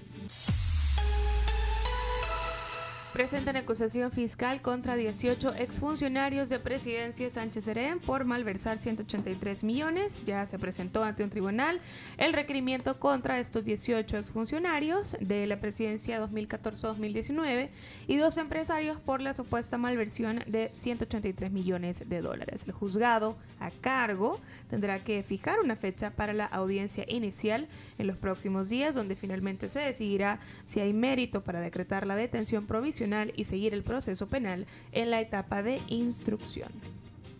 Presentan acusación fiscal contra 18 exfuncionarios de Presidencia Sánchez Serén por malversar 183 millones. Ya se presentó ante un tribunal el requerimiento contra estos 18 exfuncionarios de la Presidencia 2014-2019 y dos empresarios por la supuesta malversión de 183 millones de dólares. El juzgado a cargo tendrá que fijar una fecha para la audiencia inicial en los próximos días, donde finalmente se decidirá si hay mérito para decretar la detención provisional y seguir el proceso penal en la etapa de instrucción.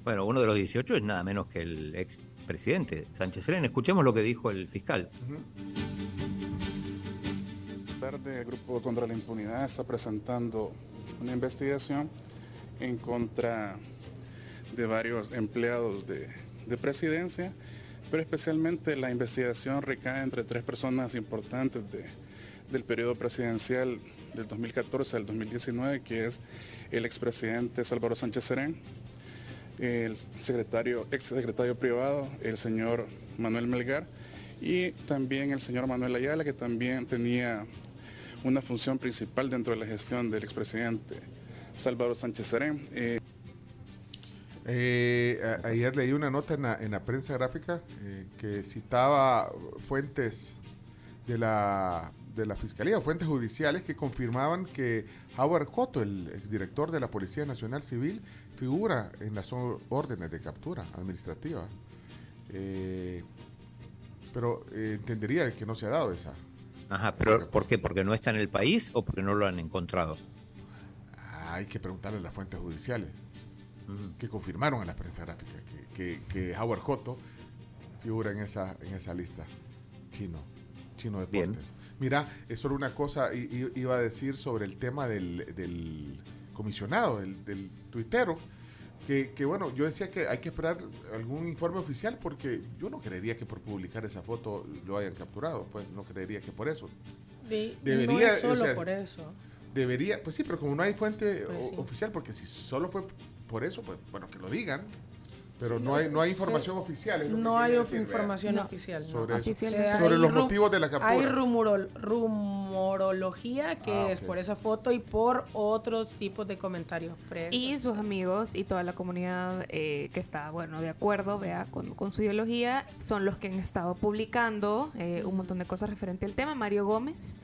Bueno, uno de los 18 es nada menos que el ex expresidente Sánchez Serén. Escuchemos lo que dijo el fiscal. El Grupo contra la Impunidad está presentando una investigación en contra de varios empleados de, de presidencia, pero especialmente la investigación recae entre tres personas importantes de, del periodo presidencial del 2014 al 2019, que es el expresidente Salvador Sánchez Serén, el secretario, ex secretario privado, el señor Manuel Melgar, y también el señor Manuel Ayala, que también tenía una función principal dentro de la gestión del expresidente Salvador Sánchez Serén. Eh, Eh, a- ayer leí una nota en la, en la prensa gráfica eh, que citaba fuentes de la, de la Fiscalía o fuentes judiciales que confirmaban que Howard Cotto, el exdirector de la Policía Nacional Civil, figura en las órdenes de captura administrativa. Eh, pero eh, entendería que no se ha dado esa. Ajá, pero ¿por qué? ¿Porque no está en el país o porque no lo han encontrado? Hay que preguntarle a las fuentes judiciales que confirmaron en la prensa gráfica que, que- que Howard Cotto figura en esa, en esa lista. Chino, chino deportes. Mira, es solo una cosa iba a decir sobre el tema del, del comisionado, del, del tuitero. Que, que, bueno, yo decía que hay que esperar algún informe oficial porque yo no creería que por publicar esa foto lo hayan capturado, pues no creería que por eso. De- no Debería, es solo o sea, por eso. Debería, pues sí, pero como no hay fuente Pues o- sí. oficial, porque si solo fue por eso, pues bueno, que lo digan. Pero Sí, no hay no hay se- información oficial. No hay decir, información No. oficial. no. Sobre, eso. Sobre los motivos de la captura. Hay rumorol- rumorología que Ah, es por esa foto y por otros tipos de comentarios previos. Y sus amigos y toda la comunidad eh, que está, bueno, de acuerdo, vea, con, con su ideología, son los que han estado publicando eh, un montón de cosas referente al tema. Mario Gómez,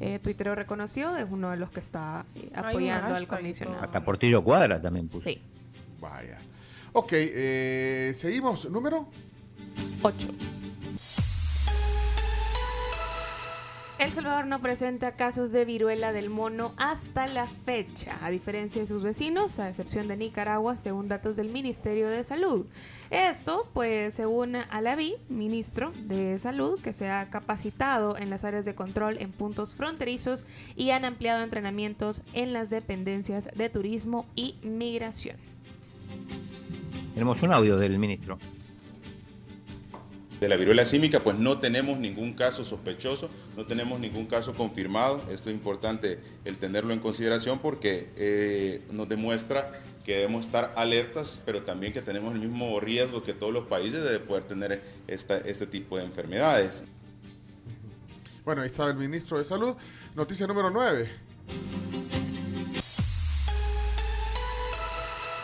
eh, tuitero reconocido, es uno de los que está eh, apoyando al comisionado. Acá Portillo Cuadra también puso. Sí. Vaya. Ok, eh, seguimos. ¿Número? 8. El Salvador no presenta casos de viruela del mono hasta la fecha, a diferencia de sus vecinos, a excepción de Nicaragua, según datos del Ministerio de Salud. Esto, pues, según Alaví, ministro de Salud, que se ha capacitado en las áreas de control en puntos fronterizos y han ampliado entrenamientos en las dependencias de turismo y migración. Tenemos un audio del ministro. De la viruela símica, pues no tenemos ningún caso sospechoso, no tenemos ningún caso confirmado. Esto es importante el tenerlo en consideración porque eh, nos demuestra que debemos estar alertas, pero también que tenemos el mismo riesgo que todos los países de poder tener este tipo de enfermedades. Bueno, ahí estaba el ministro de Salud. Noticia número 9.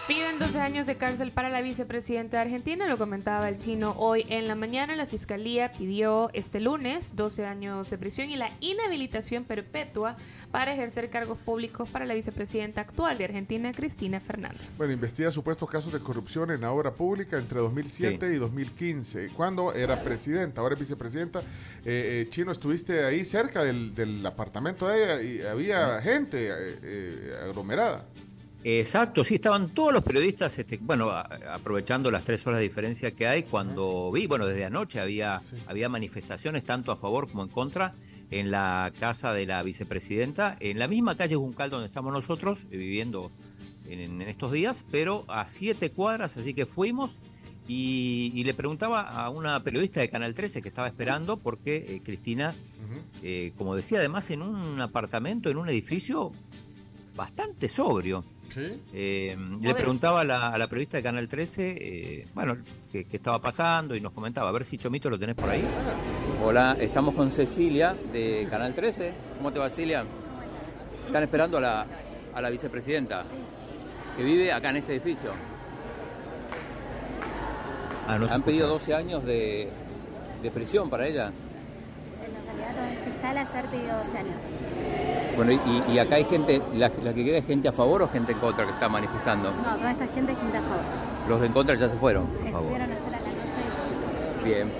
Piden 12 años de cárcel para la vicepresidenta de Argentina, lo comentaba el chino hoy en la mañana. La fiscalía pidió este lunes 12 años de prisión y la inhabilitación perpetua para ejercer cargos públicos para la vicepresidenta actual de Argentina, Cristina Fernández. Bueno, investiga supuestos casos de corrupción en la obra pública entre 2007 y 2015, cuando era presidenta, ahora es vicepresidenta. Eh, eh, Chino, estuviste ahí cerca del, del apartamento de ella y había gente eh, eh, aglomerada. Exacto, sí, estaban todos los periodistas, este, bueno, a- aprovechando las tres horas de diferencia que hay, cuando vi, bueno, desde anoche había, había manifestaciones tanto a favor como en contra en la casa de la vicepresidenta, en la misma calle Juncal donde estamos nosotros, eh, viviendo en, en estos días, pero a siete cuadras, así que fuimos y, y le preguntaba a una periodista de Canal 13 que estaba esperando, porque eh, Cristina, eh, como decía, además en un apartamento, en un edificio bastante sobrio. Eh, le preguntaba a la, a la periodista de Canal 13, eh, bueno, qué, estaba pasando y nos comentaba, a ver si Chomito lo tenés por ahí. Hola, estamos con Cecilia de Canal 13. ¿Cómo te va, Cecilia? Están esperando a la, a la vicepresidenta, que vive acá en este edificio. Han pedido 12 años de, de prisión para ella. El candidato fiscal ayer pidió 12 años. Bueno, y, y acá hay gente, la, la que queda es gente a favor o gente en contra que está manifestando. No, toda esta gente es gente a favor. Los de en contra ya se fueron. a favor. Estuvieron a la noche Bien.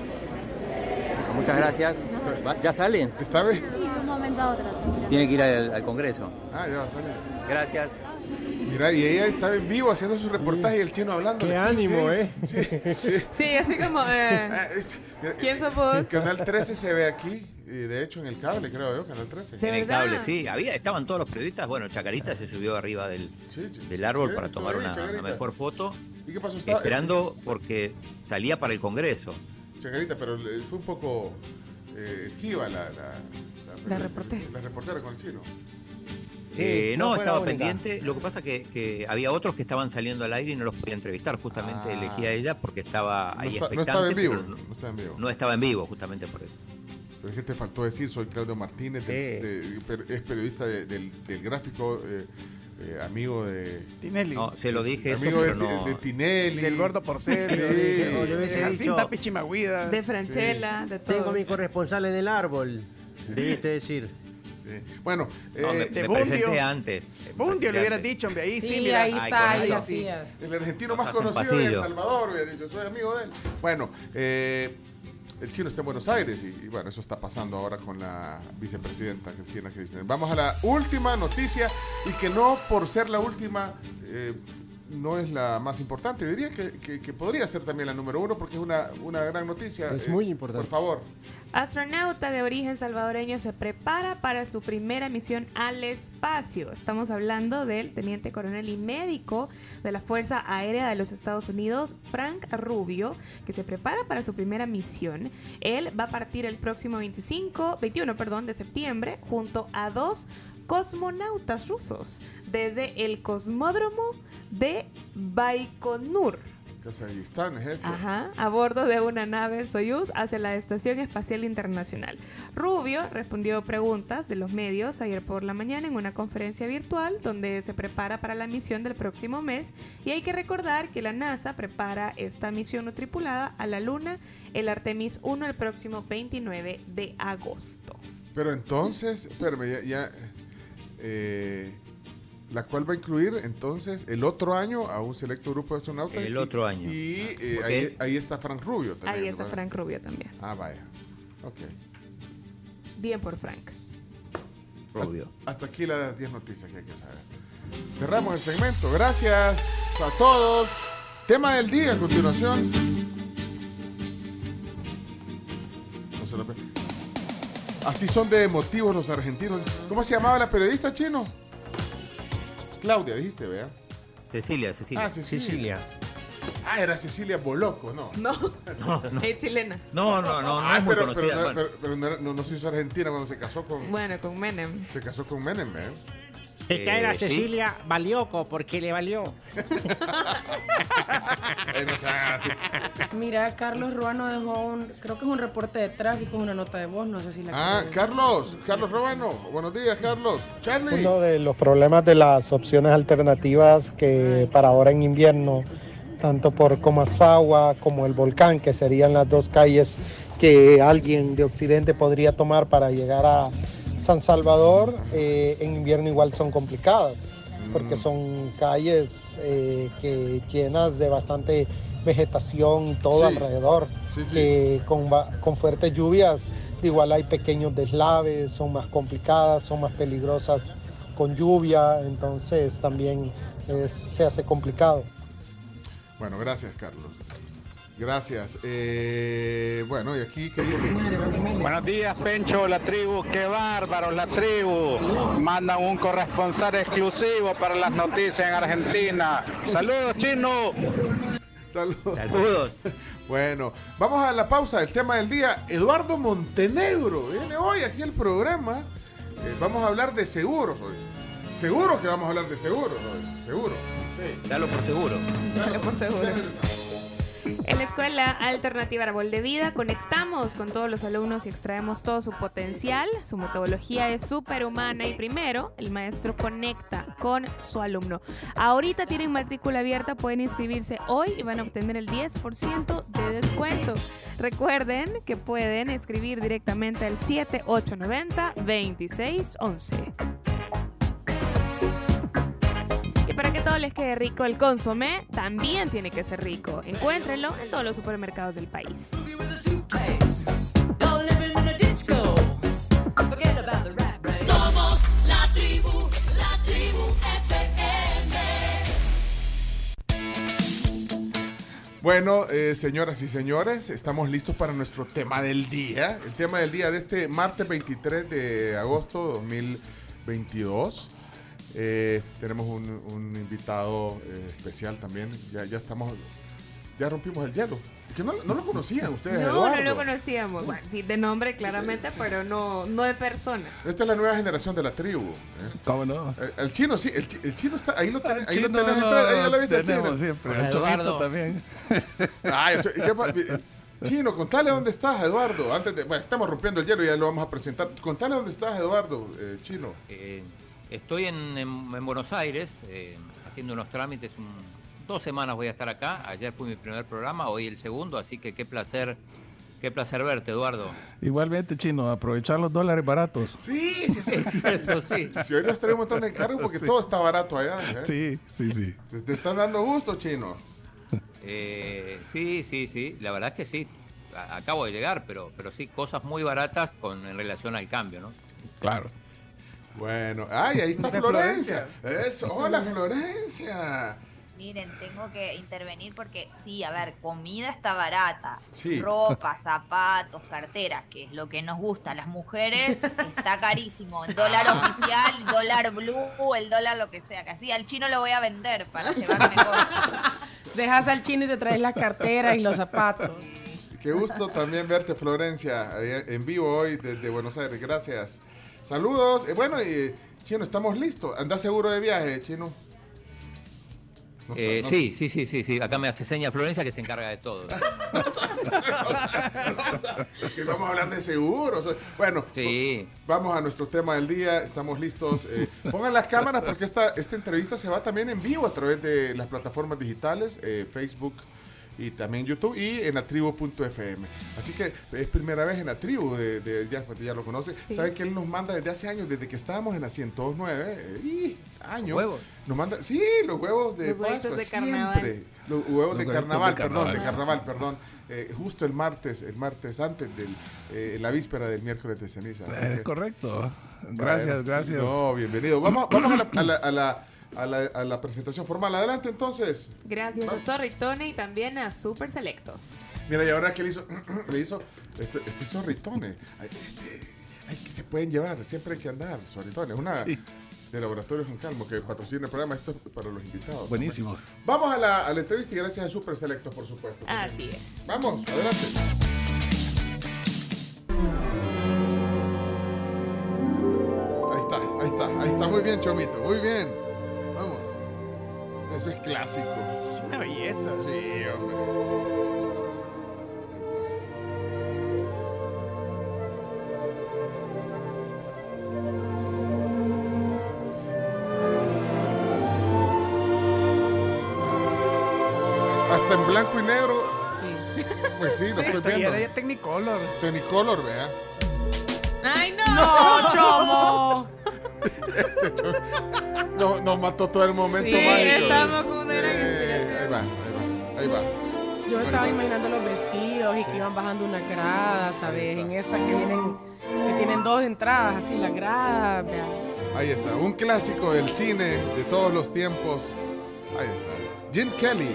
Muchas gracias. ¿Ya salen? ¿Está bien? y de un momento a otro. Tiene que ir al, al Congreso. Ah, ya va a salir. Gracias. Mira, y ella estaba en vivo haciendo su reportaje y el chino hablando. Qué ánimo, Sí, ¿eh? Sí, sí. Sí, así como, eh, Ah, ¿quién sos vos? Canal 13 se ve aquí, de hecho en el cable, creo yo, Canal 13. ¿De En el cable, sí. Había, estaban todos los periodistas. Bueno, Chacarita se subió arriba del, del árbol sí, para tomar una, mejor foto. ¿Y qué pasó? Estaba- Esperando porque salía para el Congreso. Chacarita, pero fue un poco eh, esquiva la, la, La reportera. La reportera con el chino. Eh, no la estaba pendiente. Lo que pasa que, que había otros que estaban saliendo al aire y no los podía entrevistar. Justamente Ah. elegí a ella porque estaba No, ahí está- no expectante. estaba en vivo. pero No, no, estaba en vivo. no estaba en vivo, justamente por eso. Pero es que te faltó decir, soy Claudio Martínez, del- Sí. de- per- es periodista de- del, del gráfico, eh, eh, amigo de... Tinelli. No, se lo dije eso, amigo de, pero no. de Tinelli. Del gordo Porcel. Sí. de- O le hubiese de Jacinta dicho- Pichimagüida. De Franchella, de todo. Tengo mi corresponsal en el árbol. Debiste decir. Sí. Bueno, No, eh, de me Bundio. presenté antes. Bundio le hubieras antes. dicho, hombre. Ahí sí, Sí, mira. ahí está, ahí eso. hacías. el argentino Nos más conocido de El. Salvador, hubiera dicho, soy amigo de él. Bueno, eh, el chino está en Buenos Aires y, y bueno, eso está pasando ahora con la vicepresidenta Cristina Kirchner. Vamos a la última noticia y que no por ser la última eh, no es la más importante. Diría que, que- que podría ser también la número uno porque es una, una gran noticia. Es Eh, muy importante. Por favor. Astronauta de origen salvadoreño se prepara para su primera misión al espacio. Estamos hablando del teniente coronel y médico de la Fuerza Aérea de los Estados Unidos, Frank Rubio, que se prepara para su primera misión. Él va a partir el próximo 25, 21 perdón, de septiembre junto a dos cosmonautas rusos desde el cosmódromo de Baikonur. Kazajistán es esto. Ajá, a bordo de una nave Soyuz hacia la Estación Espacial Internacional. Rubio respondió preguntas de los medios ayer por la mañana en una conferencia virtual donde se prepara para la misión del próximo mes y hay que recordar que la NASA prepara esta misión no tripulada a la Luna, el Artemis 1 el próximo 29 de agosto. Pero entonces, espérame, ya, ya, eh, la cual va a incluir entonces el otro año a un selecto grupo de astronautas. El y- otro año. Y eh, ahí, ahí está Frank Rubio también. Ahí está. Frank Rubio también. Ah, vaya. Ok. Bien por Frank. Rubio. Hasta aquí las 10 noticias que hay que saber. Cerramos el segmento. Gracias a todos. Tema del día a continuación. No se lo Así son de emotivos los argentinos. ¿Cómo se llamaba la periodista chino? Claudia, dijiste, vea. Cecilia, Cecilia. Ah, Cecilia. Sicilia. Ah, era Cecilia Boloco, ¿no? No, No, no. es chilena. No, no, no, no Ah, es muy pero, conocida. pero, bueno. pero- pero no, era- no- no se hizo argentina cuando se casó con, Bueno, con Menem. se casó con Menem, ¿eh? Esta era Eh, sí. Cecilia Balioco porque le valió. Mira, Carlos Ruano dejó un, creo que es un reporte de tráfico, una nota de voz, no sé si la Ah. Carlos, Carlos Robano. Buenos días, Carlos. Charlie. Uno de los problemas de las opciones alternativas que para ahora en invierno, tanto por Comasagua como el volcán, que serían las dos calles que alguien de Occidente podría tomar para llegar a San Salvador, eh, en invierno igual son complicadas, porque son calles eh, que llenas de bastante vegetación y todo Sí. alrededor, Sí, sí. que con, con fuertes lluvias igual hay pequeños deslaves, son más complicadas, son más peligrosas con lluvia, entonces también es- se hace complicado. Bueno, gracias, Carlos. Gracias. Eh, bueno, y aquí, ¿qué dice? Buenos días, Pencho, la tribu. Qué bárbaros, la tribu. Mandan un corresponsal exclusivo para las noticias en Argentina. Saludos, chino. Saludos. Saludos. Bueno, vamos a la pausa. El tema del día, Eduardo Montenegro. Viene hoy aquí al programa. Eh, vamos a hablar de seguros hoy. Seguro que vamos a hablar de seguros hoy. Seguro. Sí. Dalo por seguro. Dale por seguro. En la Escuela Alternativa Árbol de Vida conectamos con todos los alumnos y extraemos todo su potencial. Su metodología es superhumana y primero el maestro conecta con su alumno. Ahorita tienen matrícula abierta, pueden inscribirse hoy y van a obtener el 10% de descuento. Recuerden que pueden escribir directamente al 7890-2611. Y para que todo les quede rico, el consomé también tiene que ser rico. Encuéntrenlo en todos los supermercados del país. Bueno, eh, señoras y señores, estamos listos para nuestro tema del día. El tema del día de este martes 23 de agosto de 2022. Eh, tenemos un, un invitado eh, especial también. Ya, ya estamos, ya rompimos el hielo. Que no, no lo conocían ustedes, No, Eduardo. no lo conocíamos. Bueno, sí, de nombre claramente, pero no, no de persona. Esta es la nueva generación de la tribu. ¿eh? ¿Cómo no? El, el chino, sí, el, el chino está, ahí lo, tenés, ahí lo tenés, enfrente, ahí lo viste el chino. siempre, el también. Ay, el Cho- ¿y qué pa- Chino, contale dónde estás, Eduardo. Antes de, bueno, estamos rompiendo el hielo y ya lo vamos a presentar. Contale dónde estás, Eduardo, eh, Chino. Eh, estoy en, en- en Buenos Aires eh, haciendo unos trámites. un- dos semanas voy a estar acá. Ayer fue mi primer programa, hoy el segundo, así que qué placer, qué placer verte, Eduardo. Igualmente, chino, aprovechar los dólares baratos. Sí, sí, sí. Es cierto, sí. Si hoy nos trae un montón de cargos porque Sí. todo está barato allá. ¿eh? Sí, sí, sí. Te, te están dando gusto, Chino. Eh, sí, sí, sí, la verdad es que sí. A- Acabo de llegar, pero, pero sí, cosas muy baratas con, en relación al cambio, ¿no? Claro. Bueno, ay, ahí está De Florencia. Eso, hola Florencia. Miren, tengo que intervenir porque sí, a ver, comida está barata. Sí. Ropa, zapatos, carteras, que es lo que nos gusta a las mujeres, está carísimo. El dólar oficial, el dólar blue, el dólar lo que sea. Que así al chino lo voy a vender para llevarme cosas. Dejas al chino y te traes las carteras y los zapatos. Qué gusto también verte, Florencia, en vivo hoy desde Buenos Aires. Gracias. Saludos. Eh, bueno, y Chino, estamos listos. ¿Andás seguro de viaje, Chino? No sé, Eh, no sí, sí, sí, sí, sí. Acá me hace seña Florencia que se encarga de todo. que vamos a hablar de seguros. Bueno, Sí. vamos a nuestro tema del día. Estamos listos. Eh, pongan las cámaras porque esta, esta entrevista se va también en vivo a través de las plataformas digitales, eh, Facebook y también YouTube y en atribu.fm. Así que es primera vez en la tribu, de, de- ya, pues, ya lo conoce. Sí. Sabe que él nos manda desde hace años, desde que estábamos en la 109, eh, y años. huevos? Nos manda, sí, los huevos de Los Pascua, de siempre. carnaval. Los huevos Los de carnaval, de perdón, de carnaval. carnaval, perdón. Eh, justo el martes, el martes antes del, eh, la víspera del miércoles de ceniza. Es que- correcto. Gracias, Bueno, gracias. No, bienvenido. Vamos, vamos a, la, a la- a la- a la- a la presentación formal. Adelante entonces. Gracias a Zorritone y también a Super Selectos. Mira, y ahora que le hizo, le hizo este, este zorritone. Ay, este, ay, que se pueden llevar, siempre hay que andar, zorritones. Una de Laboratorios Juan Calmo que patrocina el programa. Esto es para los invitados. Buenísimo. Vamos a la, a la entrevista y gracias a Super Selectos, por supuesto. Así es. Vamos, adelante. Ahí está, ahí está, ahí está. Muy bien, Chomito, muy bien. Eso es clásico. Es una belleza. Sí, hombre. Hasta en blanco y negro. Sí. Pues sí, lo estoy viendo. ya era Technicolor. Technicolor, vea. ¡Ay, no! ¡No, chomo! No, nos mató todo el momento Sí, mágico. estamos con una gran Sí, inspiración. Ahí va, ahí va, ahí va. Yo Ahí estaba va. imaginando los vestidos y que iban bajando unas gradas, ¿sabes? En estas que vienen, que tienen dos entradas, así, las gradas, vea. Ahí está, un clásico del cine de todos los tiempos. Ahí está. Jim Kelly.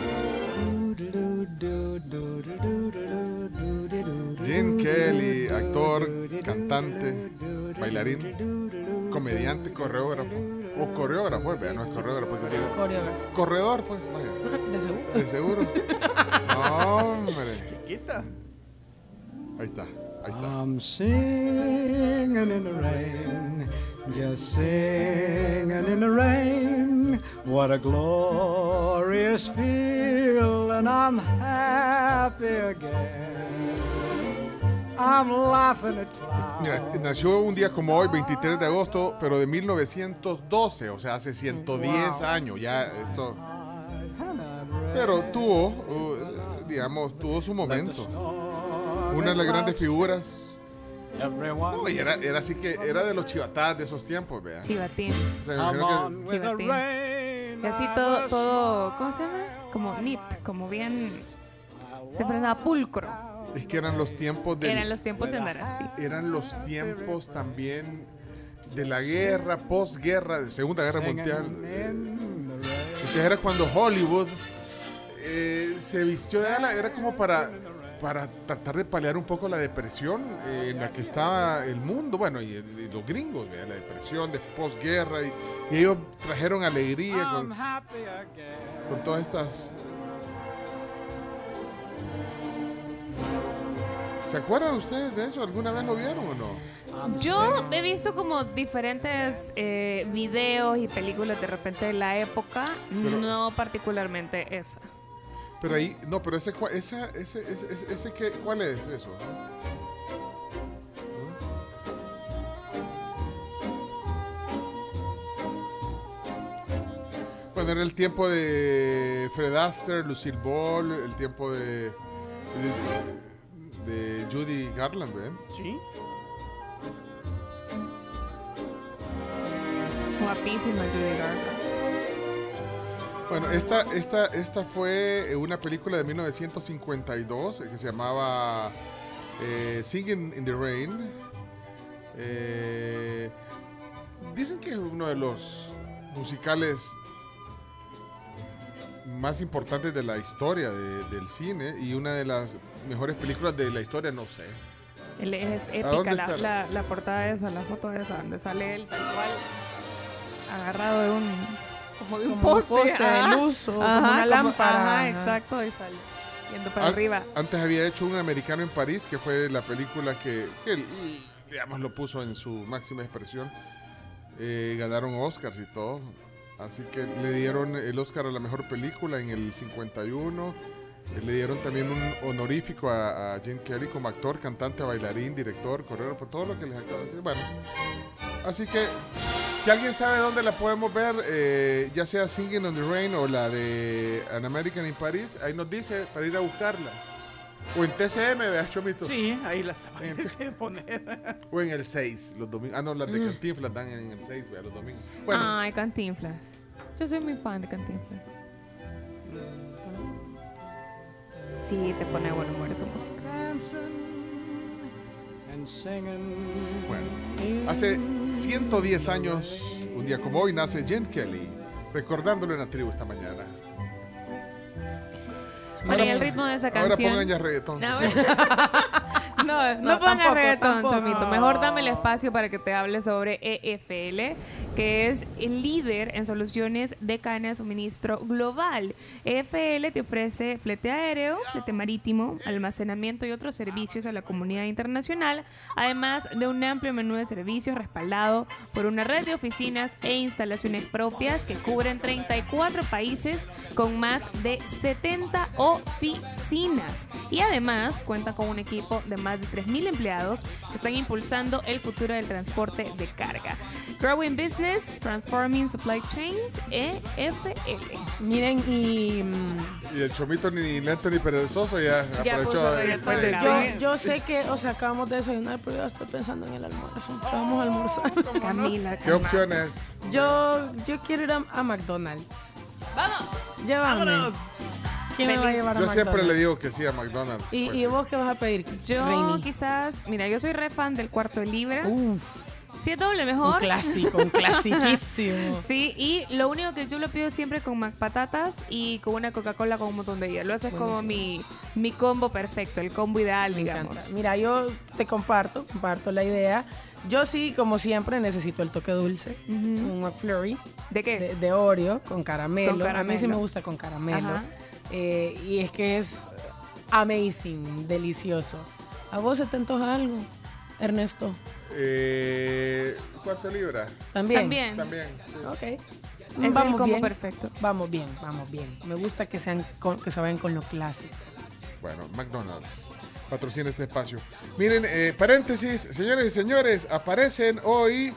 Jim Kelly, actor, cantante, bailarín, comediante, coreógrafo. O coreógrafo, vea, no es coreógrafo. tiene- Coreógrafo. Corredor, pues, vaya. De seguro. De seguro. Hombre. Chiquita. Ahí está, ahí está. I'm singing in the rain, just singing in the rain. What a glorious feeling, I'm happy again. I'm laughing at clouds. Mira, nació un día como hoy, 23 de agosto, pero de 1912, o sea, hace 110 años ya esto. Pero tuvo, uh, digamos, tuvo su momento. Una de las grandes figuras. No, y era, era así que era de los chivatás de esos tiempos, vea. Chivatín. O sea, que- Chivatín. Y así todo, todo, ¿cómo se llama? Como neat, como bien. Siempre andaba pulcro. Es que eran los tiempos de. Eran los tiempos de andar así. Eran los tiempos también de la guerra, posguerra, de Segunda Guerra Mundial. Entonces era cuando Hollywood eh, se vistió de gala, era como para, para tratar de paliar un poco la depresión eh, en la que estaba el mundo, bueno, y, y los gringos, ¿verdad? la depresión de posguerra, y, y ellos trajeron alegría con, con todas estas... ¿Se acuerdan ustedes de eso? ¿Alguna vez lo vieron o no? Yo he visto como diferentes eh, videos y películas de repente de la época, Pero- no particularmente esa. Pero ahí, no, pero ese, esa, ese, ese, ese, ese qué- ¿cuál es eso? Bueno, era el tiempo de Fred Astaire, Lucille Ball, el tiempo de, de, de Judy Garland, ¿ven? Sí. Guapísima Judy Garland. Bueno, esta, esta, esta fue una película de 1952 eh, que se llamaba eh, Singing in the Rain. Eh, dicen que es uno de los musicales más importantes de la historia de- del cine y una de las mejores películas de la historia, no sé. Él es épica la, la, la portada esa, la foto esa, donde sale él tal cual agarrado de un como de un Como un poste, poste de luz o como una lámpara, Ajá, ajá. exacto, y sale yendo para An- arriba. Antes había hecho un americano en París, que fue la película que, que, digamos, lo puso en su máxima expresión. Eh, ganaron Oscars y todo. Así que le dieron el Oscar a la mejor película en el 51. Eh, Le dieron también un honorífico a, a Gene Kelly como actor, cantante, bailarín, director, coreógrafo, todo lo que les acabo de decir. Bueno, así que si alguien sabe dónde la podemos ver, eh, ya sea Singing on the Rain o la de An American in Paris, ahí nos dice para ir a buscarla. O en TCM, veas, Chomito. Sí, ahí las En- que poner. O en el 6, los domingos. Ah, no, las de Mm. Cantinflas dan en el 6, vea, los domingos. Bueno, Ay, Cantinflas. Yo soy muy fan de Cantinflas. Sí, te pone buen humor esa música. bueno. Hace 110 años, un día como hoy, nace Jen Kelly, recordándolo en la tribu esta mañana. Bueno, y el ritmo de esa Ahora canción. pongan ya reggaetón. No, no, no, tampoco, reggaetón, tampoco. Chomito. Mejor dame el espacio para que te hable sobre EFL, que es el líder en soluciones de cadena de suministro global. EFL te ofrece flete aéreo, flete marítimo, almacenamiento y otros servicios a la comunidad internacional, además de un amplio menú de servicios respaldado por una red de oficinas e instalaciones propias que cubren 34 países con más de 70 oficinas. Y además cuenta con un equipo de más de 3.000 empleados que están impulsando el futuro del transporte de carga. Growing Business, Transforming Supply Chains, EFL. Miren, y mm, Y el Chomito ni lento ni perezoso ya, Ya aprovechó. puso el yo, yo sé que, o sea, acabamos de desayunar, pero yo estoy pensando en el almuerzo. ¿Qué vamos a almorzar? Camila, ¿Qué opciones? Yo, yo quiero ir a, a McDonald's. ¡Vamos! Llévame. ¡Vámonos! ¿Quién me va a llevar a Yo siempre le digo que sí a McDonald's. ¿Y, pues, y vos qué vas a pedir, Yo Reini? quizás, mira, yo soy re fan del cuarto de libra. Uf, Si es doble, mejor. un clásico, un clasiquísimo. Sí, y lo único que yo lo pido siempre con Mac patatas y con una Coca-Cola con un montón de hielo. Eso es como mi, mi combo perfecto, el combo ideal, Me digamos. encanta. Mira, yo te comparto, comparto la idea. Yo sí, como siempre, necesito el toque dulce. Un McFlurry. ¿De qué? De, de Oreo con caramelo. Con A mí sí me gusta con caramelo. Eh, y es que es amazing, delicioso. ¿A vos se te antoja algo, Ernesto? Eh, ¿Cuánto libra? También. También. También. sí. Ok. Es el vamos combo bien. perfecto. Vamos bien, vamos bien. Me gusta que sean con- que se vayan con lo clásico. Bueno, McDonald's patrocina este espacio. Miren, eh, paréntesis, señores y señores, aparecen hoy,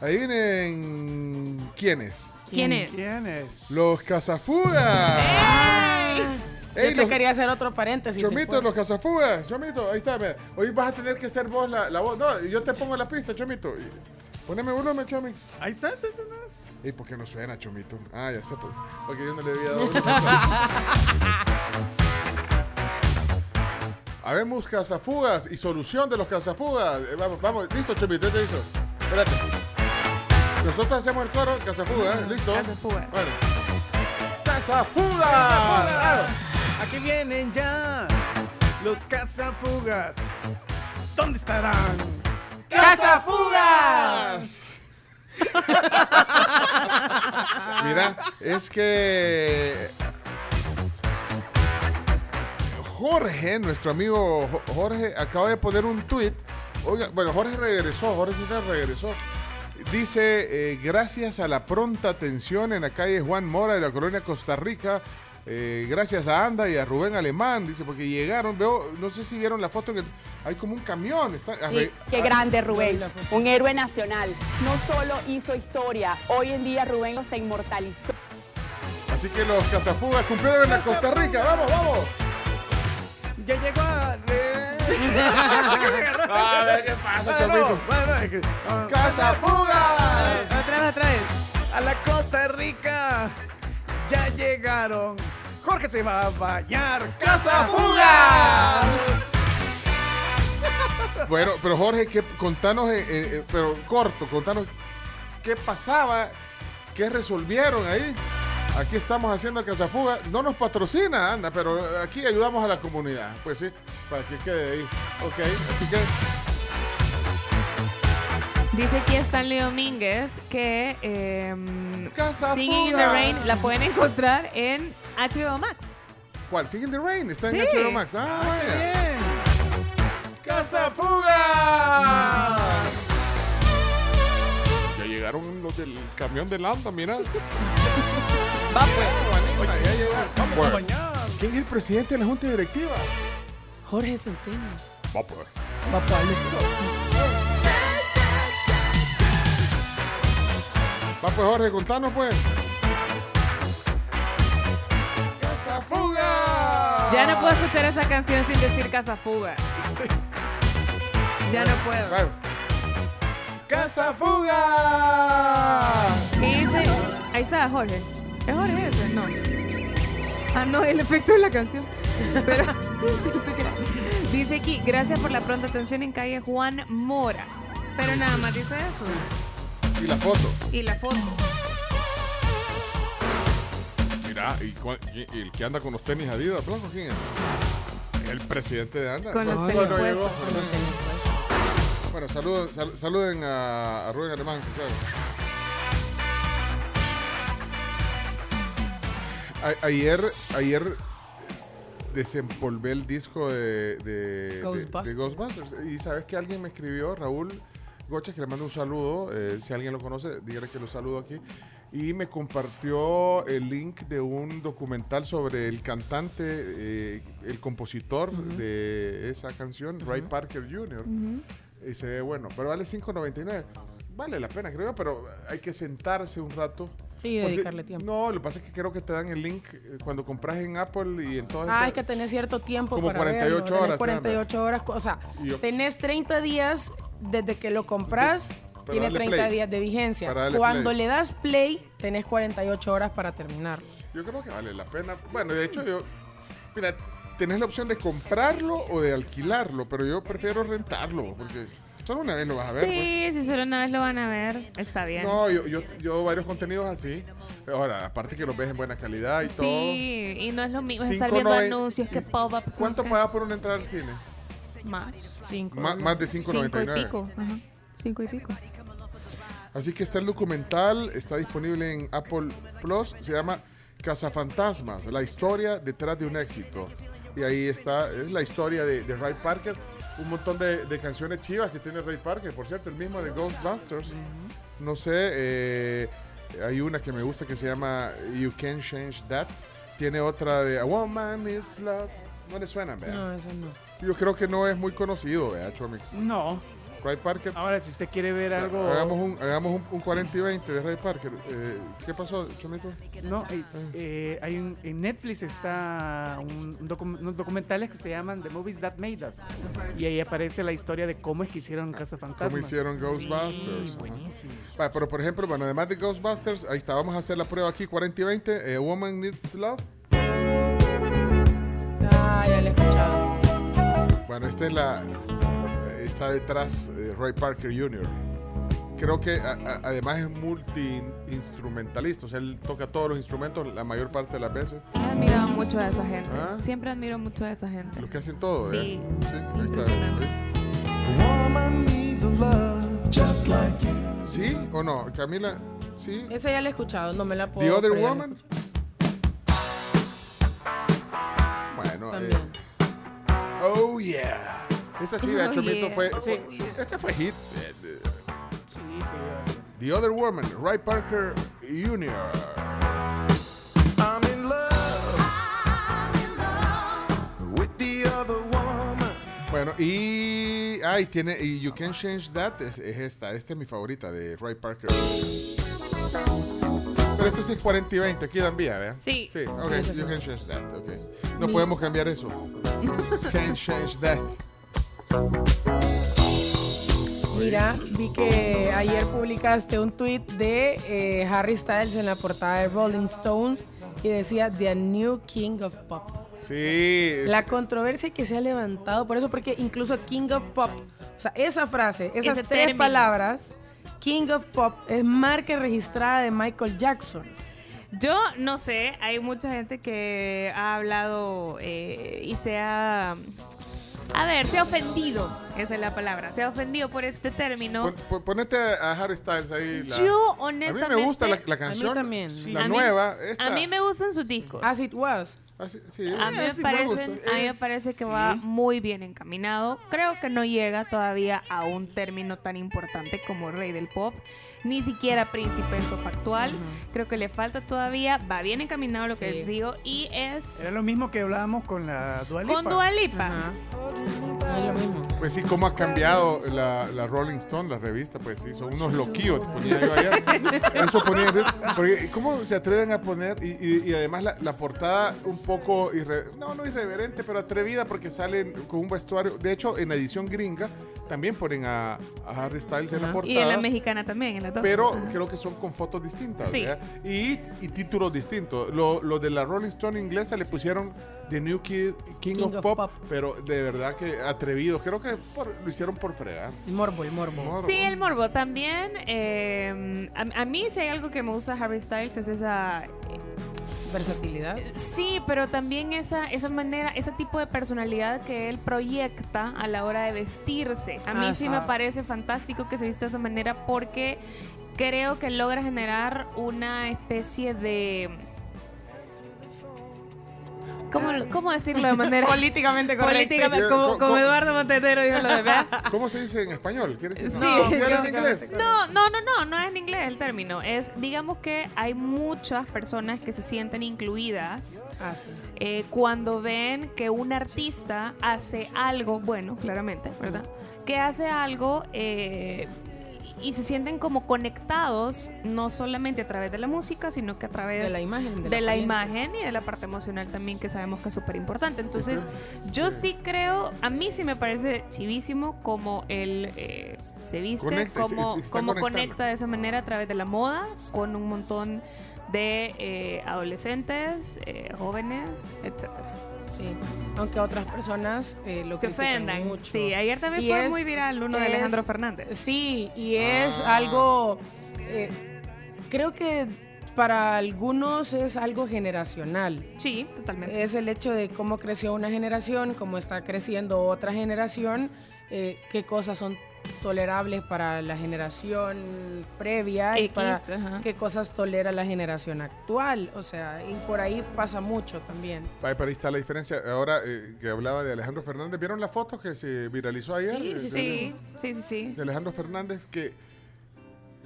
adivinen quiénes. ¿Quién es? ¿Quién es? Los Cazafugas. Ey, Yo te los- quería hacer otro paréntesis. Chomito, los Cazafugas. Chomito, ahí está. mira. Hoy vas a tener que ser vos la, la voz. No, yo te pongo la pista, Chomito. Y- Poneme volumen, Chomi. Ahí está, ¿te tenés? ¿Y por qué no suena, Chomito? Ah, ya sé, pues, porque yo no le había dado. Habemos cazafugas y solución de los cazafugas. Eh, vamos, vamos, listo, Chomito, ya te hizo. Espérate. Nosotros hacemos el coro, cazafugas, ¿listo? Cazafugas. Bueno. ¡Cazafugas! ¡Cazafugas! Aquí vienen ya los cazafugas. ¿Dónde estarán? ¡Cazafugas! Mira, es que Jorge, nuestro amigo Jo- Jorge, acaba de poner un tweet. Oiga, bueno, Jorge regresó, Jorge regresó. Dice, eh, gracias a la pronta atención en la calle Juan Mora de la colonia Costa Rica, eh, gracias a Anda y a Rubén Alemán, dice, porque llegaron, veo, no sé si vieron la foto, que hay como un camión. Está, Sí, qué grande Rubén, un héroe nacional. No solo hizo historia, hoy en día Rubén los inmortalizó. Así que los cazafugas cumplieron en la Costa Rica, vamos, vamos. Ya llegó a... A ver, ¿qué pasa, que- ah. ¡Cazafugas! Otra vez. A la Costa Rica ya llegaron. Jorge se va a bañar. ¡Cazafugas! Bueno, pero Jorge, ¿qué- contanos, eh, eh, pero corto, contanos qué pasaba, qué resolvieron ahí. Aquí estamos haciendo Cazafuga. No nos patrocina, anda, pero aquí ayudamos a la comunidad. Pues sí, para que quede ahí. Ok, así que Dice aquí Stanley Domínguez que em, Cazafuga. Singing in the Rain la pueden encontrar en HBO Max. ¿cuál? Singing the Rain, está en Sí. HBO Max. Ah, vaya. ¡Cazafuga! Ya llegaron los del camión de Landa, mira. Va pues. Ya llegaron. Bueno, ¿Quién es el presidente de la Junta Directiva? Jorge Centeno. Va pues. Va Va pues Jorge, contanos pues. ¡Cazafuga! Ya no puedo escuchar esa canción sin decir Cazafuga. Ya no puedo. ¡Cazafuga! ¿Qué dice? Ahí está Jorge. ¿Es Jorge ese? No. Ah, no, el efecto de la canción. Pero dice aquí, gracias por la pronta atención en calle Juan Mora. Pero nada más dice eso. Y la foto. Y la foto. Mira, ¿y, y el que anda con los tenis Adidas, Blanco, quién es? El presidente de Anda. Con los tenis no llegó. puestos. Bueno, saluden, sal- saluden a, a Rubén Alemán, que sabe. A- ayer, ayer desempolvé el disco de, de, de- Ghostbusters. de Ghostbusters. Y sabes que alguien me escribió, Raúl Gocha, que le mando un saludo. eh, si alguien lo conoce, dígale que lo saludo aquí. Y me compartió el link de un documental sobre el cantante, eh, el compositor de esa canción, Ray Parker Jr. Y se ve bueno, pero vale 5.99. Vale la pena, creo, pero hay que sentarse un rato. Sí, dedicarle tiempo. No, lo que pasa es que creo que te dan el link eh, cuando compras en Apple y en todas Ah, estas- es que tenés cierto tiempo Como para 48 verlo. Horas, 48 horas. O sea, yo- tenés 30 días desde que lo compras. Para Tiene darle 30 play. días de vigencia. Cuando play. le das play, tenés 48 horas para terminarlo. Yo creo que vale la pena. Bueno, de hecho, yo. Mira, tenés la opción de comprarlo o de alquilarlo, pero yo prefiero rentarlo, porque solo una vez lo vas a ver. pues. Sí, si solo una vez lo van a ver, está bien. No, yo, yo, yo varios contenidos así. Ahora, aparte que los ves en buena calidad y todo. Sí, y no es lo mismo estar viendo anuncios que pop-up. ¿Cuánto pagas por una entrada al cine? Más. Cinco. Ma- más de Cinco y 5.99. pico. Ajá. Cinco y pico. Así que está el documental, está disponible en Apple Plus, se llama Cazafantasmas, la historia detrás de un éxito. Y ahí está, es la historia de, de Ray Parker, un montón de, de canciones chivas que tiene Ray Parker, por cierto, el mismo de Ghostbusters. No sé, eh, hay una que me gusta que se llama You Can't Change That. Tiene otra de A Woman Needs Love. No le suenan, vea. No, eso no. Yo creo que no es muy conocido, vea, Chomix. No. Ray Parker. Ahora, si usted quiere ver algo. Hagamos un, hagamos un, un 40 y 20 de Ray Parker. Eh, ¿Qué pasó, Chomito? No, es, eh, hay un, en Netflix está un, un docu- unos documentales que se llaman The Movies That Made Us. Y ahí aparece la historia de cómo es que hicieron Casa Fantasma. ¿Cómo hicieron Ghostbusters? Sí, buenísimo. Vale, pero por ejemplo, bueno, además de Ghostbusters, ahí está, vamos a hacer la prueba aquí, 40 y 20. eh, Woman Needs Love. Ah, ya le he escuchado. Bueno, esta es la. eh, Está detrás de Ray Parker Jr. creo que a- a- además es multi-instrumentalista, o sea, él toca todos los instrumentos la mayor parte de las veces. He admirado mucho a esa gente. Ah. Siempre admiro mucho a esa gente. Los que hacen todo, Sí. ¿eh? Sí, ahí está. ¿Sí o no? Camila, ¿sí? Esa ya la he escuchado, no me la puedo. The Other Woman. Bueno, eh. Oh yeah. Esa sí, de Oh, hecho, Mito, yeah. fue, fue- este fue hit. Eh, eh, The Other Woman, Ray Parker Jr. I'm in love with the other woman. Bueno, y. Ay, tiene. Y You Can Change That es, es esta. Esta es mi favorita de Ray Parker. Pero esto sí es 40 y 20. Aquí dan vía, ¿verdad? Sí. Sí, ok. Sí. You Can Change That. Ok. No Mi- podemos cambiar eso. Can Change That. Mira, vi que ayer publicaste un tweet de eh, Harry Styles en la portada de Rolling Stones y decía The New King of Pop. Sí. La controversia que se ha levantado por eso, porque incluso King of Pop, o sea, esa frase, esas Ese tres término. palabras, King of Pop es marca registrada de Michael Jackson. Yo no sé, hay mucha gente que ha hablado eh, y se ha... A ver, se ha ofendido, esa es la palabra, se ha ofendido por este término. Pon- pon- ponete a Harry Styles ahí. la- Yo, A mí honestamente... me gusta la, la canción. también. La A mí- nueva. Esta. A mí me gustan sus discos. As It Was. Así- sí, A mí, me parecen- gusta. a mí me parece que va muy bien encaminado. Creo que no llega todavía a un término tan importante como rey del pop, ni siquiera príncipe del pop actual. Creo que le falta todavía, va bien encaminado lo que Sí. les digo y es Era lo mismo que hablábamos con la Dua Lipa. con Dua Lipa. Es lo mismo. Pues sí, cómo ha cambiado la, la Rolling Stone, la revista, pues sí, son unos loquillos, ponía yo ayer. Eso ponía porque ¿cómo se atreven a poner? Y, y- y además la, la portada un poco, irre- no, no irreverente, pero atrevida porque salen con un vestuario. De hecho, en la edición gringa también ponen a, a Harry Styles en la portada. Y en la mexicana también, en la dos. Pero Ajá. creo que son con fotos distintas. Sí. Y, y títulos distintos. Lo, lo de la Rolling Stone inglesa le pusieron The New Kid, King, King of, of Pop, Pop. pero de verdad que atrevido. Creo que por- lo hicieron por fregar. El morbo, el morbo. Sí, el morbo también. eh, a, a mí si hay algo que me gusta Harry Styles es esa... Versatilidad. Sí, pero también esa, esa manera, ese tipo de personalidad que él proyecta a la hora de vestirse. A mí Ah, sí sí. me parece fantástico que se vista de esa manera porque creo que logra generar una especie de... ¿Cómo, cómo decirlo de manera Políticamente correcto. Políticamente, como, ¿Cómo- como cómo- Eduardo Montenegro dijo lo de ¿verdad? ¿Cómo se dice en español? ¿Quieres decir? Sí, no, ¿quieres no, en inglés? no, no, no, no, no es en inglés el término. Es, digamos que hay muchas personas que se sienten incluidas Ah, sí. eh, cuando ven que un artista hace algo, bueno, claramente, ¿verdad? Que hace algo eh, y se sienten como conectados, no solamente a través de la música, sino que a través De la imagen, de de la la apariencia. imagen y de la parte emocional también, que sabemos que es súper importante. Entonces, yo sí creo, a mí sí me parece chivísimo como él eh, se viste, Conecta, como, como conecta de esa manera a través de la moda con un montón de eh, adolescentes, eh, jóvenes, etcétera. Sí. Aunque otras personas eh, lo Se ofendan. mucho. Sí, ayer también Y fue es- muy viral uno de Alejandro Fernández. Sí, y es Ah. algo. eh, creo que para algunos es algo generacional. Sí, totalmente. Es el hecho de cómo creció una generación, cómo está creciendo otra generación, eh, qué cosas son tolerables para la generación previa y para ajá. qué cosas tolera la generación actual. O sea, y por ahí pasa mucho también. Ahí, pero ahí está la diferencia. Ahora eh, que hablaba de Alejandro Fernández, ¿vieron la foto que se viralizó ayer? Sí, sí, sí, sí, sí, sí. de Alejandro Fernández que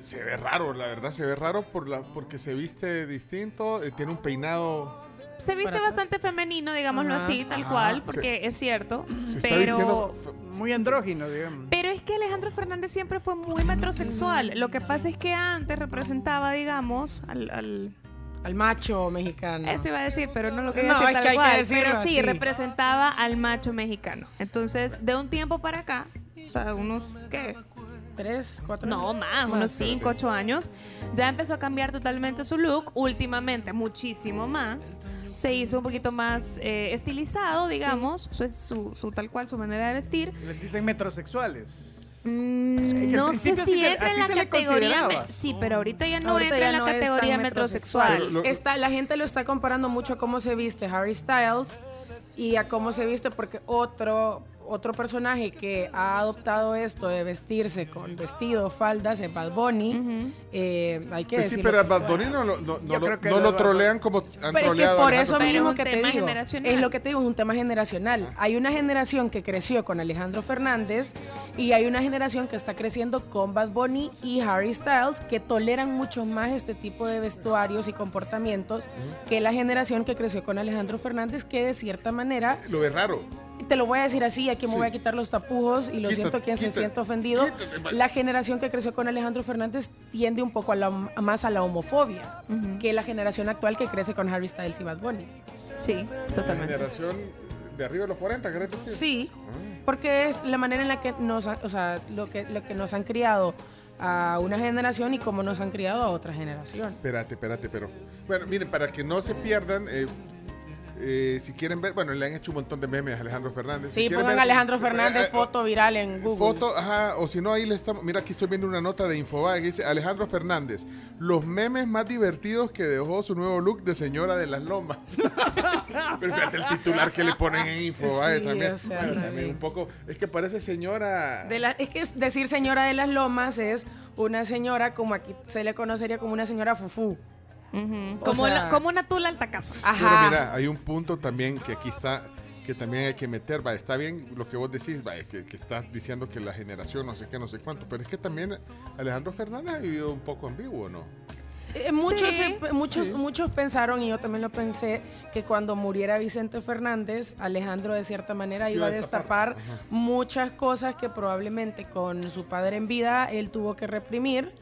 se ve raro, la verdad, se ve raro por la, porque se viste distinto, eh, tiene un peinado... Se viste bastante femenino, digámoslo Ajá. así, tal Ajá, cual, se- porque es cierto. Se está pero. Muy andrógino, digamos. pero es que Alejandro Fernández siempre fue muy metrosexual. Lo que pasa es que antes representaba, digamos, al, al- Al macho mexicano. Eso iba a decir, pero no lo quería No, decir es tal que hay que cual. decirlo pero sí, así. representaba al macho mexicano. Entonces, de un tiempo para acá, o sea, unos, ¿qué? ¿Tres, cuatro No, años? más, Más, unos. 5, 8 años. Ya empezó a cambiar totalmente su look. Últimamente, muchísimo más. Se hizo un poquito más eh, estilizado, digamos. Eso es su, su tal cual, su manera de vestir. Les dicen metrosexuales. Mm, que no sé si se- entra en la categoría. me- Sí, pero ahorita ya no Ahorita entra ya en la no categoría metrosexual. metrosexual. Está, la gente lo está comparando mucho a cómo se viste Harry Styles y a cómo se viste porque otro otro personaje que ha adoptado esto de vestirse con vestido, faldas, es Bad Bunny. Eh, hay que Pues sí, decirlo. pero a Bad Bunny no, lo- no, no lo- no lo lo Bad trolean como han Pero es que troleado a por eso Pero mismo es que un te tema digo, generacional. es lo que te digo, es un tema generacional. Hay una generación que creció con Alejandro Fernández y hay una generación que está creciendo con Bad Bunny y Harry Styles que toleran mucho más este tipo de vestuarios y comportamientos que la generación que creció con Alejandro Fernández que de cierta manera Lo ve raro. Te lo voy a decir así, aquí me voy a quitar los tapujos y lo Quítate, siento quien se siente ofendido. La generación que creció con Alejandro Fernández tiende un poco a la- más a la homofobia que la generación actual que crece con Harry Styles y Bad Bunny. Sí, La generación de arriba de los 40, ¿querés decir? Sí, porque es la manera en la que nos, o sea, lo que, lo que nos han criado a una generación y cómo nos han criado a otra generación. Espérate, espérate, pero. Bueno, miren, para que no se pierdan, eh, eh, si quieren ver, bueno, le han hecho un montón de memes a Alejandro Fernández. Si Sí, quieren pongan ver- Alejandro eh, Fernández eh, foto viral en Google. Foto, ajá, o si no, ahí le estamos. Mira, aquí estoy viendo una nota de Infobae que dice: Alejandro Fernández, los memes más divertidos que dejó su nuevo look de señora de las lomas. Pero fíjate el titular que le ponen en Infobae Sí, también. o sea, Bueno, también. un poco. Es que parece señora. De la- es que decir señora de las lomas es una señora como aquí se le conocería como una señora fufú. Como, sea, la- como una tula alta casa. Pero mira, hay un punto también que aquí está, que también hay que meter, va, está bien lo que vos decís, va, que, que estás diciendo que la generación no sé qué, no sé cuánto, pero es que también Alejandro Fernández ha vivido un poco ambiguo, ¿no? Eh, muchos, Sí, eh, muchos, muchos pensaron, y yo también lo pensé, que cuando muriera Vicente Fernández, Alejandro de cierta manera Sí, iba a destapar destapar. Ajá. muchas cosas que probablemente con su padre en vida él tuvo que reprimir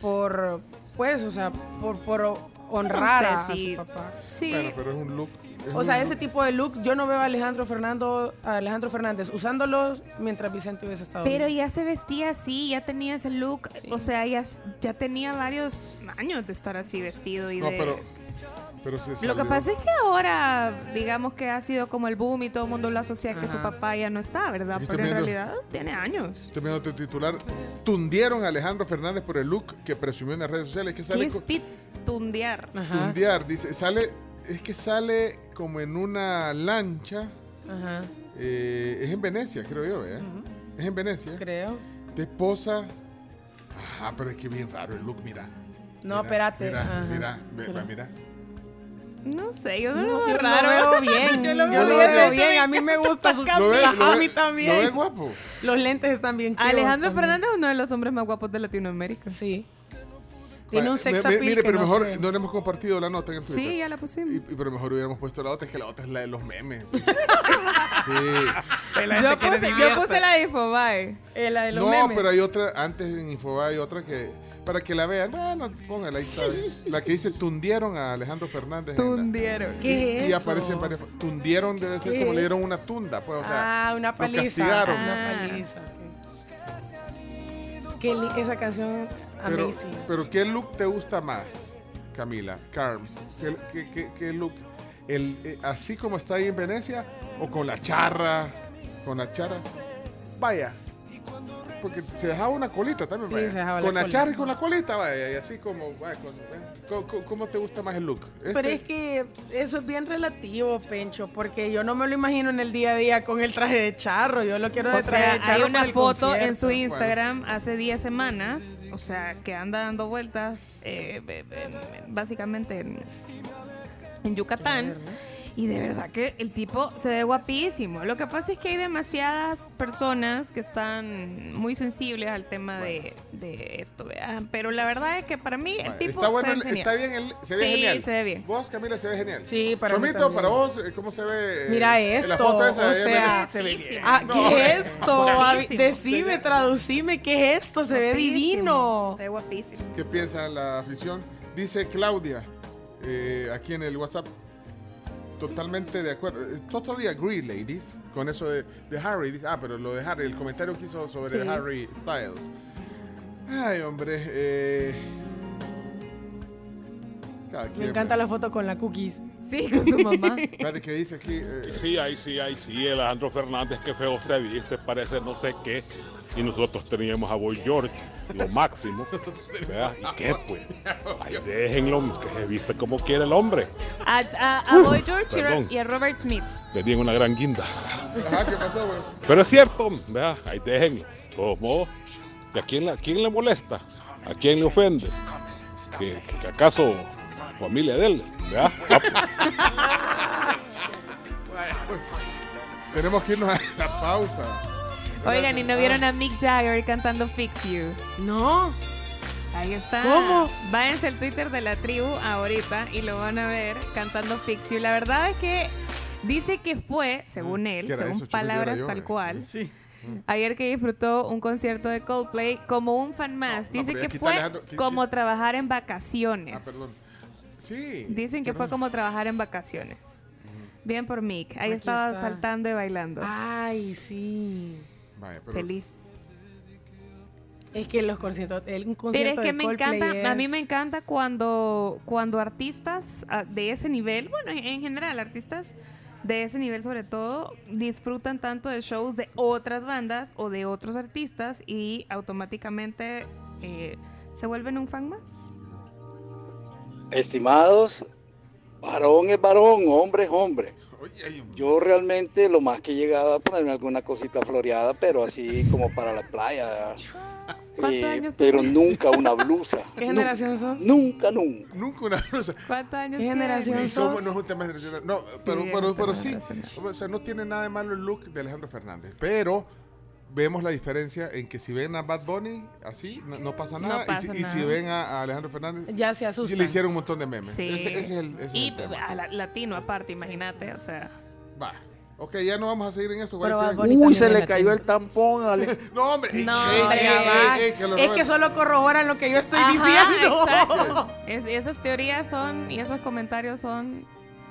por, pues, o sea, por, por honrar No sé a, su papá. Sí. Bueno, pero es un look. es O un sea, look- ese tipo de looks, yo no veo a Alejandro Fernando, a Alejandro Fernández usándolos mientras Vicente hubiese estado Pero ya se vestía así, ya tenía ese look. O sea, ya, ya tenía varios años de estar así vestido y No, de... pero, pero se Lo que pasa es que ahora, digamos que ha sido como el boom y todo el mundo lo asocia que su Ajá. papá ya no está, ¿verdad? Pero en realidad tiene años. Estoy viendo tu titular. Tundieron a Alejandro Fernández por el look que presumió en las redes sociales. Que ¿Qué sale es co- titundear? tundear, dice, sale, es que sale como en una lancha. Ajá, eh, es en Venecia, creo yo, ¿verdad? Es en Venecia. creo. Te posa. Ajá, pero es que bien raro el look, mira. No, Mira, espérate. Mira, Ajá. mira, va, mira. No sé, yo no, No, lo veo lo raro. veo bien. yo Yo lo lo veo veo bien. bien. A mí me gusta su ¿Lo lo A mí también. ¿Lo guapo? Los lentes están bien chidos. Alejandro también. Fernández es uno de los hombres más guapos de Latinoamérica. Sí. Tiene un sex appeal Mire, que pero no mejor sé. no le hemos compartido la nota en el Twitter. Sí, ya la pusimos. Y, pero mejor hubiéramos puesto la otra, es que la otra es la de los memes. sí. Yo puse, yo puse la de Infobae. Eh, la de los No, memes. pero hay otra, antes en Infobae hay otra que, para que la vean, bueno, póngala ahí. La que dice, tundieron a Alejandro Fernández. la- Tundieron. y, ¿Qué es y eso? aparecen varias, tundieron debe ser ¿Qué? como le dieron una tunda, pues, o sea, ah, una paliza. castigaron. Una paliza. Qué esa canción Pero, amazing. pero ¿qué look te gusta más, Camila? Carms, ¿qué, qué, qué- qué look? El, eh, ¿Así como está ahí en Venecia? ¿O con la charra? ¿Con las charras? Vaya. Porque se dejaba una colita también, Sí, vaya. se dejaba la Con la, colita. charra y con la colita, vaya. Y así como, vaya, con-. ¿Cómo, cómo- cómo te gusta más el look? Pero Este- es que eso es bien relativo, Pencho, porque yo no me lo imagino en el día a día con el traje de charro. Yo lo quiero de O traje sea, de charro hay para una el foto en su Instagram hace 10 semanas, o sea, que anda dando vueltas eh, básicamente en, en Yucatán. Y de verdad que el tipo se ve guapísimo. Lo que pasa es que hay demasiadas personas que están muy sensibles al tema de, de esto, ¿verdad? Pero la verdad es que para mí el tipo Está bueno, se ve genial. está bien, el- se ve Sí, genial. se ve bien. Vos, Camila, se ve genial. Sí, para mí Chomito, también. para vos, eh, ¿cómo se ve? eh, Mira en esto, La foto esa o sea? Ah, ¿qué es esto? Decime, traducime, ¿qué es esto? Se ve divino. Se ve guapísimo. ¿Qué piensa la afición? Dice Claudia, eh, aquí en el WhatsApp, totalmente de acuerdo. Eh, Totally agree, ladies, con eso de, de Harry. Dice, ah, pero lo de Harry, el comentario que hizo sobre Sí. Harry Styles. Ay, hombre. eh, Cada Me encanta la foto con la cookies. Sí, con su mamá. Espérate, ¿qué dice aquí? Eh, Sí, ahí sí, ahí sí, Alejandro Fernández, que feo se viste, parece no sé qué. Y nosotros teníamos a Boy George, lo máximo. ¿verdad? ¿Y qué pues? Ahí déjenlo, que se viste como quiere el hombre. A, a, a Boy George y Ro- perdón. y a Robert Smith. Tenían una gran guinda. Ajá, ¿qué pasó, güey? Pero es cierto, ¿verdad? ahí déjenlo. De todos modos, ¿y a quién, le- a quién le molesta? ¿A quién le ofende? ¿Que, que acaso familia de él? ¿verdad? Ah, pues. Tenemos que irnos a la pausa. Oigan, ¿y no vieron a Mick Jagger cantando Fix You? No. Ahí está. ¿Cómo? Váyanse al Twitter de la tribu ahorita y lo van a ver cantando Fix You. La verdad es que dice que fue, según él, ¿Qué era según eso, palabras yo, tal eh. cual. Sí. Ayer que disfrutó un concierto de Coldplay como un fan más. No, Dice que fue Alejandro. ¿Quién- como trabajar en vacaciones. Ah, perdón. Sí. Dicen que fue como trabajar en vacaciones. Bien por Mick. Ahí Aquí estaba está. saltando y bailando. Ay, sí. Vaya, pero Feliz. Es que los conciertos, el un Pero concierto es que de me Coldplay encanta, a mí me encanta cuando, cuando artistas ah, de ese nivel, bueno, en, en general artistas de ese nivel sobre todo, disfrutan tanto de shows de otras bandas o de otros artistas y automáticamente eh, se vuelven un fan más. Estimados, varón es varón, hombre es hombre. Yo realmente lo más que he llegado a ponerme alguna cosita floreada, pero así como para la playa. ¿Cuántos Eh, años pero tienes? nunca una blusa. ¿Qué generación sos? Nunca, nunca. Nunca una blusa. ¿Cuántos años ¿Qué generación Ni sos? cómo no es un tema generacional. No, pero, es pero, pero tema sí. O sea, no tiene nada de malo el look de Alejandro Fernández. Pero vemos la diferencia en que si ven a Bad Bunny así, no, no pasa No nada. y, si, y ven a, a Alejandro Fernández, Ya se y asustan. le hicieron un montón de memes. Sí. Ese, ese es el, ese es y el tema. a la- latino aparte, imagínate, o sea. Va. Ok, ya no vamos a seguir en esto. Pero ¿vale? Bad ¿Quieren- Bunny Uy, se le cayó el tampón, Alex. No, hombre. No, ey, hombre, ey, ya ey, va. ey, que lo Es que solo corroboran lo que yo estoy Ajá, diciendo. exacto. Es- esas teorías son y esos comentarios son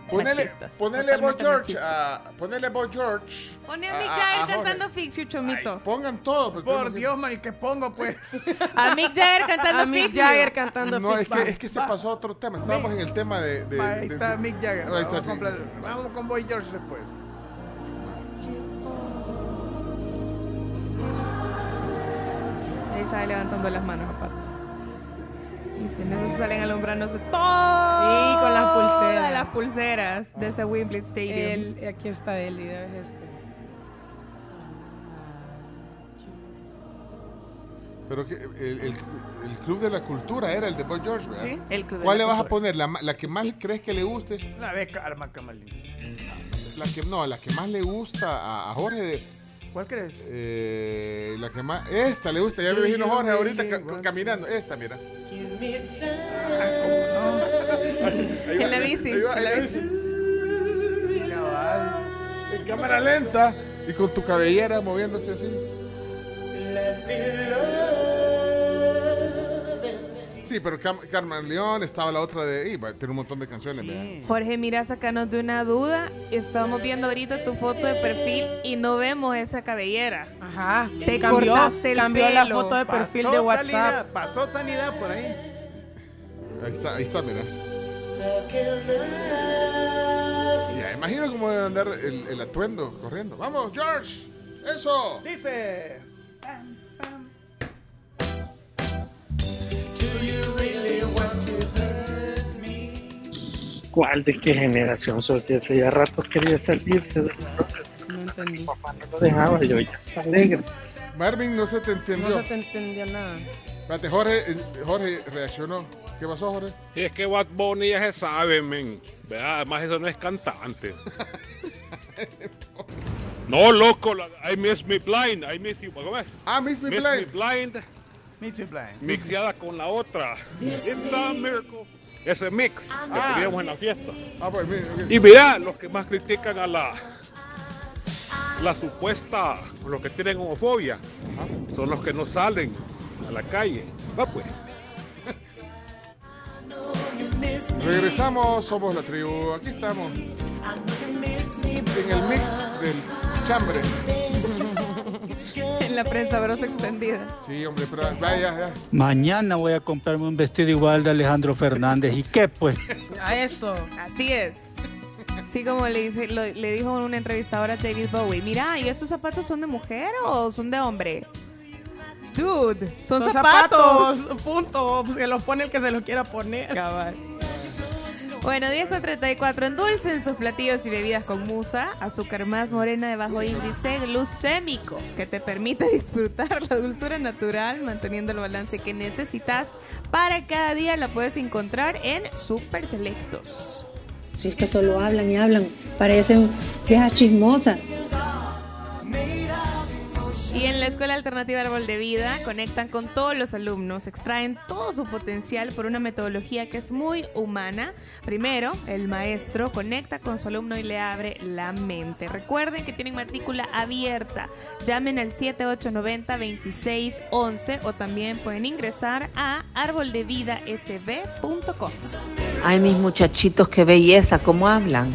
Ponele, ponele Boy totalmente George, a, ponele Boy George. Pone a a- Mick Jagger cantando Fix You, Chomito. Ay, pongan todo. pues, Por que- Dios, man, ¿y qué pongo, pues? A Mick Jagger cantando A Mick Fix You. Jagger cantando No, Fix es que, es que se pasó a otro tema. Estábamos en el tema de. ahí de- está de- Mick Jagger. Ahí está vamos, con, Mick. vamos con Boy George después. Ahí sale levantando las manos aparte. Y si en eso se salen alumbrándose todo. Sí, con las pulseras. las pulseras de ese Wembley Stadium. El- aquí está el video, es este. Pero que el, el- el Club de la Cultura era el de Boy George, ¿verdad? Sí, el Club de ¿Cuál la le vas a Cultura. poner? ¿La, la que más crees que le guste? La de Karma, Camalín. La que, no, la que más le gusta a, a Jorge. de- ¿Cuál crees? eh, la que más. Esta le gusta. Ya me imagino Jorge ahorita ca- caminando. Esta, mira. Así, ahí En la bici, ahí va, en la bici. En cámara lenta y con tu cabellera moviéndose así. Sí, pero Cam- Carmen León estaba la otra de. Y, tiene un montón de canciones, vean. Jorge, mira, sacanos de una duda. Estamos viendo ahorita tu foto de perfil y no vemos esa cabellera. Ajá. Te cambió, cortaste el cambió la foto de perfil Pasó de WhatsApp. sanidad, pasó sanidad por ahí. Ahí está, ahí está, mira. Ya, imagino cómo debe andar el, el atuendo corriendo. ¡Vamos, George! ¡Eso! Dice. ¿Cuál de qué generación sos? Ya hace ya rato quería salirse de No entendí. no lo dejaba yo ya está alegre. Marvin, no se te entendió. No se te entendió nada. Espérate, Jorge, Jorge reaccionó. ¿Qué pasó, Jorge? Y es que Bad Bunny ya se sabe, men. ¿verdad? Además, eso no es cantante. no, loco. la- I miss me blind. I miss you. ¿Cómo es? Ah, Miss Me Miss Blind. me blind. Me Blind. Mixeada con la otra. It's a miracle. Ese mix que Ah. teníamos en las fiestas. Ah, pues, mira. Y mira, los que más critican a la la supuesta, los que tienen homofobia, son los que no salen a la calle. Va pues. Regresamos, somos la tribu. Aquí estamos. En el mix del chambre. En la prensa brosa extendida. Sí, hombre, pero vaya, ya. Mañana voy a comprarme un vestido igual de Alejandro Fernández. ¿Y qué pues? A eso. Así es. Sí, como le, dice, lo- le dijo una entrevistadora a David Bowie, mira, ¿y estos zapatos son de mujer o son de hombre? Dude, son, Son zapatos. zapatos. Punto. Pues que los pone el que se los quiera poner. Bueno, 10 con 34 endulcen sus platillos y bebidas con musa, azúcar más morena de bajo índice glucémico, que te permite disfrutar la dulzura natural, manteniendo el balance que necesitas. Para cada día la puedes encontrar en Super Selectos. Si es que solo hablan y hablan, parecen viejas chismosas. Y en la Escuela Alternativa Árbol de Vida conectan con todos los alumnos, extraen todo su potencial por una metodología que es muy humana. Primero, el maestro conecta con su alumno y le abre la mente. Recuerden que tienen matrícula abierta. Llamen al 7890-2611 o también pueden ingresar a arboldevidasb.com. Ay, mis muchachitos, qué belleza, cómo hablan.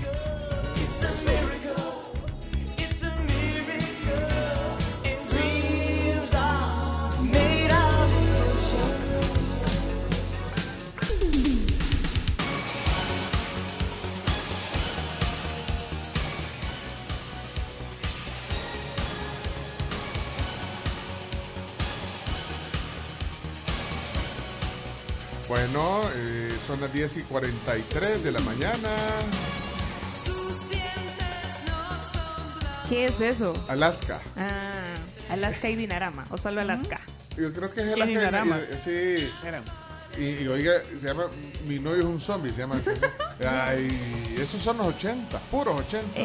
Bueno, eh, son las 10 y 43 de la mañana. ¿Qué es eso? Alaska. Ah, Alaska y Dinarama, o solo Alaska. Yo creo que es ¿Qué Alaska. Dinarama? eh, Sí. Y, y oiga, se llama Mi novio es un zombie, se llama. Ay, esos son los 80, puros 80.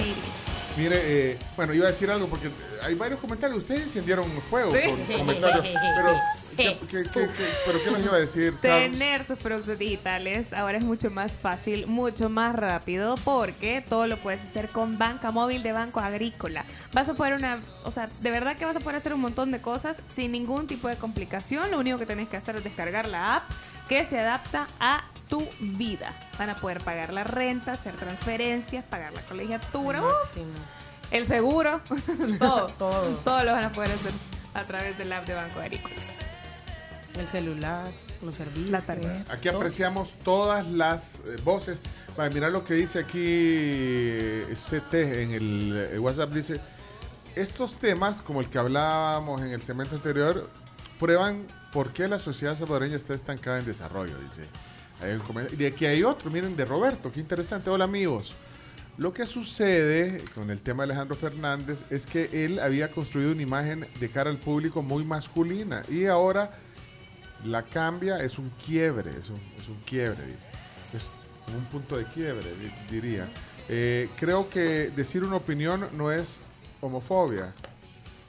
Mire, eh, bueno, iba a decir algo porque hay varios comentarios. Ustedes encendieron fuego Sí. con comentarios. Pero, ¿qué, qué- qué- qué- pero ¿qué nos iba a decir, Carlos? Tener sus productos digitales ahora es mucho más fácil, mucho más rápido, porque todo lo puedes hacer con banca móvil de Banco Agrícola. Vas a poder una, o sea, de verdad que vas a poder hacer un montón de cosas sin ningún tipo de complicación. Lo único que tenés que hacer es descargar la app que se adapta a tu vida. Van a poder pagar la renta, hacer transferencias, pagar la colegiatura, el seguro, todo, todo, todo lo van a poder hacer a través del app de Banco Agrícola. El celular, los servicios. La tarea. Aquí apreciamos todas las eh, voces. Para mirar lo que dice aquí eh, CT en el eh, WhatsApp, dice, estos temas, como el que hablábamos en el segmento anterior, prueban por qué la sociedad salvadoreña está estancada en desarrollo, dice. Hay un comentario. Y de aquí hay otro, miren, de Roberto, qué interesante. Hola amigos. Lo que sucede con el tema de Alejandro Fernández es que él había construido una imagen de cara al público muy masculina y ahora la cambia, es un quiebre, es un, es un quiebre, dice. Es un punto de quiebre, di- diría. Eh, creo que decir una opinión no es homofobia.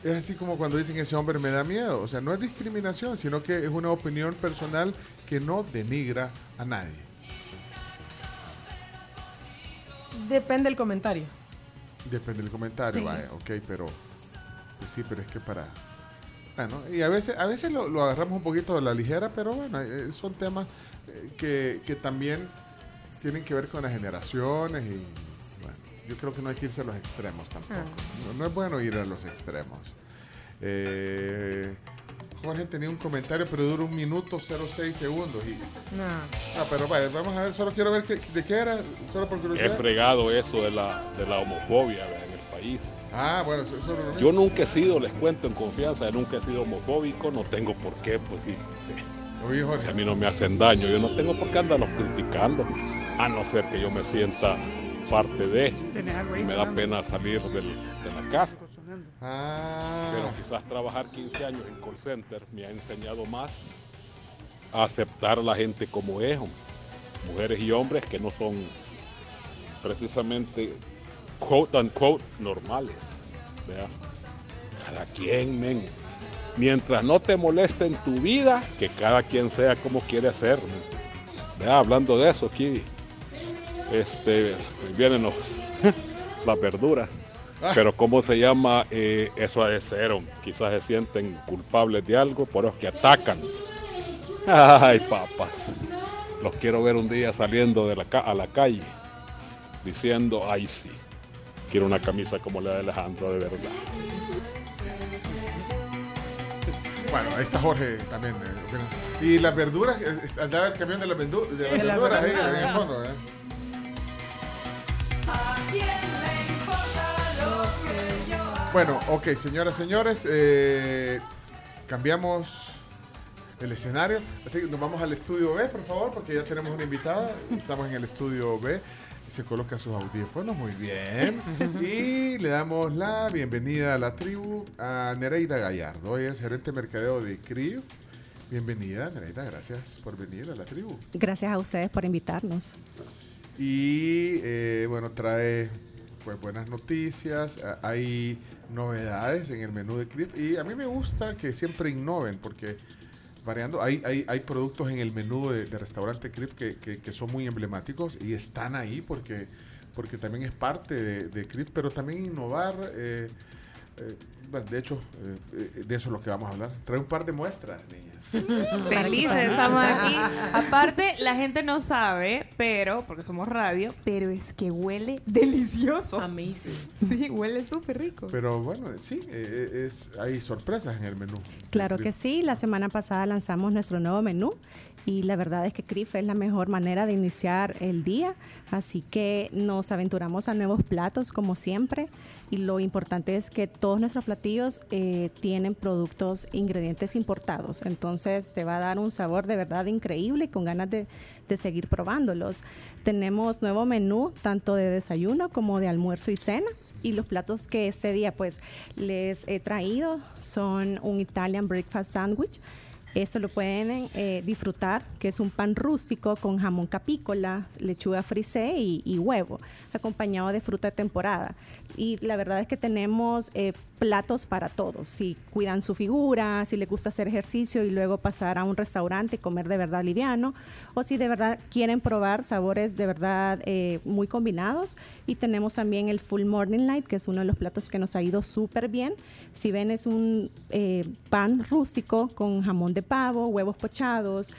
Es así como cuando dicen ese hombre me da miedo. O sea, no es discriminación, sino que es una opinión personal que no denigra a nadie. Depende del comentario. Depende del comentario, Sí. vaya, ok, pero pues sí, pero es que para bueno, y a veces, a veces lo, lo agarramos un poquito a la ligera, pero bueno, eh, son temas eh, que, que también tienen que ver con las generaciones y bueno, yo creo que no hay que irse a los extremos tampoco. Ah. No, no es bueno ir a los extremos. Eh, Jorge tenía un comentario, pero dura un minuto 06 segundos. Y, No. no, pero vaya, vamos a ver, solo quiero ver qué- de qué era, solo por He curiosidad. fregado eso de la, de la homofobia ¿verdad? en el país. Ah, bueno, eso, eso no- Yo nunca he sido, les cuento en confianza, nunca he sido homofóbico, no tengo por qué, pues sí. Si a mí no me hacen daño, yo no tengo por qué andarlos criticando, a no ser que yo me sienta parte de. Y me da pena salir del- de la casa. Ah. Pero quizás trabajar 15 años en call center me ha enseñado más a aceptar a la gente como es, mujeres y hombres que no son precisamente quote unquote normales. ¿vea? Cada quien, men. Mientras no te moleste en tu vida, que cada quien sea como quiere ser. Vea, hablando de eso, aquí este, vienen los, las verduras. Ah. Pero ¿cómo se llama? Eh, eso ser, hombre. quizás se sienten culpables de algo, por eso que atacan. Ay, papas. Los quiero ver un día saliendo de la a la calle diciendo, ay sí, quiero una camisa como la de Alejandro de verdad. Bueno, ahí está Jorge también. eh, y las verduras, andaba el camión de las, vendu- de las Sí, las verduras ahí en el fondo. ¿eh? Bueno, ok, señoras, señores, eh, cambiamos el escenario. Así que nos vamos al estudio B, por favor, porque ya tenemos una invitada. Estamos en el estudio B. Se coloca sus audífonos, muy bien. Y le damos la bienvenida a la tribu a Nereida Gallardo. Ella es gerente de mercadeo de CRIF. Bienvenida, Nereida, gracias por venir a la tribu. Gracias a ustedes por invitarnos. Y eh, bueno, trae pues buenas noticias, a- hay novedades en el menú de CRIF y a mí me gusta que siempre innoven porque variando, hay, hay, hay productos en el menú de, restaurante CRIF que, que- son muy emblemáticos y están ahí porque, porque también es parte de, de CRIF, pero también innovar, eh, eh, bueno, de hecho, eh, eh, de eso es lo que vamos a hablar. Trae un par de muestras, niñas. Felices estamos aquí. Aparte, la gente no sabe, pero, porque somos radio, pero es que huele delicioso. Amazing. Sí, huele súper rico. Pero bueno, sí, eh, es, hay sorpresas en el menú. Claro que sí, la semana pasada lanzamos nuestro nuevo menú y la verdad es que CRIF es la mejor manera de iniciar el día, así que nos aventuramos a nuevos platos como siempre y lo importante es que todos nuestros platillos eh, tienen productos, ingredientes importados, entonces te va a dar un sabor de verdad increíble y con ganas de, seguir probándolos. Tenemos nuevo menú tanto de desayuno como de almuerzo y cena. Y los platos que este día pues les he traído son un Italian breakfast sandwich. Esto lo pueden eh, disfrutar, que es un pan rústico con jamón capícola, lechuga frisé y, y huevo, acompañado de fruta de temporada. Y la verdad es que tenemos eh, platos para todos. Si cuidan su figura, si les gusta hacer ejercicio y luego pasar a un restaurante y comer de verdad liviano, o si de verdad quieren probar sabores de verdad eh, muy combinados. Y tenemos también el Full Morning Light, que es uno de los platos que nos ha ido súper bien. Si ven, es un eh, pan rústico con jamón de pavo, huevos pochados,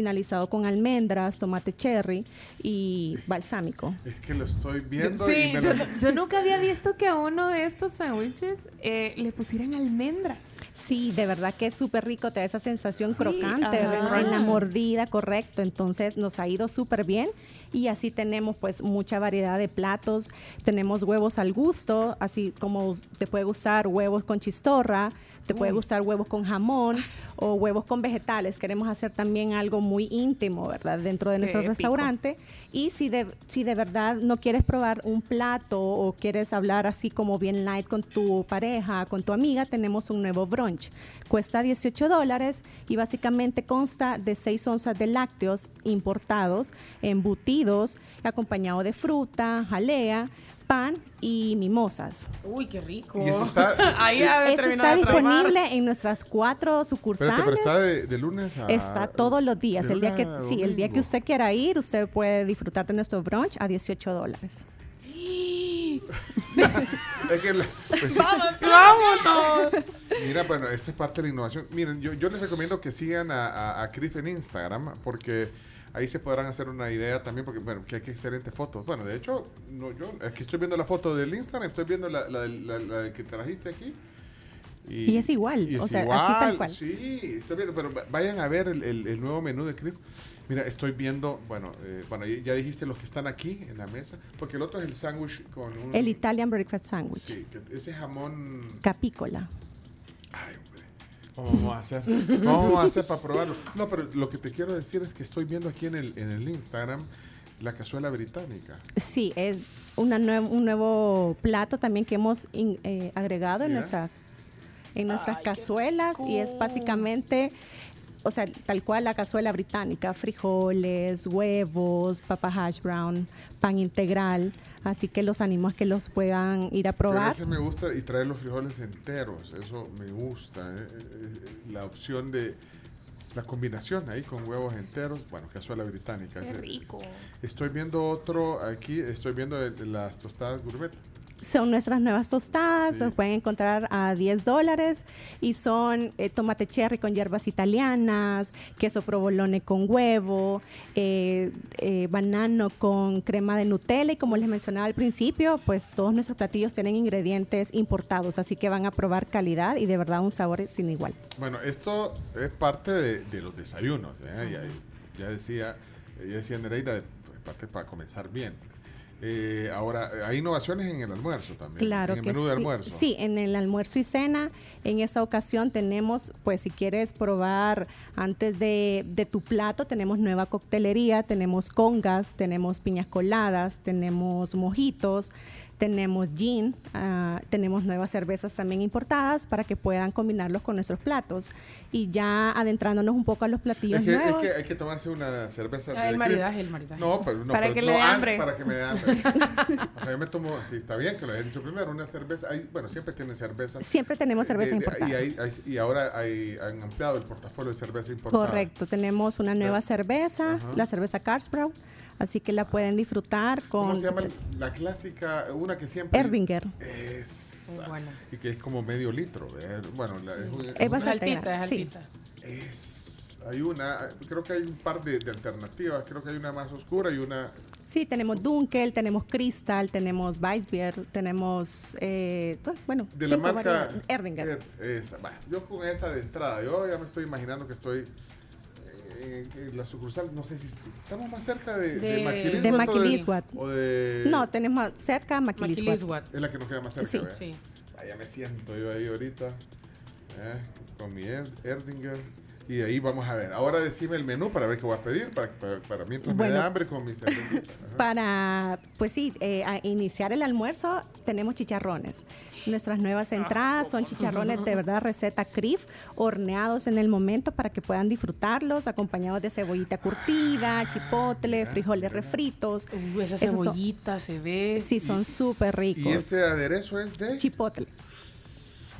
finalizado con almendras, tomate cherry y balsámico. Es que lo estoy viendo y Sí, me yo, lo- yo nunca había visto que a uno de estos sándwiches eh, le pusieran almendras. Sí, de verdad que es súper rico, te da esa sensación Sí, crocante en la mordida, correcto. Entonces nos ha ido súper bien y así tenemos pues mucha variedad de platos. Tenemos huevos al gusto, así como te puede gustar huevos con chistorra, te puede Uy. gustar huevos con jamón o huevos con vegetales. Queremos hacer también algo muy íntimo, ¿verdad? Dentro de nuestro restaurante. Y si de, si de verdad no quieres probar un plato o quieres hablar así como bien light con tu pareja, con tu amiga, tenemos un nuevo brunch. Cuesta 18 dólares y básicamente consta de 6 onzas de lácteos importados, embutidos, acompañado de fruta, jalea, pan y mimosas. Uy, qué rico. Y eso está- Ahí Eso está disponible en nuestras cuatro sucursales. Espérate, pero está de, de lunes a... Está todos los días. El día que, sí, el día que usted quiera ir, usted puede disfrutar de nuestro brunch a 18 dólares. Es que la- pues sí. ¡Vámonos! Mira, bueno, esto es parte de la innovación. Miren, yo, yo les recomiendo que sigan a, a, a Chris en Instagram porque ahí se podrán hacer una idea también porque, bueno, que hay que excelentes fotos. Bueno, de hecho, no, yo aquí estoy viendo la foto del Instagram, estoy viendo la, la, la- la que trajiste aquí. Y es igual, y es o sea, así tal cual. Sí, estoy viendo, pero va- vayan a ver el, el- el nuevo menú de Chris. Mira, estoy viendo, bueno, eh, bueno, ya dijiste los que están aquí en la mesa, porque el otro es el sándwich con un... El Italian Breakfast Sandwich. Sí, ese jamón... Capícola. ¿Cómo vamos a hacer? ¿Cómo vamos a hacer para probarlo? No, pero lo que te quiero decir es que estoy viendo aquí en el, en el Instagram la cazuela británica. Sí, es una nue- un nuevo plato también que hemos in- eh, agregado en, nuestra, en nuestras cazuelas y es básicamente, o sea, tal cual la cazuela británica, frijoles, huevos, papa hash brown, pan integral. Así que los animo a que los puedan ir a Pero probar. ese me gusta y traer los frijoles enteros, eso me gusta. eh, eh, La opción de la combinación ahí con huevos enteros, bueno, cazuela británica. Qué ese- rico. Estoy viendo otro aquí, estoy viendo el- las tostadas gourmet. Son nuestras nuevas tostadas, se pueden encontrar a 10 dólares y son eh, tomate cherry con hierbas italianas, queso provolone con huevo, eh, eh, banano con crema de Nutella y como les mencionaba al principio, pues todos nuestros platillos tienen ingredientes importados, así que van a probar calidad y de verdad un sabor sin igual. Bueno, esto es parte de, de los desayunos. Ya, ya decía, ya decía Nereida, parte para comenzar bien. Eh, ahora, hay innovaciones en el almuerzo también. Claro en el que menú de sí. almuerzo. Sí, en el almuerzo y cena, en esa ocasión tenemos, pues si quieres probar antes de, de tu plato, tenemos nueva coctelería, tenemos congas, tenemos piñas coladas, tenemos mojitos, tenemos gin, ah, tenemos nuevas cervezas también importadas para que puedan combinarlos con nuestros platos. Y ya adentrándonos un poco a los platillos Es que, es nuevos. que hay que tomarse una cerveza. Ah, el de- maridaje, el maridaje. No, pero no. Para pero que no, le dé hambre. Para que me dé hambre. o sea, yo me tomo, sí, está bien que lo haya dicho primero, una cerveza. Hay, bueno, siempre tienen cerveza. Siempre tenemos cerveza De- de- importada. Y, hay- hay- y ahora hay, han ampliado el portafolio de cerveza importada. Correcto, tenemos una nueva cerveza, Ajá. la cerveza Carlsberg, así que la pueden disfrutar con ¿Cómo se llama la clásica? Una que siempre. Erdinger. Es. Y que es como medio litro. ¿eh? Bueno, la- es, Es bastante altita, es sí. altita. es- hay una, creo que hay un par de, de alternativas. Creo que hay una más oscura y una. Sí, tenemos Dunkel, tenemos Crystal, tenemos Weissbier, tenemos, eh, bueno, De la marca. Erdinger. Er- esa, va. Yo con esa de entrada, yo ya me estoy imaginando que estoy eh, en la sucursal, no sé si est- estamos más cerca de, de, De- Maquilisguat de o de- No, tenemos cerca Maquilisguat. Es la que nos queda más cerca. Sí. Sí. Ya me siento yo ahí ahorita eh, con mi Er- Erdinger. Y ahí vamos a ver. Ahora decime el menú para ver qué voy a pedir, para, para, para mientras me Bueno. dé hambre con mi cervecita. Ajá. Para, pues sí, eh, a iniciar el almuerzo tenemos chicharrones. Nuestras nuevas entradas son chicharrones de verdad receta CRIF, horneados en el momento para que puedan disfrutarlos, acompañados de cebollita curtida, chipotle, frijoles refritos. Uh, esa son- cebollita se ve. Sí, son súper ricos. Y ese aderezo es de. Chipotle.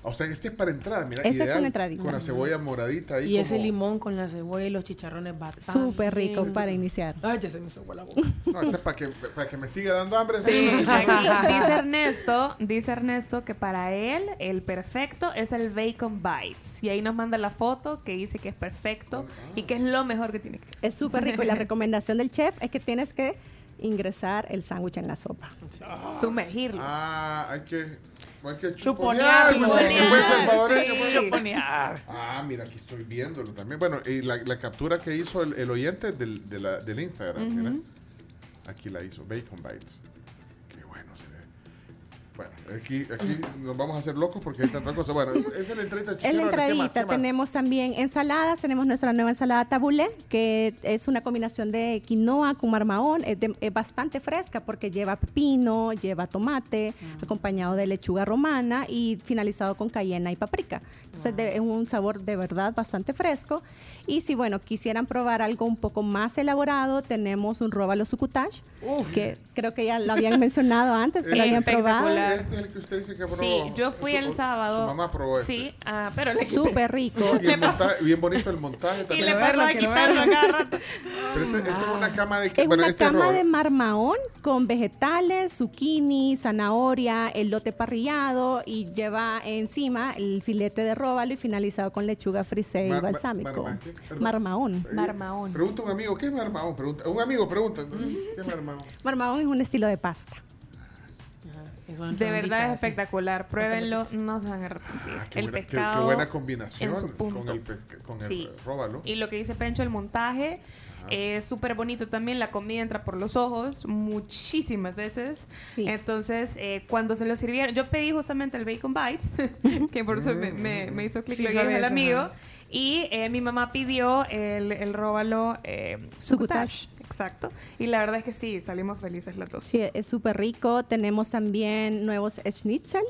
O sea, este es para entrada, mira. Ese es ideal, con entradita. Con la cebolla moradita ahí. Y ese limón con la cebolla y los chicharrones bastante. Súper rico para iniciar. Ay, ya se me hizo la boca. No, este es para que, para que me siga dando hambre. Sí, dice Ernesto, dice Ernesto que para él el perfecto es el bacon bites. Y ahí nos manda la foto que dice que es perfecto y que es lo mejor que tiene que Es súper rico y la recomendación del chef es que tienes que ingresar el sándwich en la sopa. sumergirlo. Ah, hay que, hay que Chuponear, chuponear. como chuponear, que fue salvadoreño, sí. pues. Chuponear. Ah, mira, aquí estoy viéndolo también. Bueno, y la, la captura que hizo el, el oyente del, de la- del Instagram, mira. Aquí la hizo, Bacon Bites. Bueno, aquí, aquí nos vamos a hacer locos porque hay tantas cosas. Bueno, esa es la entradita de En la chicharrones. ¿Qué más? entradita ¿Qué más? tenemos también ensaladas, tenemos nuestra nueva ensalada tabulé, que es una combinación de quinoa con marmahón, es, de- es bastante fresca porque lleva pepino, lleva tomate, acompañado de lechuga romana y finalizado con cayena y paprika. Entonces de- es un sabor de verdad bastante fresco. Y si bueno, quisieran probar algo un poco más elaborado, tenemos un róbalo sucutash, que creo que ya lo habían mencionado antes, que lo habían probado. Este es el que usted dice que probó. Sí, yo fui Su- el sábado. Su mamá probó este. Sí, ah, pero le Súper rico. Y el montaje, bien bonito el montaje Y también. le pasó a quitarlo cada rato. Pero este, este es una cama de... Es bueno, una este cama de marmahón con vegetales, zucchini, zanahoria, elote parrillado y lleva encima el filete de róbalo y finalizado con lechuga frisé y Mar- mar- balsámico. marma- ¿qué? Perdón. Marmahón. Eh, Pregunta un amigo, ¿qué es marmahón? Pregunta, un amigo pregunta, ¿qué es marmahón? Marmahón es un estilo de pasta. De verdad es espectacular. Pruébenlo, no se van a arrepentir. Ah, qué el buena- pescado. qué buena combinación con el pesca- con el Sí. róbalo. Y lo que dice Pencho, el montaje es súper bonito también. La comida entra por los ojos muchísimas veces. Entonces, eh, cuando se lo sirvieron, yo pedí justamente el Bacon Bites, que por eso me, me- me hizo clic Sí, el ajá. amigo. Y eh, mi mamá pidió el, el róbalo eh. Exacto. Y la verdad es que sí, salimos felices las dos. Sí, es súper rico. Tenemos también nuevos schnitzel.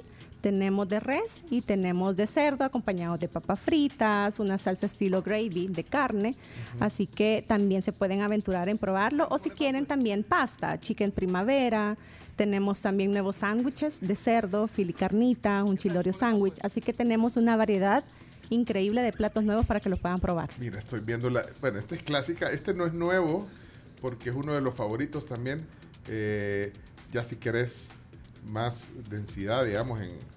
Tenemos de res y tenemos de cerdo acompañados de papas fritas, una salsa estilo gravy de carne. Así que también se pueden aventurar en probarlo. O si quieren también pasta, chicken primavera. Tenemos también nuevos sándwiches de cerdo, filicarnita, un chilorio sándwich. Así que tenemos una variedad increíble de platos nuevos para que los puedan probar. Mira, estoy viendo la... Bueno, esta es clásica. Este no es nuevo porque es uno de los favoritos también. Eh, ya si querés más densidad, digamos, en,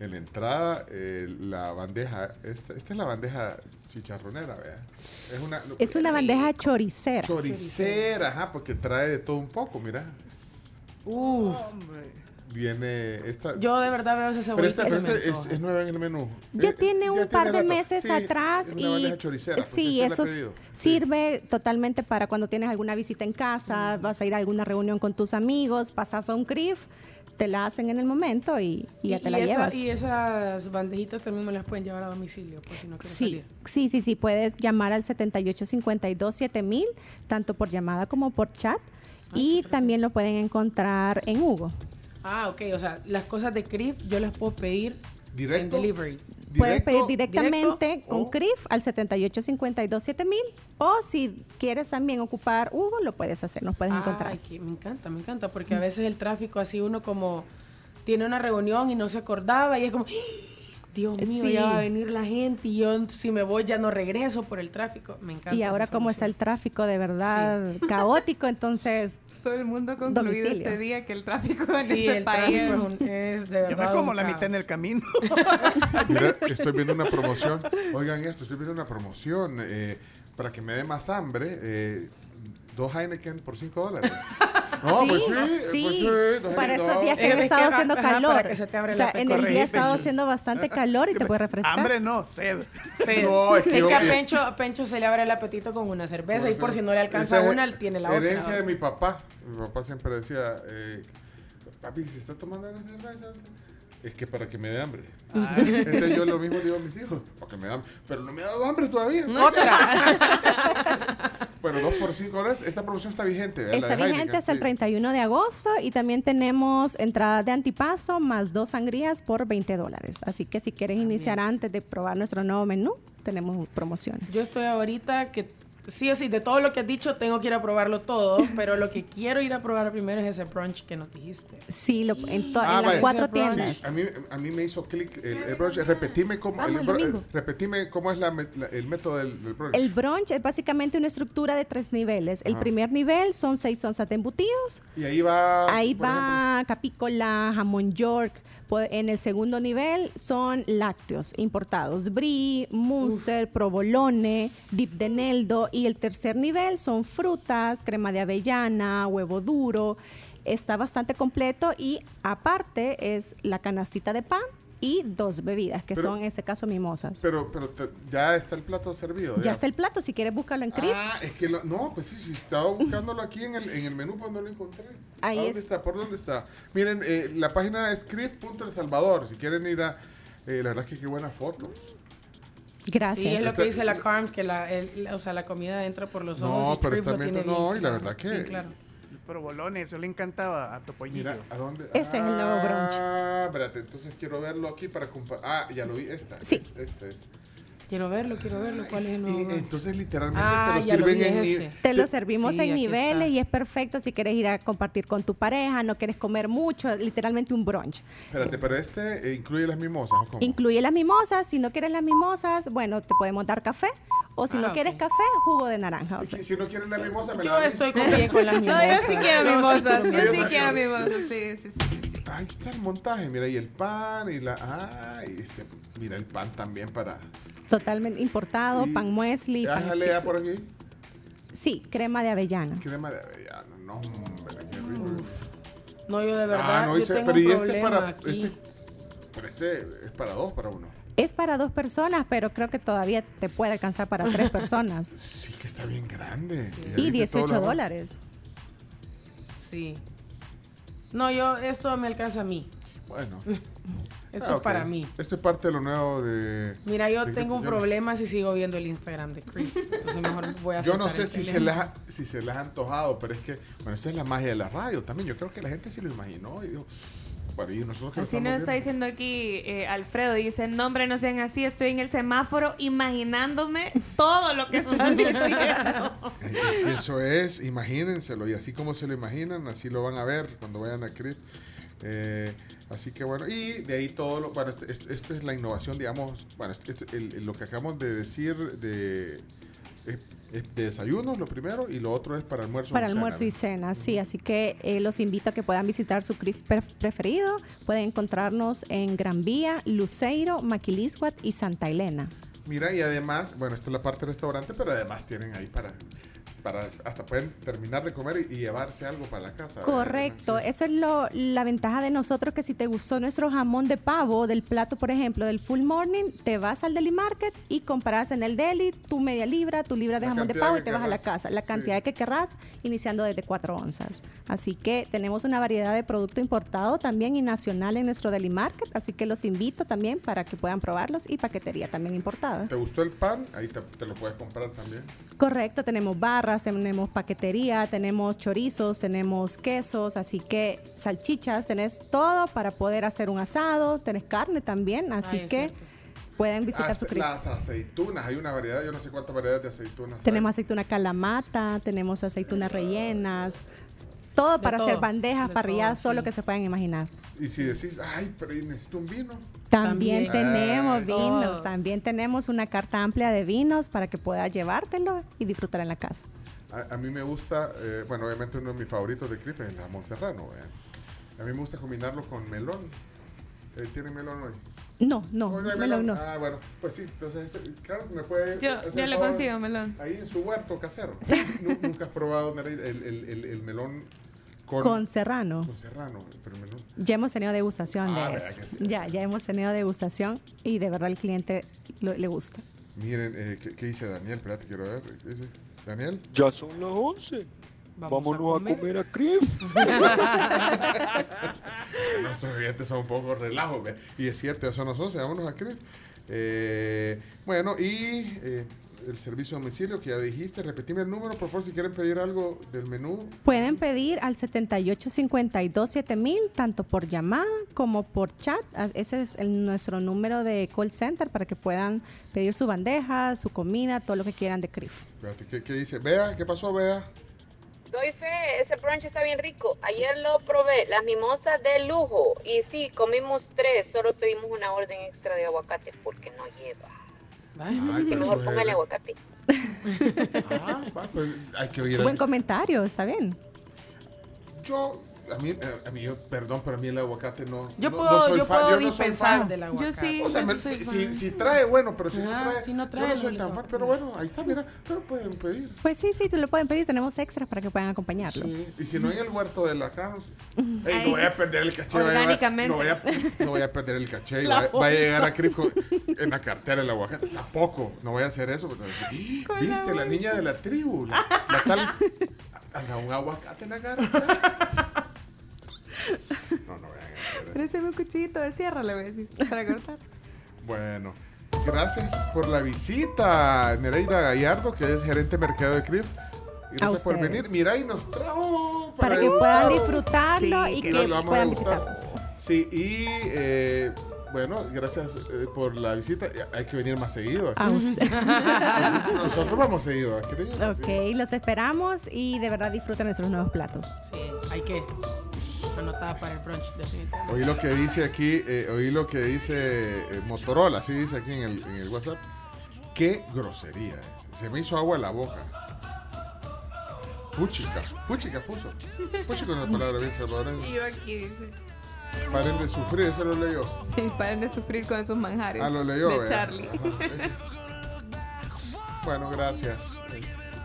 en la entrada. eh, la bandeja, esta, esta es la bandeja chicharronera, vea. Es una, Es una bandeja choricera. choricera, ajá, porque trae de todo un poco, mira. Uf. Viene esta. Yo de verdad veo Pero cebollita. pero esta es, es nueva en el menú. Ya Eh, tiene un ya par de rato. meses Sí, atrás es una y bandeja choricera, pues sí, eso sirve totalmente para cuando tienes alguna visita en casa, vas a ir a alguna reunión con tus amigos, pasas a un CRIF, te la hacen en el momento y, y ya te la esa- llevas. y esas bandejitas también me las pueden llevar a domicilio, pues si no quiero Sí, salir. sí, sí, sí, puedes llamar al 7852-7000, tanto por llamada como por chat. Ah, y también lo pueden encontrar en Hugo. Ah, ok, o sea, las cosas de CRIF yo las puedo pedir ¿Directo? en delivery. Puedes pedir directamente directo, con o- CRIF al 7852-7000 o si quieres también ocupar Hugo, lo puedes hacer, nos puedes encontrar. Ay, que me encanta, me encanta, porque a veces el tráfico así uno como tiene una reunión y no se acordaba y es como, ¡Ah! Dios mío, Sí. ya va a venir la gente y yo si me voy ya no regreso por el tráfico. Me encanta. Y ahora como está el tráfico de verdad caótico, entonces Todo el mundo ha concluido Domicilio. este día que el tráfico en Sí, este el país tráfico es, un- es de verdad. es como la mitad en el camino. Mira, estoy viendo una promoción. Oigan esto, estoy viendo una promoción. eh, para que me dé más hambre, eh, dos Heineken por 5 dólares. No, sí, pues sí, sí, pues sí, dos para esos días que Es han que estado haciendo ajá, calor. que se te abra o sea, la en el día ha estado haciendo bastante calor y te puede refrescar. Hambre no, sed. Sí. No, es es que a, Pencho, a Pencho se le abre el apetito con una cerveza y por si no le alcanza Esa es una, él tiene la Herencia de otra. mi papá. Mi papá siempre decía, eh, papi, si está tomando una cerveza, es que para que me dé hambre. Ah. Entonces yo lo mismo digo a mis hijos, para que me dé hambre. Pero no me ha dado hambre todavía. Bueno, 2 por 5 dólares. Esta promoción está vigente. La Está de vigente Heineken, hasta el sí. 31 de agosto y también tenemos entradas de antipaso más dos sangrías por 20 dólares. Así que si quieres iniciar antes de probar nuestro nuevo menú, tenemos promociones. Yo estoy ahorita que sí o sí, de todo lo que has dicho, tengo que ir a probarlo todo, pero lo que quiero ir a probar primero es ese brunch que nos dijiste. Sí, lo- en, to- en Ah, las cuatro tiendas. Sí, a mí, a mí me hizo clic el, el brunch. Repetime cómo, Vamos, el, el repetime cómo es la la- el método del, del brunch. El brunch es básicamente una estructura de tres niveles. El Ajá. primer nivel son seis onzas de embutidos. y ahí va. Ahí va capícola, jamón york. En el segundo nivel son lácteos importados, brie, munster, provolone, dip de neldo. Y el tercer nivel son frutas, crema de avellana, huevo duro. Está bastante completo y aparte es la canastita de pan y dos bebidas, que Pero- son en este caso mimosas. Pero, pero te- ya está el plato servido. ya está el plato, si quieres búscalo en Crif. Ah, es que lo- no, pues sí, sí, estaba buscándolo aquí en el, en el menú, pues no lo encontré. Ahí ¿A ¿Dónde es. está? ¿Por dónde está? Miren, eh, la página es crif.el Salvador. Si quieren ir a. eh, la verdad es que qué buenas fotos. Gracias. Sí, es lo que dice la Carms, que la, el- o sea, la comida entra por los ojos. No, y pero está bien. No, y la verdad que. bien claro. El provolone, eso le encantaba a Topollillo. Mira, ¿a dónde? Ese es el nuevo brunch. Ah, espérate, entonces quiero verlo aquí para comparar. Ah, ya lo vi, esta. Sí. Este, este es. Quiero verlo, quiero verlo. ¿Cuál es el nuevo? Y entonces literalmente Ah, te lo lo sirven en este. Te lo servimos Sí, en niveles está. y es perfecto si quieres ir a compartir con tu pareja, no quieres comer mucho, literalmente un brunch. Espérate, pero este eh, incluye las mimosas. ¿o cómo? Incluye las mimosas, si no quieres las mimosas, bueno, te podemos dar café o si Ah, no ok. quieres café, jugo de naranja. o Y sea. si, si no quieren la mimosa, me la Yo estoy con bien con las No, mimosas. yo sí quiero Yo mimosas. Yo sí quiero mimosas. Sí, sí, sí. sí, sí. Ahí está el montaje, mira, y el pan y la. Ah, y este, mira el pan también para. Totalmente importado, Y- pan muesli. pan ya stick. por aquí. Sí, crema de avellana. Crema de avellana, no, hombre, qué rico. No, yo de verdad, Ah, no, yo dice, tengo pero un y este problema para. aquí. Este, pero este es para dos, para uno. Es para dos personas, pero creo que todavía te puede alcanzar para tres personas. Sí, que está bien grande. Y viste todo 18 lo- dólares. Sí. No, yo, esto me alcanza a mí. Bueno. Esto Ah, es para mí. Esto es parte de lo nuevo de. Mira, yo de- tengo un yo- problema si sigo viendo el Instagram de Chris. Entonces mejor voy a Yo no sé si se, les ha, si se les ha antojado, pero es que, bueno, esa es la magia de la radio también. Yo creo que la gente sí lo imaginó. Y digo, bueno, y nosotros que lo Así nos está viendo. diciendo aquí eh, Alfredo. Dice, no hombre, no sean así. Estoy en el semáforo imaginándome todo lo que están diciendo. Eh, Eso es, imagínenselo. Y así como se lo imaginan, así lo van a ver cuando vayan a CRIP. Eh, así que bueno, y de ahí todo lo. Bueno, este- este- esta es la innovación, digamos. Bueno, este- el- lo que acabamos de decir de, eh, es de desayunos lo primero y lo otro es para almuerzo. Para cena, almuerzo y cena, sí. Así que eh, los invito a que puedan visitar su CRIF pre- preferido. Pueden encontrarnos en Gran Vía, Luceiro, Maquilisguat y Santa Elena. Mira, y además, bueno, esta es la parte restaurante, pero además tienen ahí para, para hasta pueden terminar de comer y, y llevarse algo para la casa. Correcto, esa es lo, la ventaja de nosotros que si te gustó nuestro jamón de pavo del plato, por ejemplo, del full morning, te vas al deli market y compras en el deli tu media libra, tu libra de La jamón de pavo y te vas a la casa, la sí. cantidad que querrás, iniciando desde 4 onzas. Así que tenemos una variedad de producto importado también y nacional en nuestro deli market, así que los invito también para que puedan probarlos y paquetería también importada. ¿Te gustó el pan? Ahí te, te lo puedes comprar también. Correcto, tenemos tenemos paquetería, tenemos chorizos, tenemos quesos, así que salchichas, tenés todo para poder hacer un asado, tenés carne también, así Ay, es que cierto. pueden visitar Ace- su las aceitunas, hay una variedad, yo no sé cuántas variedades de aceitunas. hay. Tenemos aceituna calamata, tenemos aceitunas rellenas, todo De para todo, hacer bandejas, de parrilladas, todo, todo lo sí. que se puedan imaginar. Y si decís, ay, pero necesito un vino. También, También. tenemos Ay. vinos, Todo. también tenemos una carta amplia de vinos para que puedas llevártelo y disfrutar en la casa. A, a mí me gusta, eh, bueno, obviamente uno de mis favoritos de Criff es el jamón serrano. ¿eh? A mí me gusta combinarlo con melón. Eh, ¿Tiene melón hoy? No, no, Hoy no hay melón no. Ah, bueno, pues sí. Entonces, claro, me puede. Yo, yo le consigo melón. Ahí en su huerto casero. Nu- Nunca has probado el, el, el, el melón con, Con serrano. con serrano. Pero. Ya hemos tenido degustación Ah, de ¿verdad eso. sí? Ya, ya hemos tenido degustación y de verdad el cliente lo- le gusta. Miren, eh, ¿qué, qué dice Daniel? Espérate, quiero ver. ¿Qué dice? ¿Daniel? Ya son las 11. Vamos Vámonos a a comer. comer a Crif. Nuestros clientes son un poco relajos. Y es cierto, ya son las 11, vámonos a creer. Eh, bueno, y eh, el servicio a domicilio que ya dijiste, repetime el número, por favor, si quieren pedir algo del menú. Pueden pedir al 78527000 tanto por llamada como por chat. Ah, Ese es el- nuestro número de call center para que puedan pedir su bandeja, su comida, todo lo que quieran de CRIF. Espérate, ¿qué, qué dice? Vea, ¿qué pasó, Vea? Doy fe, ese brunch está bien rico. Ayer lo probé, las mimosas de lujo. Y sí, comimos tres, solo pedimos una orden extra de aguacate porque no lleva. Ay, que pero mejor póngale aguacate. Ah, pues, hay que oír. Buen comentario, está bien. Yo, a mí, eh, a mí, yo- perdón, pero a mí el aguacate no. Yo no- puedo, no soy yo fan, puedo yo no soy dispensar fan. del aguacate. Yo sí, O sea, yo me- sí soy si, fan. si trae, bueno, pero si no trae. si no trae, yo no soy tan fan, pero bueno, ahí está, mira. Pero pueden pedir. Pues sí, sí, te lo pueden pedir. Tenemos extras para que puedan acompañarlo. Sí, y si no en el huerto de la Ay. no voy a perder el caché. vaya- Orgánicamente. No voy a, no voy a perder el caché. Va, va a llegar a bolsa. Crip con- en la cartera el aguacate. Tampoco, no voy a hacer eso. porque Viste, la niña de la tribu, la, la tal. Anda, un aguacate en la cara. No, no eso. Préstame un cuchillito de sierra, le voy a decir, para cortar. Bueno, gracias por la visita, Nereida Gallardo, que es gerente de mercado de CRIF. Gracias por venir. Mira, y nos trajo Para que degustar. puedan disfrutarlo Sí, y que que puedan visitarnos. Sí, y eh, bueno, gracias eh, por la visita. Hay que venir más seguido. aquí. A usted. Nosotros vamos seguido aquí. Ok, los esperamos y de verdad disfruten nuestros nuevos platos. Sí, hay que anotar para el brunch, definitivamente. Oí lo que dice aquí, eh, oí lo que dice eh, Motorola, así dice aquí en el, en el WhatsApp. Qué grosería es. Se me hizo agua en la boca. Puchica, puchica puso. Puchica es una palabra bien salvadoreña. Y yo aquí dice, Paren de sufrir, eso lo leyó. sí, paren de sufrir con esos manjares Ah, lo leyó. de. Charlie. Ajá, eh. Bueno, gracias.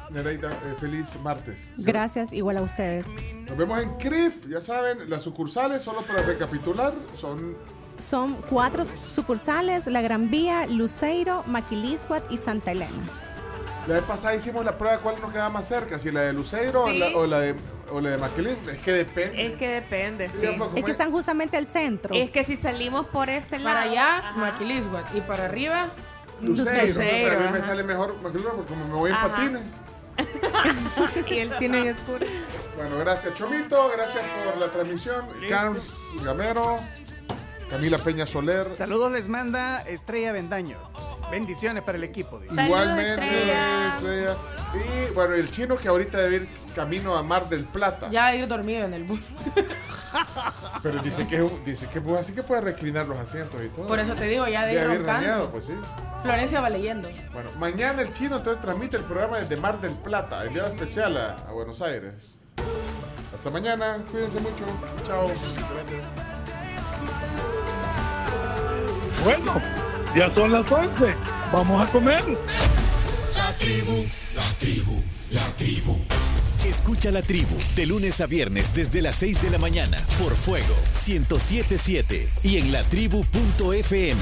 Nereida, eh, feliz martes. Gracias, igual a ustedes. Nos vemos en CRIF, ya saben, las sucursales, solo para recapitular, son Son cuatro sucursales, La Gran Vía, Luceiro, Maquilisguat y Santa Elena. La vez pasada hicimos la prueba de cuál nos queda más cerca, si la de Luceiro o, la, o la de, o la de Maquilín. Es que depende. Es que depende, sí. Es que están justamente al centro. Es que si salimos por este lado. Para allá. Maquilisguat. Y para arriba, Luceiro, Luceiro, pero a mí me sale mejor Maquilín porque como me voy en Ajá. patines. y el chino en oscuro. Bueno, gracias Chomito, gracias por la transmisión. Carlos Gamero, Camila Peña Soler. Saludos les manda Estrella Bendaño. Bendiciones para el equipo. dice. Igualmente, Estrella. Estrella. Y bueno, el chino que ahorita debe ir camino a Mar del Plata. ya ir dormido en el bus. Pero dice que, dice que pues, así que puede reclinar los asientos y todo. Por eso te digo, ya de De ir raneado, pues sí. Florencia va leyendo. Bueno, mañana el chino entonces transmite el programa desde Mar del Plata, enviado especial a, a Buenos Aires. Hasta mañana, cuídense mucho. Chao. Gracias. Bueno, ya son las 11. Vamos a comer. La tribu, la tribu, la tribu. Escucha la tribu de lunes a viernes desde las 6 de la mañana por Fuego 1077 y en latribu.fm.